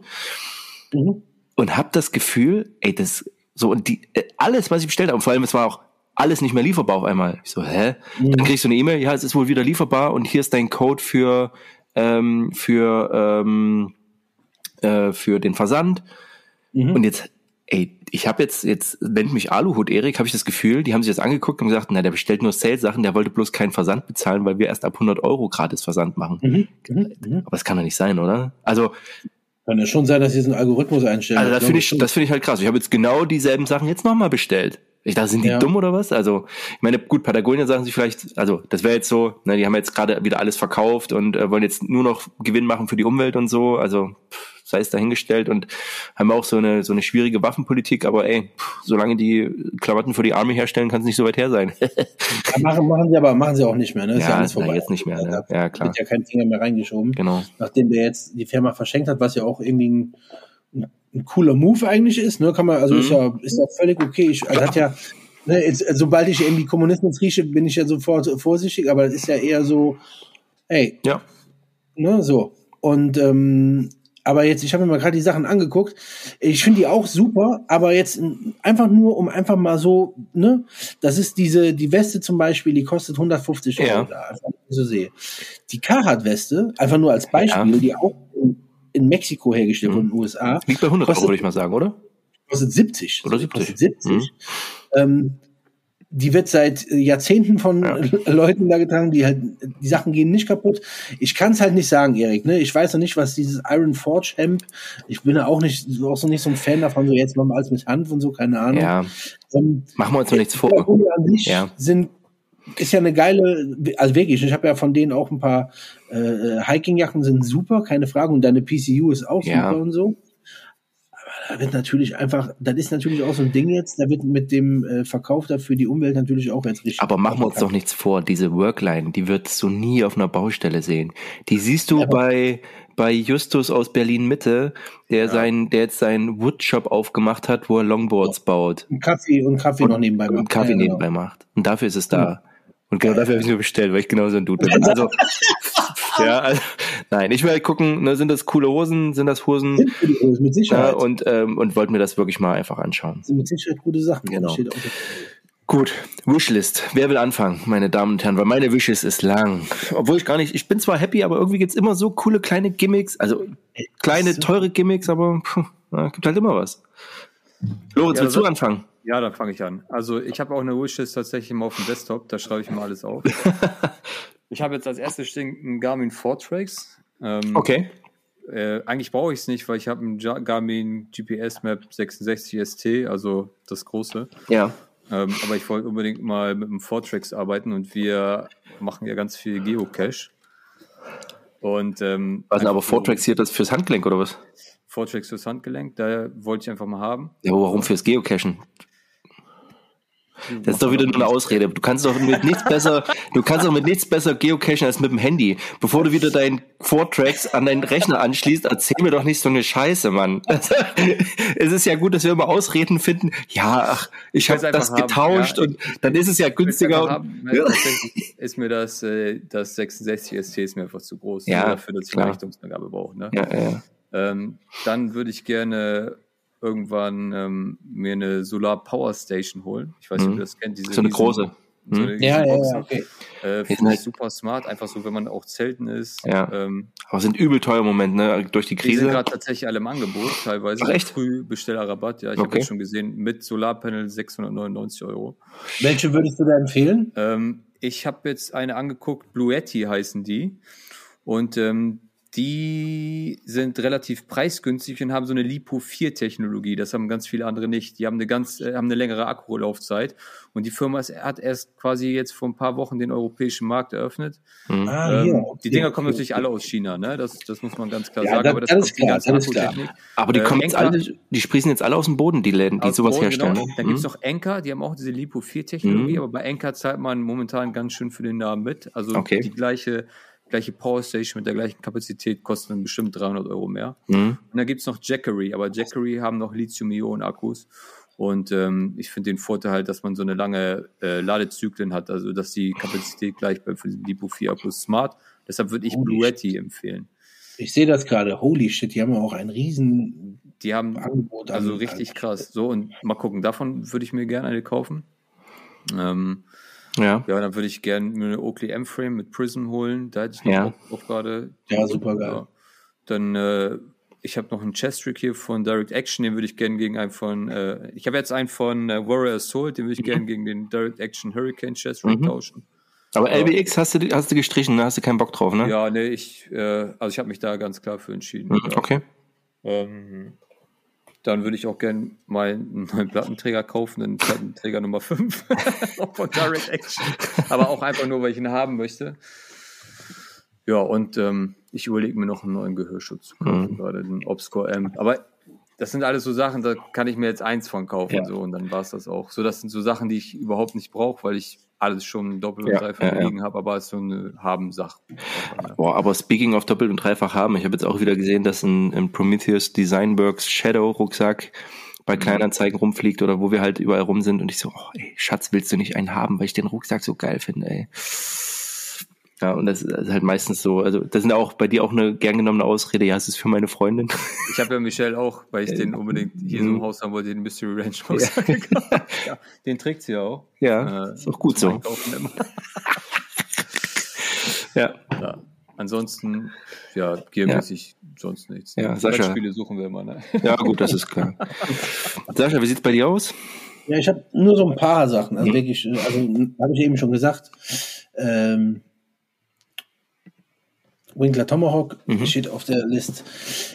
Mhm. Und hab das Gefühl, ey, das, so, und die, äh, alles, was ich bestellt habe, und vor allem, es war auch alles nicht mehr lieferbar auf einmal. Ich so, hä? Dann kriegst du eine E-Mail, ja, es ist wohl wieder lieferbar und hier ist dein Code für, ähm, für, ähm, äh, für den Versand. Mhm. Und jetzt, ey, ich habe jetzt, jetzt nennt mich Aluhut Erik, habe ich das Gefühl, die haben sich jetzt angeguckt und gesagt, na, der bestellt nur Sales-Sachen, der wollte bloß keinen Versand bezahlen, weil wir erst ab 100 Euro gratis Versand machen. Mhm. Mhm. Mhm. Aber das kann doch nicht sein, oder? Also, Kann ja schon sein, dass sie diesen Algorithmus einstellen. also das finde ich, das finde ich halt krass. Ich habe jetzt genau dieselben Sachen jetzt nochmal bestellt. Ich dachte, sind die Ja. dumm oder was? Also, ich meine, gut, Patagonia sagen sie vielleicht, also das wäre jetzt so, ne, die haben jetzt gerade wieder alles verkauft und äh, wollen jetzt nur noch Gewinn machen für die Umwelt und so. Also pff, sei es dahingestellt und haben auch so eine so eine schwierige Waffenpolitik, aber ey, pff, solange die Klamotten für die Army herstellen, kann es nicht so weit her sein. Ja, machen, machen sie aber machen sie auch nicht mehr. Ne? Ist Ja, alles na, vorbei. jetzt nicht mehr, ne? Ja, klar. wird ja kein Finger mehr reingeschoben. genau. Nachdem der jetzt die Firma verschenkt hat, was ja auch irgendwie ein, ein, cooler Move eigentlich ist. Ne? Kann man, also ist Mhm. ja ist ja völlig okay. Ich also hat ja, ne, jetzt, sobald ich irgendwie Kommunismus rieche, bin ich ja sofort vorsichtig, aber das ist ja eher so, hey, Ja. Ne, so. Und ähm, aber jetzt, ich habe mir mal gerade die Sachen angeguckt. Ich finde die auch super, aber jetzt einfach nur, um einfach mal so, ne, das ist diese, die Weste zum Beispiel, die kostet 150 Euro Ja. da, einfach, so sehe. Die Carhartt-Weste, einfach nur als Beispiel, Ja. die auch in, Mexiko hergestellt Mhm. in den USA, Liegt bei 100 Euro, Kostet- würde ich mal sagen, oder? kostet 70. Oder Die 70. Kostet 70. Mhm. Ähm, die wird seit äh, Jahrzehnten von Ja. Leuten da getragen, die halt, die Sachen gehen nicht kaputt. Ich kann es halt nicht sagen, Erik. Ne? Ich weiß noch nicht, was dieses Iron Forge Hemp. Ich bin ja auch nicht, auch so nicht so ein Fan davon. So jetzt machen wir alles mit Hand und so, keine Ahnung. Ja, Ähm, machen wir uns noch nichts vor. An sich Ja. sind ist ja eine geile, also wirklich. Ich habe ja von denen auch ein paar äh, Hiking-Jacken sind super, keine Frage. Und deine PCU ist auch Ja. super und so. Aber da wird natürlich einfach, das ist natürlich auch so ein Ding jetzt. Da wird mit dem äh, Verkauf dafür die Umwelt natürlich auch jetzt richtig. Aber machen wir uns doch nichts vor, diese Workline, die würdest du nie auf einer Baustelle sehen. Die siehst du bei, bei Justus aus Berlin Mitte, der sein, der jetzt seinen Woodshop aufgemacht hat, wo er Longboards baut Und Kaffee und Kaffee noch nebenbei und machen. Kaffee Ja, genau. nebenbei macht. Und dafür ist es da. Und genau dafür habe ich mir bestellt, weil ich genauso ein Dude bin. Also, ja, also, nein, ich will halt gucken, ne, sind das coole Hosen, sind das Hosen? Sind die Hosen, mit Ja, Sicherheit. und, ähm, und wollte mir das wirklich mal einfach anschauen. sind mit Sicherheit gute Sachen. Genau. Gut, Wishlist. Wer will anfangen, meine Damen und Herren? Weil meine Wishlist ist lang. Obwohl ich gar nicht, ich bin zwar happy, aber irgendwie gibt's immer so coole kleine Gimmicks, also kleine, so- teure Gimmicks, aber puh, na, gibt halt immer was. Lorenz, Ja, willst du anfangen? Ja, dann fange ich an. Also ich habe auch eine Wishlist tatsächlich immer auf dem Desktop, da schreibe ich mir alles auf. ich habe jetzt als erstes Ding einen Garmin Fortrax. Ähm, Okay. Äh, eigentlich brauche ich es nicht, weil ich habe einen Garmin GPS Map 66 ST, also das große. Ja. Ähm, aber ich wollte unbedingt mal mit dem Fortrax arbeiten und wir machen ja ganz viel Geocache. Und ähm, Was denn aber Vortrax hier das fürs Handgelenk oder was? Fortrax fürs Handgelenk, da wollte ich einfach mal haben. Ja, aber warum fürs Geocachen? Das ist doch wieder nur eine Ausrede. Du kannst doch mit nichts besser, du kannst doch mit nichts besser geocachen als mit dem Handy. Bevor du wieder deinen Vortracks an deinen Rechner anschließt, erzähl mir doch nicht so eine Scheiße, Mann. es ist ja gut, dass wir immer Ausreden finden. Ja, ach, ich habe will's einfach das haben, getauscht ja. und dann ist es ja günstiger. Ist mir das, äh, das 66 ST ist mir einfach zu groß. Ja, dafür, dass ich eine Richtungsangabe brauche. Ne? ja, ja. Ähm, dann würde ich gerne irgendwann ähm, mir eine Solar Power Station holen. Ich weiß nicht, ob Mhm. ihr das kennt. Diese So eine riesen- große. So Mhm. eine Ja, ja, ja, okay. Äh, Die Finde sind ich halt- super smart, einfach so, wenn man auch zelten ist. Ja. Ähm, Aber sind übel teuer im Moment, ne? Durch die die sind Krise. gerade tatsächlich alle im Angebot, teilweise. Ach, echt? Frühbestellerrabatt, ja. Ich Okay. habe das schon gesehen, mit Solarpanel 699 Euro. Welche würdest du da empfehlen? Ähm, ich habe jetzt eine angeguckt, Bluetti heißen die. Und ähm, die sind relativ preisgünstig und haben so eine Lipo-4-Technologie. Das haben ganz viele andere nicht. Die haben eine ganz, äh, haben eine längere Akkulaufzeit. Und die Firma ist, hat erst quasi jetzt vor ein paar Wochen den europäischen Markt eröffnet. Mhm. Ah, Ähm, hier. die Dinger kommen natürlich alle aus China, ne? Das, das muss man ganz klar Ja, sagen. das- aber das, das ist klar, ganze das ist klar. Akkutechnik. Aber die Äh, kommen jetzt alle, die sprießen jetzt alle aus dem Boden, die Läden, die sowas Boden, herstellen. Genau. Dann gibt's Mhm. noch Enka, die haben auch diese Lipo-4-Technologie, Mhm. aber bei Enka zahlt man momentan ganz schön für den Namen mit. Also Okay. die gleiche, gleiche Powerstation mit der gleichen Kapazität kostet dann bestimmt 300 Euro mehr. Mhm. Und dann gibt's noch Jackery, aber Jackery haben noch Lithium-Ionen-Akkus. Und ähm, ich finde den Vorteil halt, dass man so eine lange äh, Ladezyklen hat, also dass die Kapazität gleich bleibt für den Lipo 4 Akkus smart. Deshalb würde ich Bluetti empfehlen. Ich sehe das gerade. Holy shit, die haben ja auch ein riesen Die haben Angebot. an- also richtig krass. So, und mal gucken, davon würde ich mir gerne eine kaufen. Ähm, Ja. ja, dann würde ich gerne mir eine Oakley M-Frame mit Prism holen. Da hätte ich noch Ja. Bock drauf gerade. Ja, super geil. Ja. Dann, äh, ich habe noch einen Chest-Trick hier von Direct Action, den würde ich gerne gegen einen von, äh, ich habe jetzt einen von äh, Warrior Assault, den würde ich gerne gegen den Direct Action Hurricane Chest-Trick Mhm. tauschen. Aber LBX hast du, hast du gestrichen, ne? hast du keinen Bock drauf, ne? Ja, nee, ich, äh, also ich habe mich da ganz klar für entschieden. Mhm. Okay. Ähm, dann würde ich auch gerne mal einen neuen Plattenträger kaufen, einen Plattenträger Nummer 5 von Direct Action. Aber auch einfach nur, weil ich ihn haben möchte. Ja, und ähm, ich überlege mir noch einen neuen Gehörschutz zu kaufen, Mhm. gerade den Obscore M. Aber das sind alles so Sachen, da kann ich mir jetzt eins von kaufen, Ja. so und dann war es das auch. So, das sind so Sachen, die ich überhaupt nicht brauche, weil ich alles schon doppelt Ja, und dreifach ja, ja. liegen habe, aber es ist so eine Haben-Sache. Boah, aber speaking of doppelt und dreifach haben, ich habe jetzt auch wieder gesehen, dass ein, ein Prometheus Designworks Shadow Rucksack bei Kleinanzeigen rumfliegt oder wo wir halt überall rum sind und ich so, oh, ey, Schatz, willst du nicht einen haben, weil ich den Rucksack so geil finde, ey. Ja, und das ist halt meistens so, also das sind auch bei dir auch eine gern genommene Ausrede, ja, es ist für meine Freundin. Ich habe ja Michelle auch, weil ich den unbedingt hier so im Mhm. Haus haben wollte, den Mystery Ranch Rucksack gekauft. ja, den trägt sie ja auch. Ja, Äh, ist auch gut so. Ja. Ja. Ansonsten, ja, gearmäßig sonst nichts. Ja, Sascha. Brettspiele suchen wir immer, ne? Ja, gut, das ist klar. Sascha, wie sieht's bei dir aus? Ja, ich habe nur so ein paar Sachen. Also Mhm. wirklich, also habe ich eben schon gesagt. Ähm, Winkler Tomahawk Mhm. steht auf der List.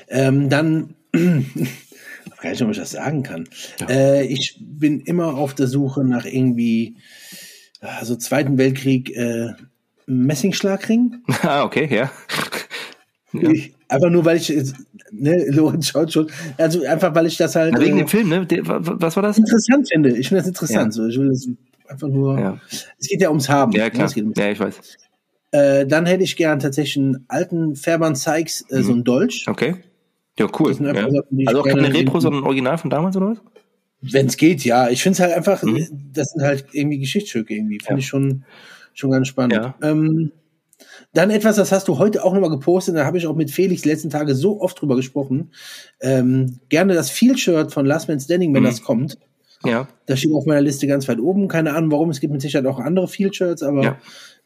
Ähm, dann, ich weiß gar nicht, ob ich das sagen kann. Äh, ich bin immer auf der Suche nach irgendwie, also Zweiten Weltkrieg, äh, Messingschlagring. ah, okay, ja. Ja. Ich, einfach nur, weil ich, ne, Lorenz schaut schon, also einfach, weil ich das halt Na, wegen äh, dem Film, ne? Was war das? interessant finde. Ich finde das interessant. So, ich will das einfach nur. Ja, Es geht ja ums Haben. ja ne? klar. Ums, Ja, ich weiß. Äh, dann hätte ich gern tatsächlich einen alten Fairbairn Sykes, äh, so einen Dolch. Okay. Ja, cool. Ja. Sachen, Also auch keine sehen- sondern Original von damals oder was? Wenn es geht, ja. Ich finde es halt einfach, Mhm. das sind halt irgendwie Geschichtsstücke irgendwie. Finde Ja. ich schon, schon ganz spannend. Ja. Ähm, dann etwas, das hast du heute auch nochmal gepostet, da habe ich auch mit Felix die letzten Tage so oft drüber gesprochen. Ähm, gerne das Field-Shirt von Last Man Standing, wenn Mhm. das kommt. Ja. Das steht auf meiner Liste ganz weit oben. Keine Ahnung warum. Es gibt mit Sicherheit auch andere Field-Shirts, aber Ja.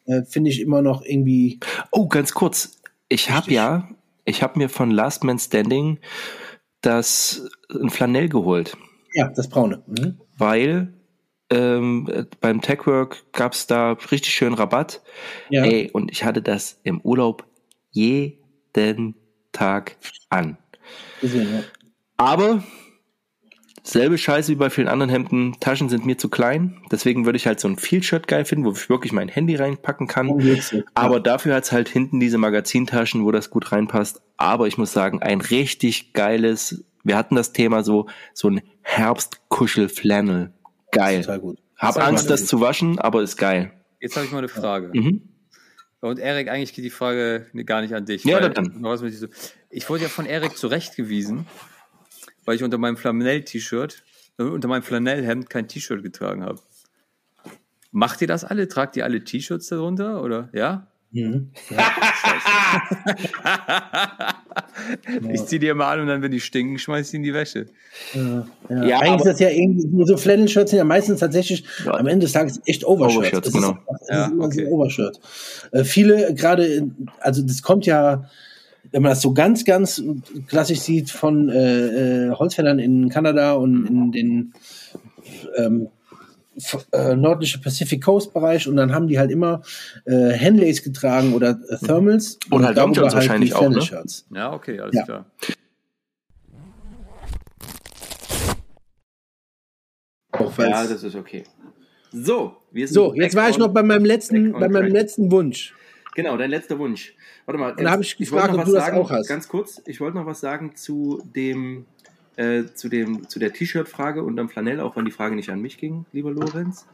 Äh, finde ich immer noch irgendwie. Oh, ganz kurz. Ich habe ja, ich habe mir von Last Man Standing das ein Flanell geholt, Ja, das Braune. Mhm. weil ähm, äh, beim Techwork gab's da richtig schön Rabatt. Ja. Ey, und ich hatte das im Urlaub jeden Tag an. Gesehen, ja. Aber selbe Scheiße wie bei vielen anderen Hemden. Taschen sind mir zu klein. Deswegen würde ich halt so ein Field-Shirt geil finden, wo ich wirklich mein Handy reinpacken kann. Geht's so. Aber dafür hat's halt hinten diese Magazintaschen, wo das gut reinpasst. Aber ich muss sagen, ein richtig geiles, wir hatten das Thema so, so ein Herbstkuschel-Flannel. Geil. Total gut. Hab Total Angst, gut. das zu waschen, aber ist geil. Jetzt habe ich mal eine Frage. Mhm. Und Erik, eigentlich geht die Frage gar nicht an dich. Ja, dann. Ich wurde ja von Erik zurechtgewiesen, weil ich unter meinem Flanell-T-Shirt, äh, unter meinem Flanellhemd kein T-Shirt getragen habe. Macht ihr das alle? Tragt ihr alle T-Shirts darunter? Oder ja? Mhm. Ich zieh die immer an und dann, wenn die stinken, schmeiß ich in die Wäsche. Ja, ja. Ja, Eigentlich aber- ist das ja irgendwie, so Flannel-Shirts sind ja meistens tatsächlich Ja. am Ende des Tages echt Overshirts. Overshirts, ist- genau. Ja, ist immer so okay. ein Overshirt. Äh, viele, gerade, also das kommt ja, wenn man das so ganz, ganz klassisch sieht von äh, äh, Holzfällern in Kanada und in den ähm, äh, nördliche Pacific Coast Bereich und dann haben die halt immer äh, Henleys getragen oder äh, Thermals Und halt darüber Longshirts wahrscheinlich die auch, ne? Ja, okay, alles Ja. klar. Auch Ja, das ist okay. So, wir sind so, jetzt war ich noch bei meinem letzten, bei meinem letzten Wunsch. Genau, dein letzter Wunsch. Warte mal, da hab ich wollte gefragt, noch ob was du das sagen, auch hast. Ganz kurz, ich wollte noch was sagen zu dem, äh, zu dem, zu der T-Shirt-Frage und am Flanell, auch wenn die Frage nicht an mich ging, lieber Lorenz.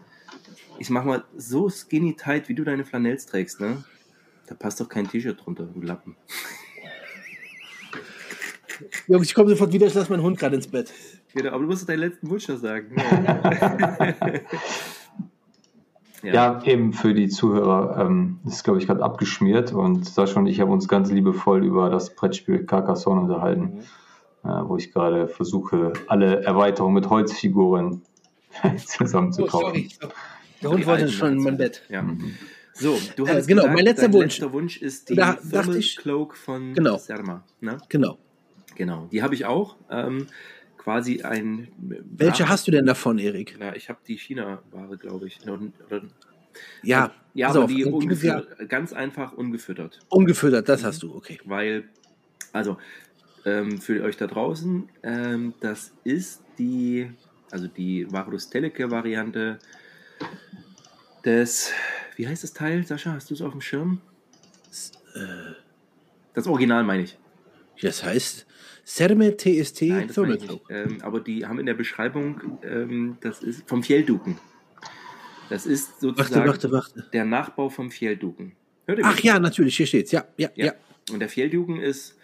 Ich mach mal so skinny tight, wie du deine Flanells trägst, ne? Da passt doch kein T-Shirt drunter, du Lappen. Jungs, ich komme sofort wieder, ich lasse meinen Hund gerade ins Bett. Genau, aber du musst doch deinen letzten Wunsch noch sagen. ja. Ja, eben für die Zuhörer ähm, ist, glaube ich, gerade abgeschmiert und Sascha und ich haben uns ganz liebevoll über das Brettspiel Carcassonne unterhalten, äh, wo ich gerade versuche, alle Erweiterungen mit Holzfiguren zusammenzukaufen. Der Hund wollte schon in mein Bett. Ja. Mhm. So, du Äh, hast genau, gesagt, mein letzter dein Wunsch. letzter Wunsch ist die Da Thermal Cloak von Genau. Serma. Ne? Genau. Genau, die habe ich auch. Ähm, quasi ein. Welche ja, hast du denn davon, Erik? Na, ich habe die China-Ware, glaube ich. Oder, Ja, ja, pass aber auf, die ja ungefüttert, ganz einfach ungefüttert. ungefüttert, das hast du, okay. Weil, also, ähm, für euch da draußen, ähm, das ist die, also die Varus Teleke-Variante des, wie heißt das Teil, Sascha, hast du es auf dem Schirm? Äh, Das Original meine ich. das heißt Serme TST Nein, das meine ich nicht. Ähm, aber die haben in der Beschreibung, ähm, das ist vom Fjellduken. Das ist Warte, sozusagen warte, warte. der Nachbau vom Fjellduken. Ach ja, natürlich, hier steht's. Ja, ja, ja. Ja. Und der Fjellduken ist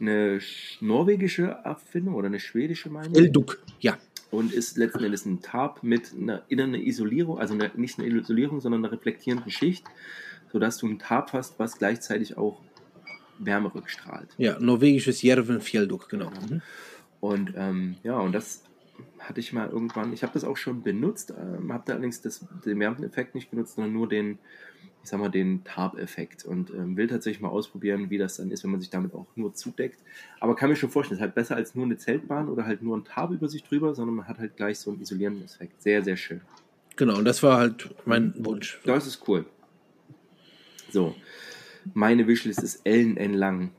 eine sch- norwegische Erfindung oder eine schwedische Meinung. Elduk, ja. und ist letzten Endes ein Tarp mit einer inneren Isolierung, also eine, nicht eine Isolierung, sondern einer reflektierenden Schicht, sodass du ein Tarp hast, was gleichzeitig auch Wärme rückstrahlt. Ja, norwegisches Järven Fjellduk, genau. Mhm. Und ähm, ja, und das hatte ich mal irgendwann, ich habe das auch schon benutzt, ähm, habe da allerdings das, den Wärmeeffekt nicht genutzt, sondern nur den, ich sag mal, den Tarp-Effekt und ähm, will tatsächlich mal ausprobieren, wie das dann ist, wenn man sich damit auch nur zudeckt. Aber kann mir schon vorstellen, es ist halt besser als nur eine Zeltbahn oder halt nur ein Tarp über sich drüber, sondern man hat halt gleich so einen isolierenden Effekt. Sehr, sehr schön. Genau, und das war halt mein Wunsch. Das ist cool. So, meine Wishlist ist ellenlang.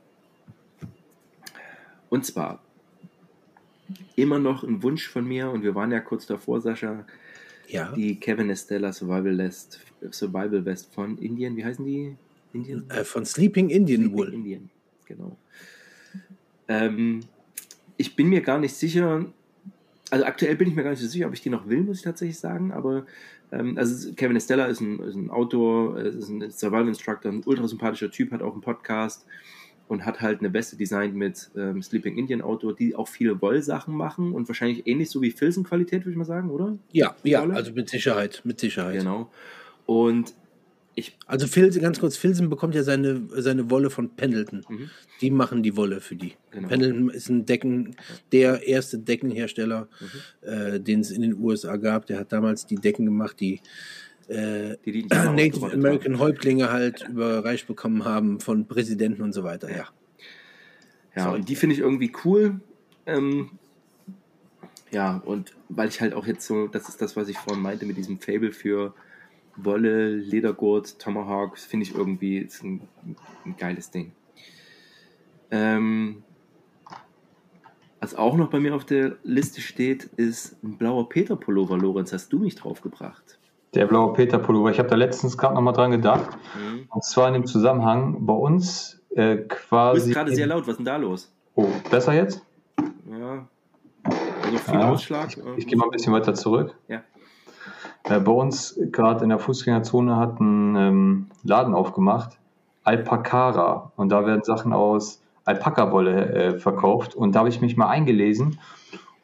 Und zwar immer noch ein Wunsch von mir, und wir waren ja kurz davor, Sascha, Ja. die Kevin Estella Survival West, Survival West von Indien. Wie heißen die? Indien? Äh, von Sleeping Indian Sleeping wohl. Indian, genau. Ähm, ich bin mir gar nicht sicher, also aktuell bin ich mir gar nicht so sicher, ob ich die noch will, muss ich tatsächlich sagen, aber ähm, also Kevin Estella ist ein, ist ein Outdoor, äh, ist ein Survival Instructor, ein ultra sympathischer Typ, hat auch einen Podcast und hat halt eine Weste designt mit ähm, Sleeping Indian Outdoor, die auch viele Wollsachen machen und wahrscheinlich ähnlich so wie Filzen-Qualität, würde ich mal sagen, oder? Ja, ja, also mit Sicherheit, mit Sicherheit. Genau. Und ich, Also Filzen, ganz kurz, Filzen bekommt ja seine, seine Wolle von Pendleton. mhm, Die machen die Wolle für die. Genau. Pendleton ist ein Decken, der erste Deckenhersteller, Mhm. äh, den es in den USA gab. Der hat damals die Decken gemacht, die äh, die, die Native American haben. Häuptlinge halt überreicht bekommen haben von Präsidenten und so weiter. Ja. Ja, Sorry. und die finde ich irgendwie cool. Ähm, ja, und weil ich halt auch jetzt so, das ist das, was ich vorhin meinte mit diesem Fable für Wolle, Ledergurt, Tomahawk, finde ich irgendwie ist ein, ein geiles Ding. Ähm, was auch noch bei mir auf der Liste steht, ist ein blauer Peter-Pullover. Lorenz, hast du mich draufgebracht? Der blaue Peter-Pullover. Ich habe da letztens gerade nochmal dran gedacht. Mhm. Und zwar in dem Zusammenhang bei uns äh, Du bist quasi. gerade sehr laut, was ist denn da los? Oh, besser jetzt? Ja. Also viel Ja, Ausschlag. Ich, ich gehe mal ein bisschen weiter zurück. Ja. Äh, bei uns gerade in der Fußgängerzone hat ein ähm, Laden aufgemacht, Alpakara. Und da werden Sachen aus Alpaka-Wolle äh, verkauft. Und da habe ich mich mal eingelesen.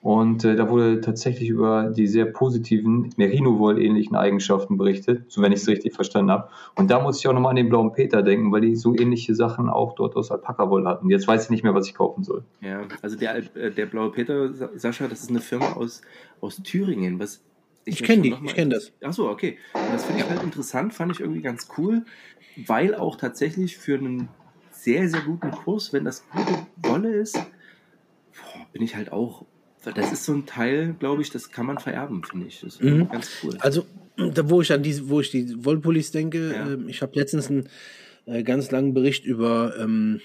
Und äh, da wurde tatsächlich über die sehr positiven Merino-Woll-ähnlichen Eigenschaften berichtet, so wenn ich es richtig verstanden habe. Und da muss ich auch nochmal an den blauen Peter denken, weil die so ähnliche Sachen auch dort aus Alpaka-Woll hatten. Jetzt weiß ich nicht mehr, was ich kaufen soll. Ja, also der, äh, der blaue Peter, Sascha, das ist eine Firma aus, aus Thüringen. Was ich kenne die, ich kenne das. Achso, okay. Und das finde ich halt interessant, fand ich irgendwie ganz cool, weil auch tatsächlich für einen sehr, sehr guten Kurs, wenn das gute Wolle ist, boah, bin ich halt auch das ist so ein Teil, glaube ich, das kann man vererben, finde ich. Das ist mhm. ganz cool. Also, da, wo ich an diese, wo ich die Wollpullis denke, ja. äh, ich habe letztens einen äh, ganz langen Bericht über ähm,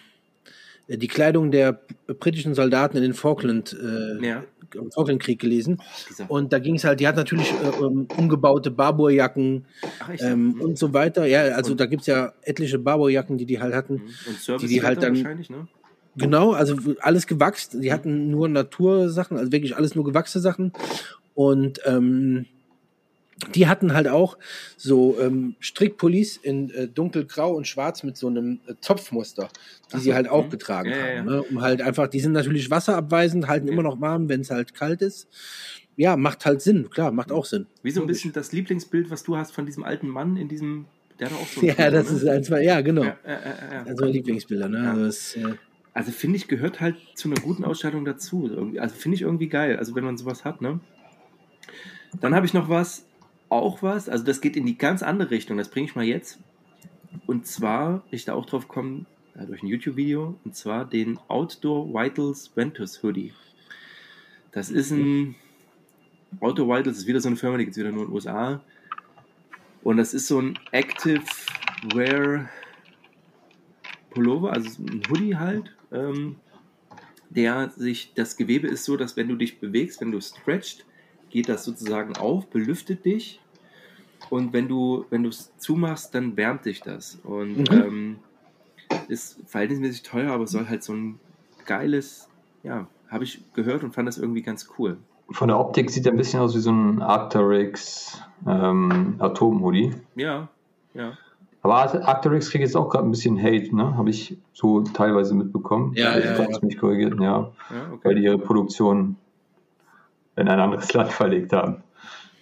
die Kleidung der britischen Soldaten in den Falkland, äh, ja. im Falklandkrieg gelesen. Oh, und da ging es halt, die hat natürlich äh, um, umgebaute Barbourjacken ähm, und so weiter. Ja, also und, da gibt es ja etliche Barbourjacken, die die halt hatten. Und die die halt dann wahrscheinlich, ne? Genau, also alles gewachst. Die hatten nur Natursachen, also wirklich alles nur gewachsene Sachen. Und ähm, die hatten halt auch so ähm, Strickpullis in äh, dunkelgrau und schwarz mit so einem äh, Zopfmuster, die so, sie halt auch getragen ja, haben. Ja. Ne? Um halt einfach, die sind natürlich wasserabweisend, halten ja. immer noch warm, wenn es halt kalt ist. Ja, macht halt Sinn, klar, macht auch Sinn. Wie so ein bisschen das Lieblingsbild, was du hast von diesem alten Mann in diesem, der hat auch so. Ja, Film, das ne? ist ein, zwei, ja, genau. Ja, also Lieblingsbilder, ne? Also das, äh, also finde ich, gehört halt zu einer guten Ausstattung dazu. Also finde ich irgendwie geil, also wenn man sowas hat, ne? Dann habe ich noch was, auch was, also das geht in die ganz andere Richtung, das bringe ich mal jetzt. Und zwar, ich da auch drauf komme, durch ein YouTube-Video, und zwar den Outdoor Vitals Ventus Hoodie. Das ist ein Outdoor Vitals, ist wieder so eine Firma, die gibt es wieder nur in den USA. Und das ist so ein Active Wear Pullover, also ein Hoodie halt ähm, der sich, das Gewebe ist so, dass wenn du dich bewegst, wenn du stretcht, geht das sozusagen auf, belüftet dich und wenn du, wenn du es zumachst, dann wärmt dich das. Und mhm. ähm, ist verhältnismäßig teuer, aber soll halt so ein geiles, ja, habe ich gehört und fand das irgendwie ganz cool. Von der Optik sieht er ein bisschen aus wie so ein Arcteryx ähm, Atom-Hoodie. Ja, ja. Aber Arcteryx kriegt jetzt auch gerade ein bisschen Hate, ne? Habe ich so teilweise mitbekommen. Ja, ja, ja. mich korrigiert, ja. ja okay. Weil die ihre Produktion in ein anderes Land verlegt haben.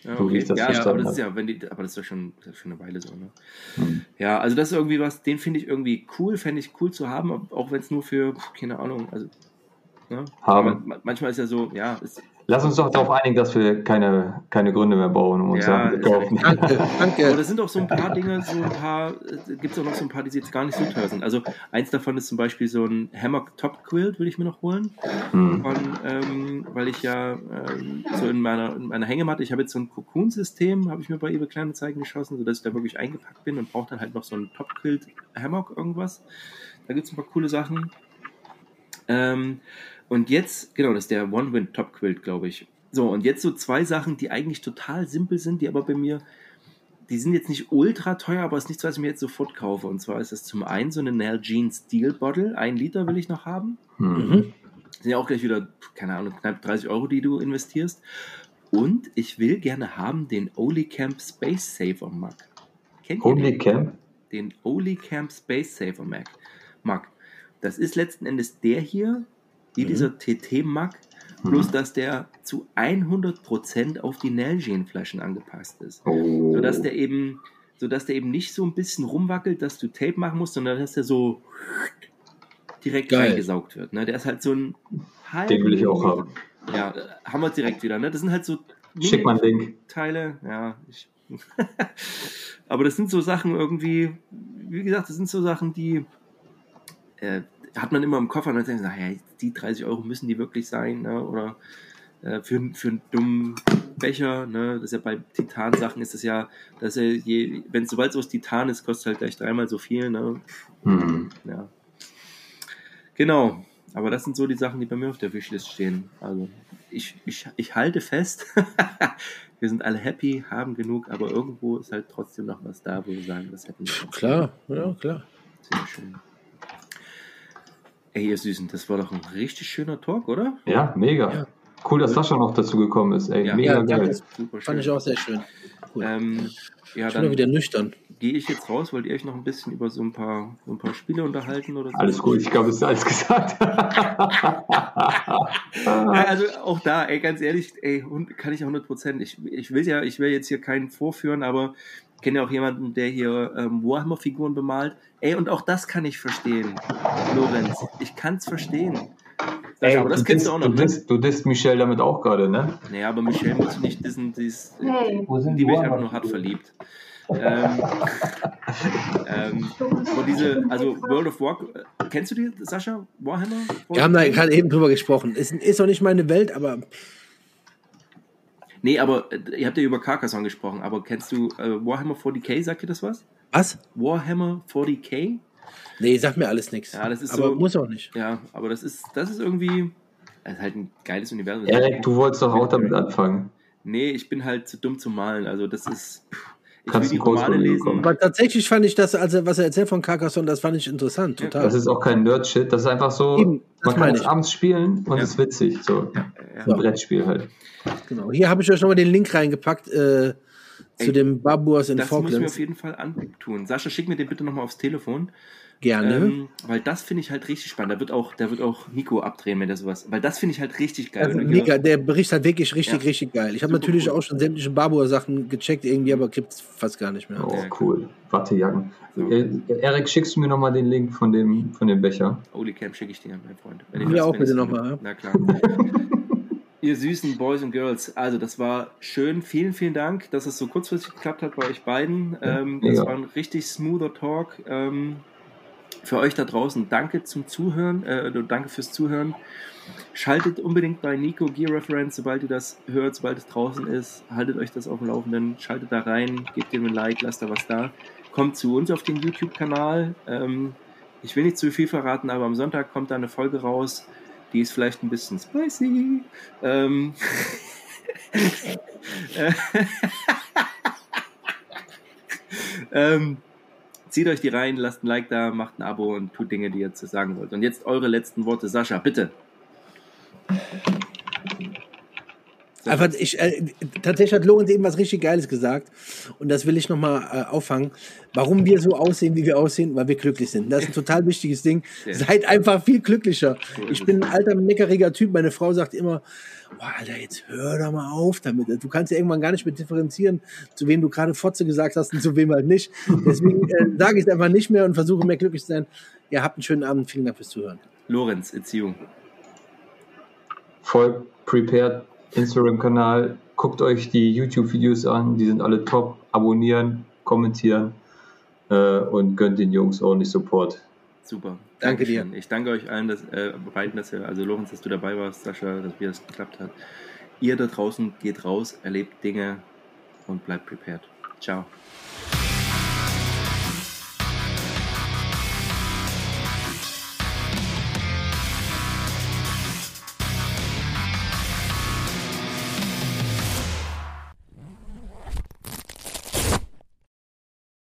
Ja, okay. so das ja, aber das ist ja, wenn die, aber das ist doch schon, schon eine Weile so, ne? Hm. Ja, also das ist irgendwie was, den finde ich irgendwie cool, fände ich cool zu haben, auch wenn es nur für, keine Ahnung, also ne? haben. manchmal ist ja so, ja, ist, Lass uns doch darauf einigen, dass wir keine, keine Gründe mehr bauen, um uns ja, zu kaufen. Danke, danke. Aber das sind auch so ein paar Dinge, so ein paar, äh, gibt es auch noch so ein paar, die jetzt gar nicht so teuer sind. Also eins davon ist zum Beispiel so ein Hammock Top Quilt, will ich mir noch holen. Hm. Von, ähm, weil ich ja ähm, so in meiner, in meiner Hängematte, ich habe jetzt so ein Cocoon-System, habe ich mir bei eBay Kleinanzeigen geschossen, sodass ich da wirklich eingepackt bin und brauche dann halt noch so ein Top Quilt Hammock irgendwas. Da gibt es ein paar coole Sachen. Ähm, und jetzt, genau, das ist der One-Wind Top Quilt, glaube ich. So, und jetzt so zwei Sachen, die eigentlich total simpel sind, die aber bei mir, die sind jetzt nicht ultra teuer, aber es ist nichts, was ich mir jetzt sofort kaufe. Und zwar ist das zum einen so eine Nalgene Steel Bottle, ein Liter will ich noch haben. Mhm. Sind ja auch gleich wieder, keine Ahnung, knapp 30 Euro, die du investierst. Und ich will gerne haben den Olicamp Space Saver Mug. Kennt ihr den? Camp? Den Olicamp Space Saver Mug. Mug. Das ist letzten Endes der hier, wie mhm. dieser TT-Mac, bloß mhm. dass der zu 100% auf die Nalgene-Flaschen angepasst ist. Oh. Sodass der eben sodass der eben nicht so ein bisschen rumwackelt, dass du Tape machen musst, sondern dass der so direkt Geil. reingesaugt wird. Ne? Der ist halt so ein Den will ich auch haben. Ja, haben wir direkt wieder. Ne? Das sind halt so Schick mal Link. Teile. Ja, ich aber das sind so Sachen irgendwie, wie gesagt, das sind so Sachen, die äh, hat man immer im Koffer und dann denkt man, naja, die 30 Euro müssen die wirklich sein, ne? oder äh, für, für einen dummen Becher, ne? das ist ja bei Titan-Sachen ist es ja, dass er je, wenn sobald es aus Titan ist, kostet halt gleich dreimal so viel, ne? Mhm. Ja. Genau. Aber das sind so die Sachen, die bei mir auf der Wishlist stehen. Also ich, ich, ich halte fest, wir sind alle happy, haben genug, aber irgendwo ist halt trotzdem noch was da, wo wir sagen, das hätten wir. Klar, ja, klar. Sehr schön. Ey, ihr Süßen, das war doch ein richtig schöner Talk, oder? Ja, mega. Ja. Cool, dass Sascha noch dazu gekommen ist. Ey, ja, mega ja, geil. Super schön. Fand ich auch sehr schön. Cool. Ähm, ja, Schon mal dann wieder nüchtern. gehe ich jetzt raus. Wollt ihr euch noch ein bisschen über so ein paar, so ein paar Spiele unterhalten oder so? Alles gut, ich glaube, es ist alles gesagt. Ja, also auch da, ey, ganz ehrlich, ey, kann ich 100 Prozent. Ich, ich will ja, ich will jetzt hier keinen vorführen, aber ich kenne ja auch jemanden, der hier ähm, Warhammer-Figuren bemalt. Ey, und auch das kann ich verstehen, Lorenz. Ich kann es verstehen. Ey, aber das du kennst disst- du auch noch, Du ne? disst, du disst Michelle damit auch gerade, ne? Naja, aber Michelle muss nicht diesen, dies, Wo sind die bin ich einfach nur hart verliebt. Ähm, ähm, diese, also World of Warcraft, kennst du die, Sascha? Warhammer? Wir haben da gerade eben drüber gesprochen. Ist, ist noch nicht meine Welt, aber Nee, aber äh, ihr habt ja über Carcassonne gesprochen, aber kennst du äh, Warhammer 40k, sagt dir das was? was? Warhammer 40k? Nee, sagt mir alles nichts. Ja, das ist aber so- muss auch nicht. Ja, aber das ist, das ist irgendwie, das ist halt ein geiles Universum. Erik, du wolltest doch auch damit anfangen. Nee, ich bin halt zu dumm zum Malen, also das ist, ich Kannst will die du kurz Romane lesen. Aber tatsächlich fand ich das, also was er erzählt von Carcassonne, das fand ich interessant, total. Das ist auch kein Nerd-Shit, das ist einfach so, Eben, man kann es abends spielen und Ja. es ist witzig. So. Ja. Ein Brettspiel halt. Genau. Hier habe ich euch nochmal den Link reingepackt äh, zu Ey, dem Baburs in Das muss ich mir Falklands. auf jeden Fall antun. Sascha, schick mir den bitte nochmal aufs Telefon. Gerne. Ähm, weil das finde ich halt richtig spannend. Da wird auch, da wird auch Nico abdrehen, wenn der sowas. Weil das finde ich halt richtig geil. also Wenn mega, der Bericht hat wirklich richtig, Ja. richtig geil. Ich habe natürlich cool. auch schon sämtliche Babur-Sachen gecheckt, irgendwie, aber gibt's fast gar nicht mehr. Oh, Ja. cool. Wattejacken. So. Äh, Erik, schickst du mir nochmal den Link von dem, von dem Becher? Holy Camp schicke ich dir, mein Freund. Mir das- auch wenn bitte es- nochmal, ja. Na klar. Ihr süßen Boys und Girls, also das war schön. Vielen, vielen Dank, dass es so kurzfristig geklappt hat bei euch beiden. Ähm, das mega. war ein richtig smoother Talk. Ähm, für euch da draußen, danke zum Zuhören, äh, danke fürs Zuhören. Schaltet unbedingt bei Nico Gear Reference, sobald ihr das hört, sobald es draußen ist. Haltet euch das auf dem Laufenden, schaltet da rein, gebt ihm ein Like, lasst da was da. Kommt zu uns auf den YouTube-Kanal. Ähm, ich will nicht zu viel verraten, aber am Sonntag kommt da eine Folge raus. Die ist vielleicht ein bisschen spicy. Ähm, ähm, zieht euch die rein, lasst ein Like da, macht ein Abo und tut Dinge, die ihr zu sagen wollt. Und jetzt eure letzten Worte, Sascha, bitte. Einfach, ich, äh, tatsächlich hat Lorenz eben was richtig Geiles gesagt und das will ich nochmal äh, auffangen. Warum wir so aussehen, wie wir aussehen, weil wir glücklich sind. Das ist ein total wichtiges Ding. Ja. Seid einfach viel glücklicher. Ich bin ein alter, meckeriger Typ. Meine Frau sagt immer, boah, Alter, jetzt hör doch mal auf damit. Du kannst ja irgendwann gar nicht mehr differenzieren, zu wem du gerade Fotze gesagt hast und zu wem halt nicht. Deswegen äh, sage ich es einfach nicht mehr und versuche mehr glücklich zu sein. Ja, habt einen schönen Abend. Vielen Dank fürs Zuhören. Lorenz, you. Folgt Prepared Instagram-Kanal, guckt euch die YouTube-Videos an, die sind alle top. Abonnieren, kommentieren äh, und gönnt den Jungs ordentlich Support. Super. Danke Dankeschön. Ich danke euch allen, dass, äh, beiden, dass ihr, also Lorenz, dass du dabei warst, Sascha, dass wir das geklappt hat. Ihr da draußen geht raus, erlebt Dinge und bleibt prepared. Ciao.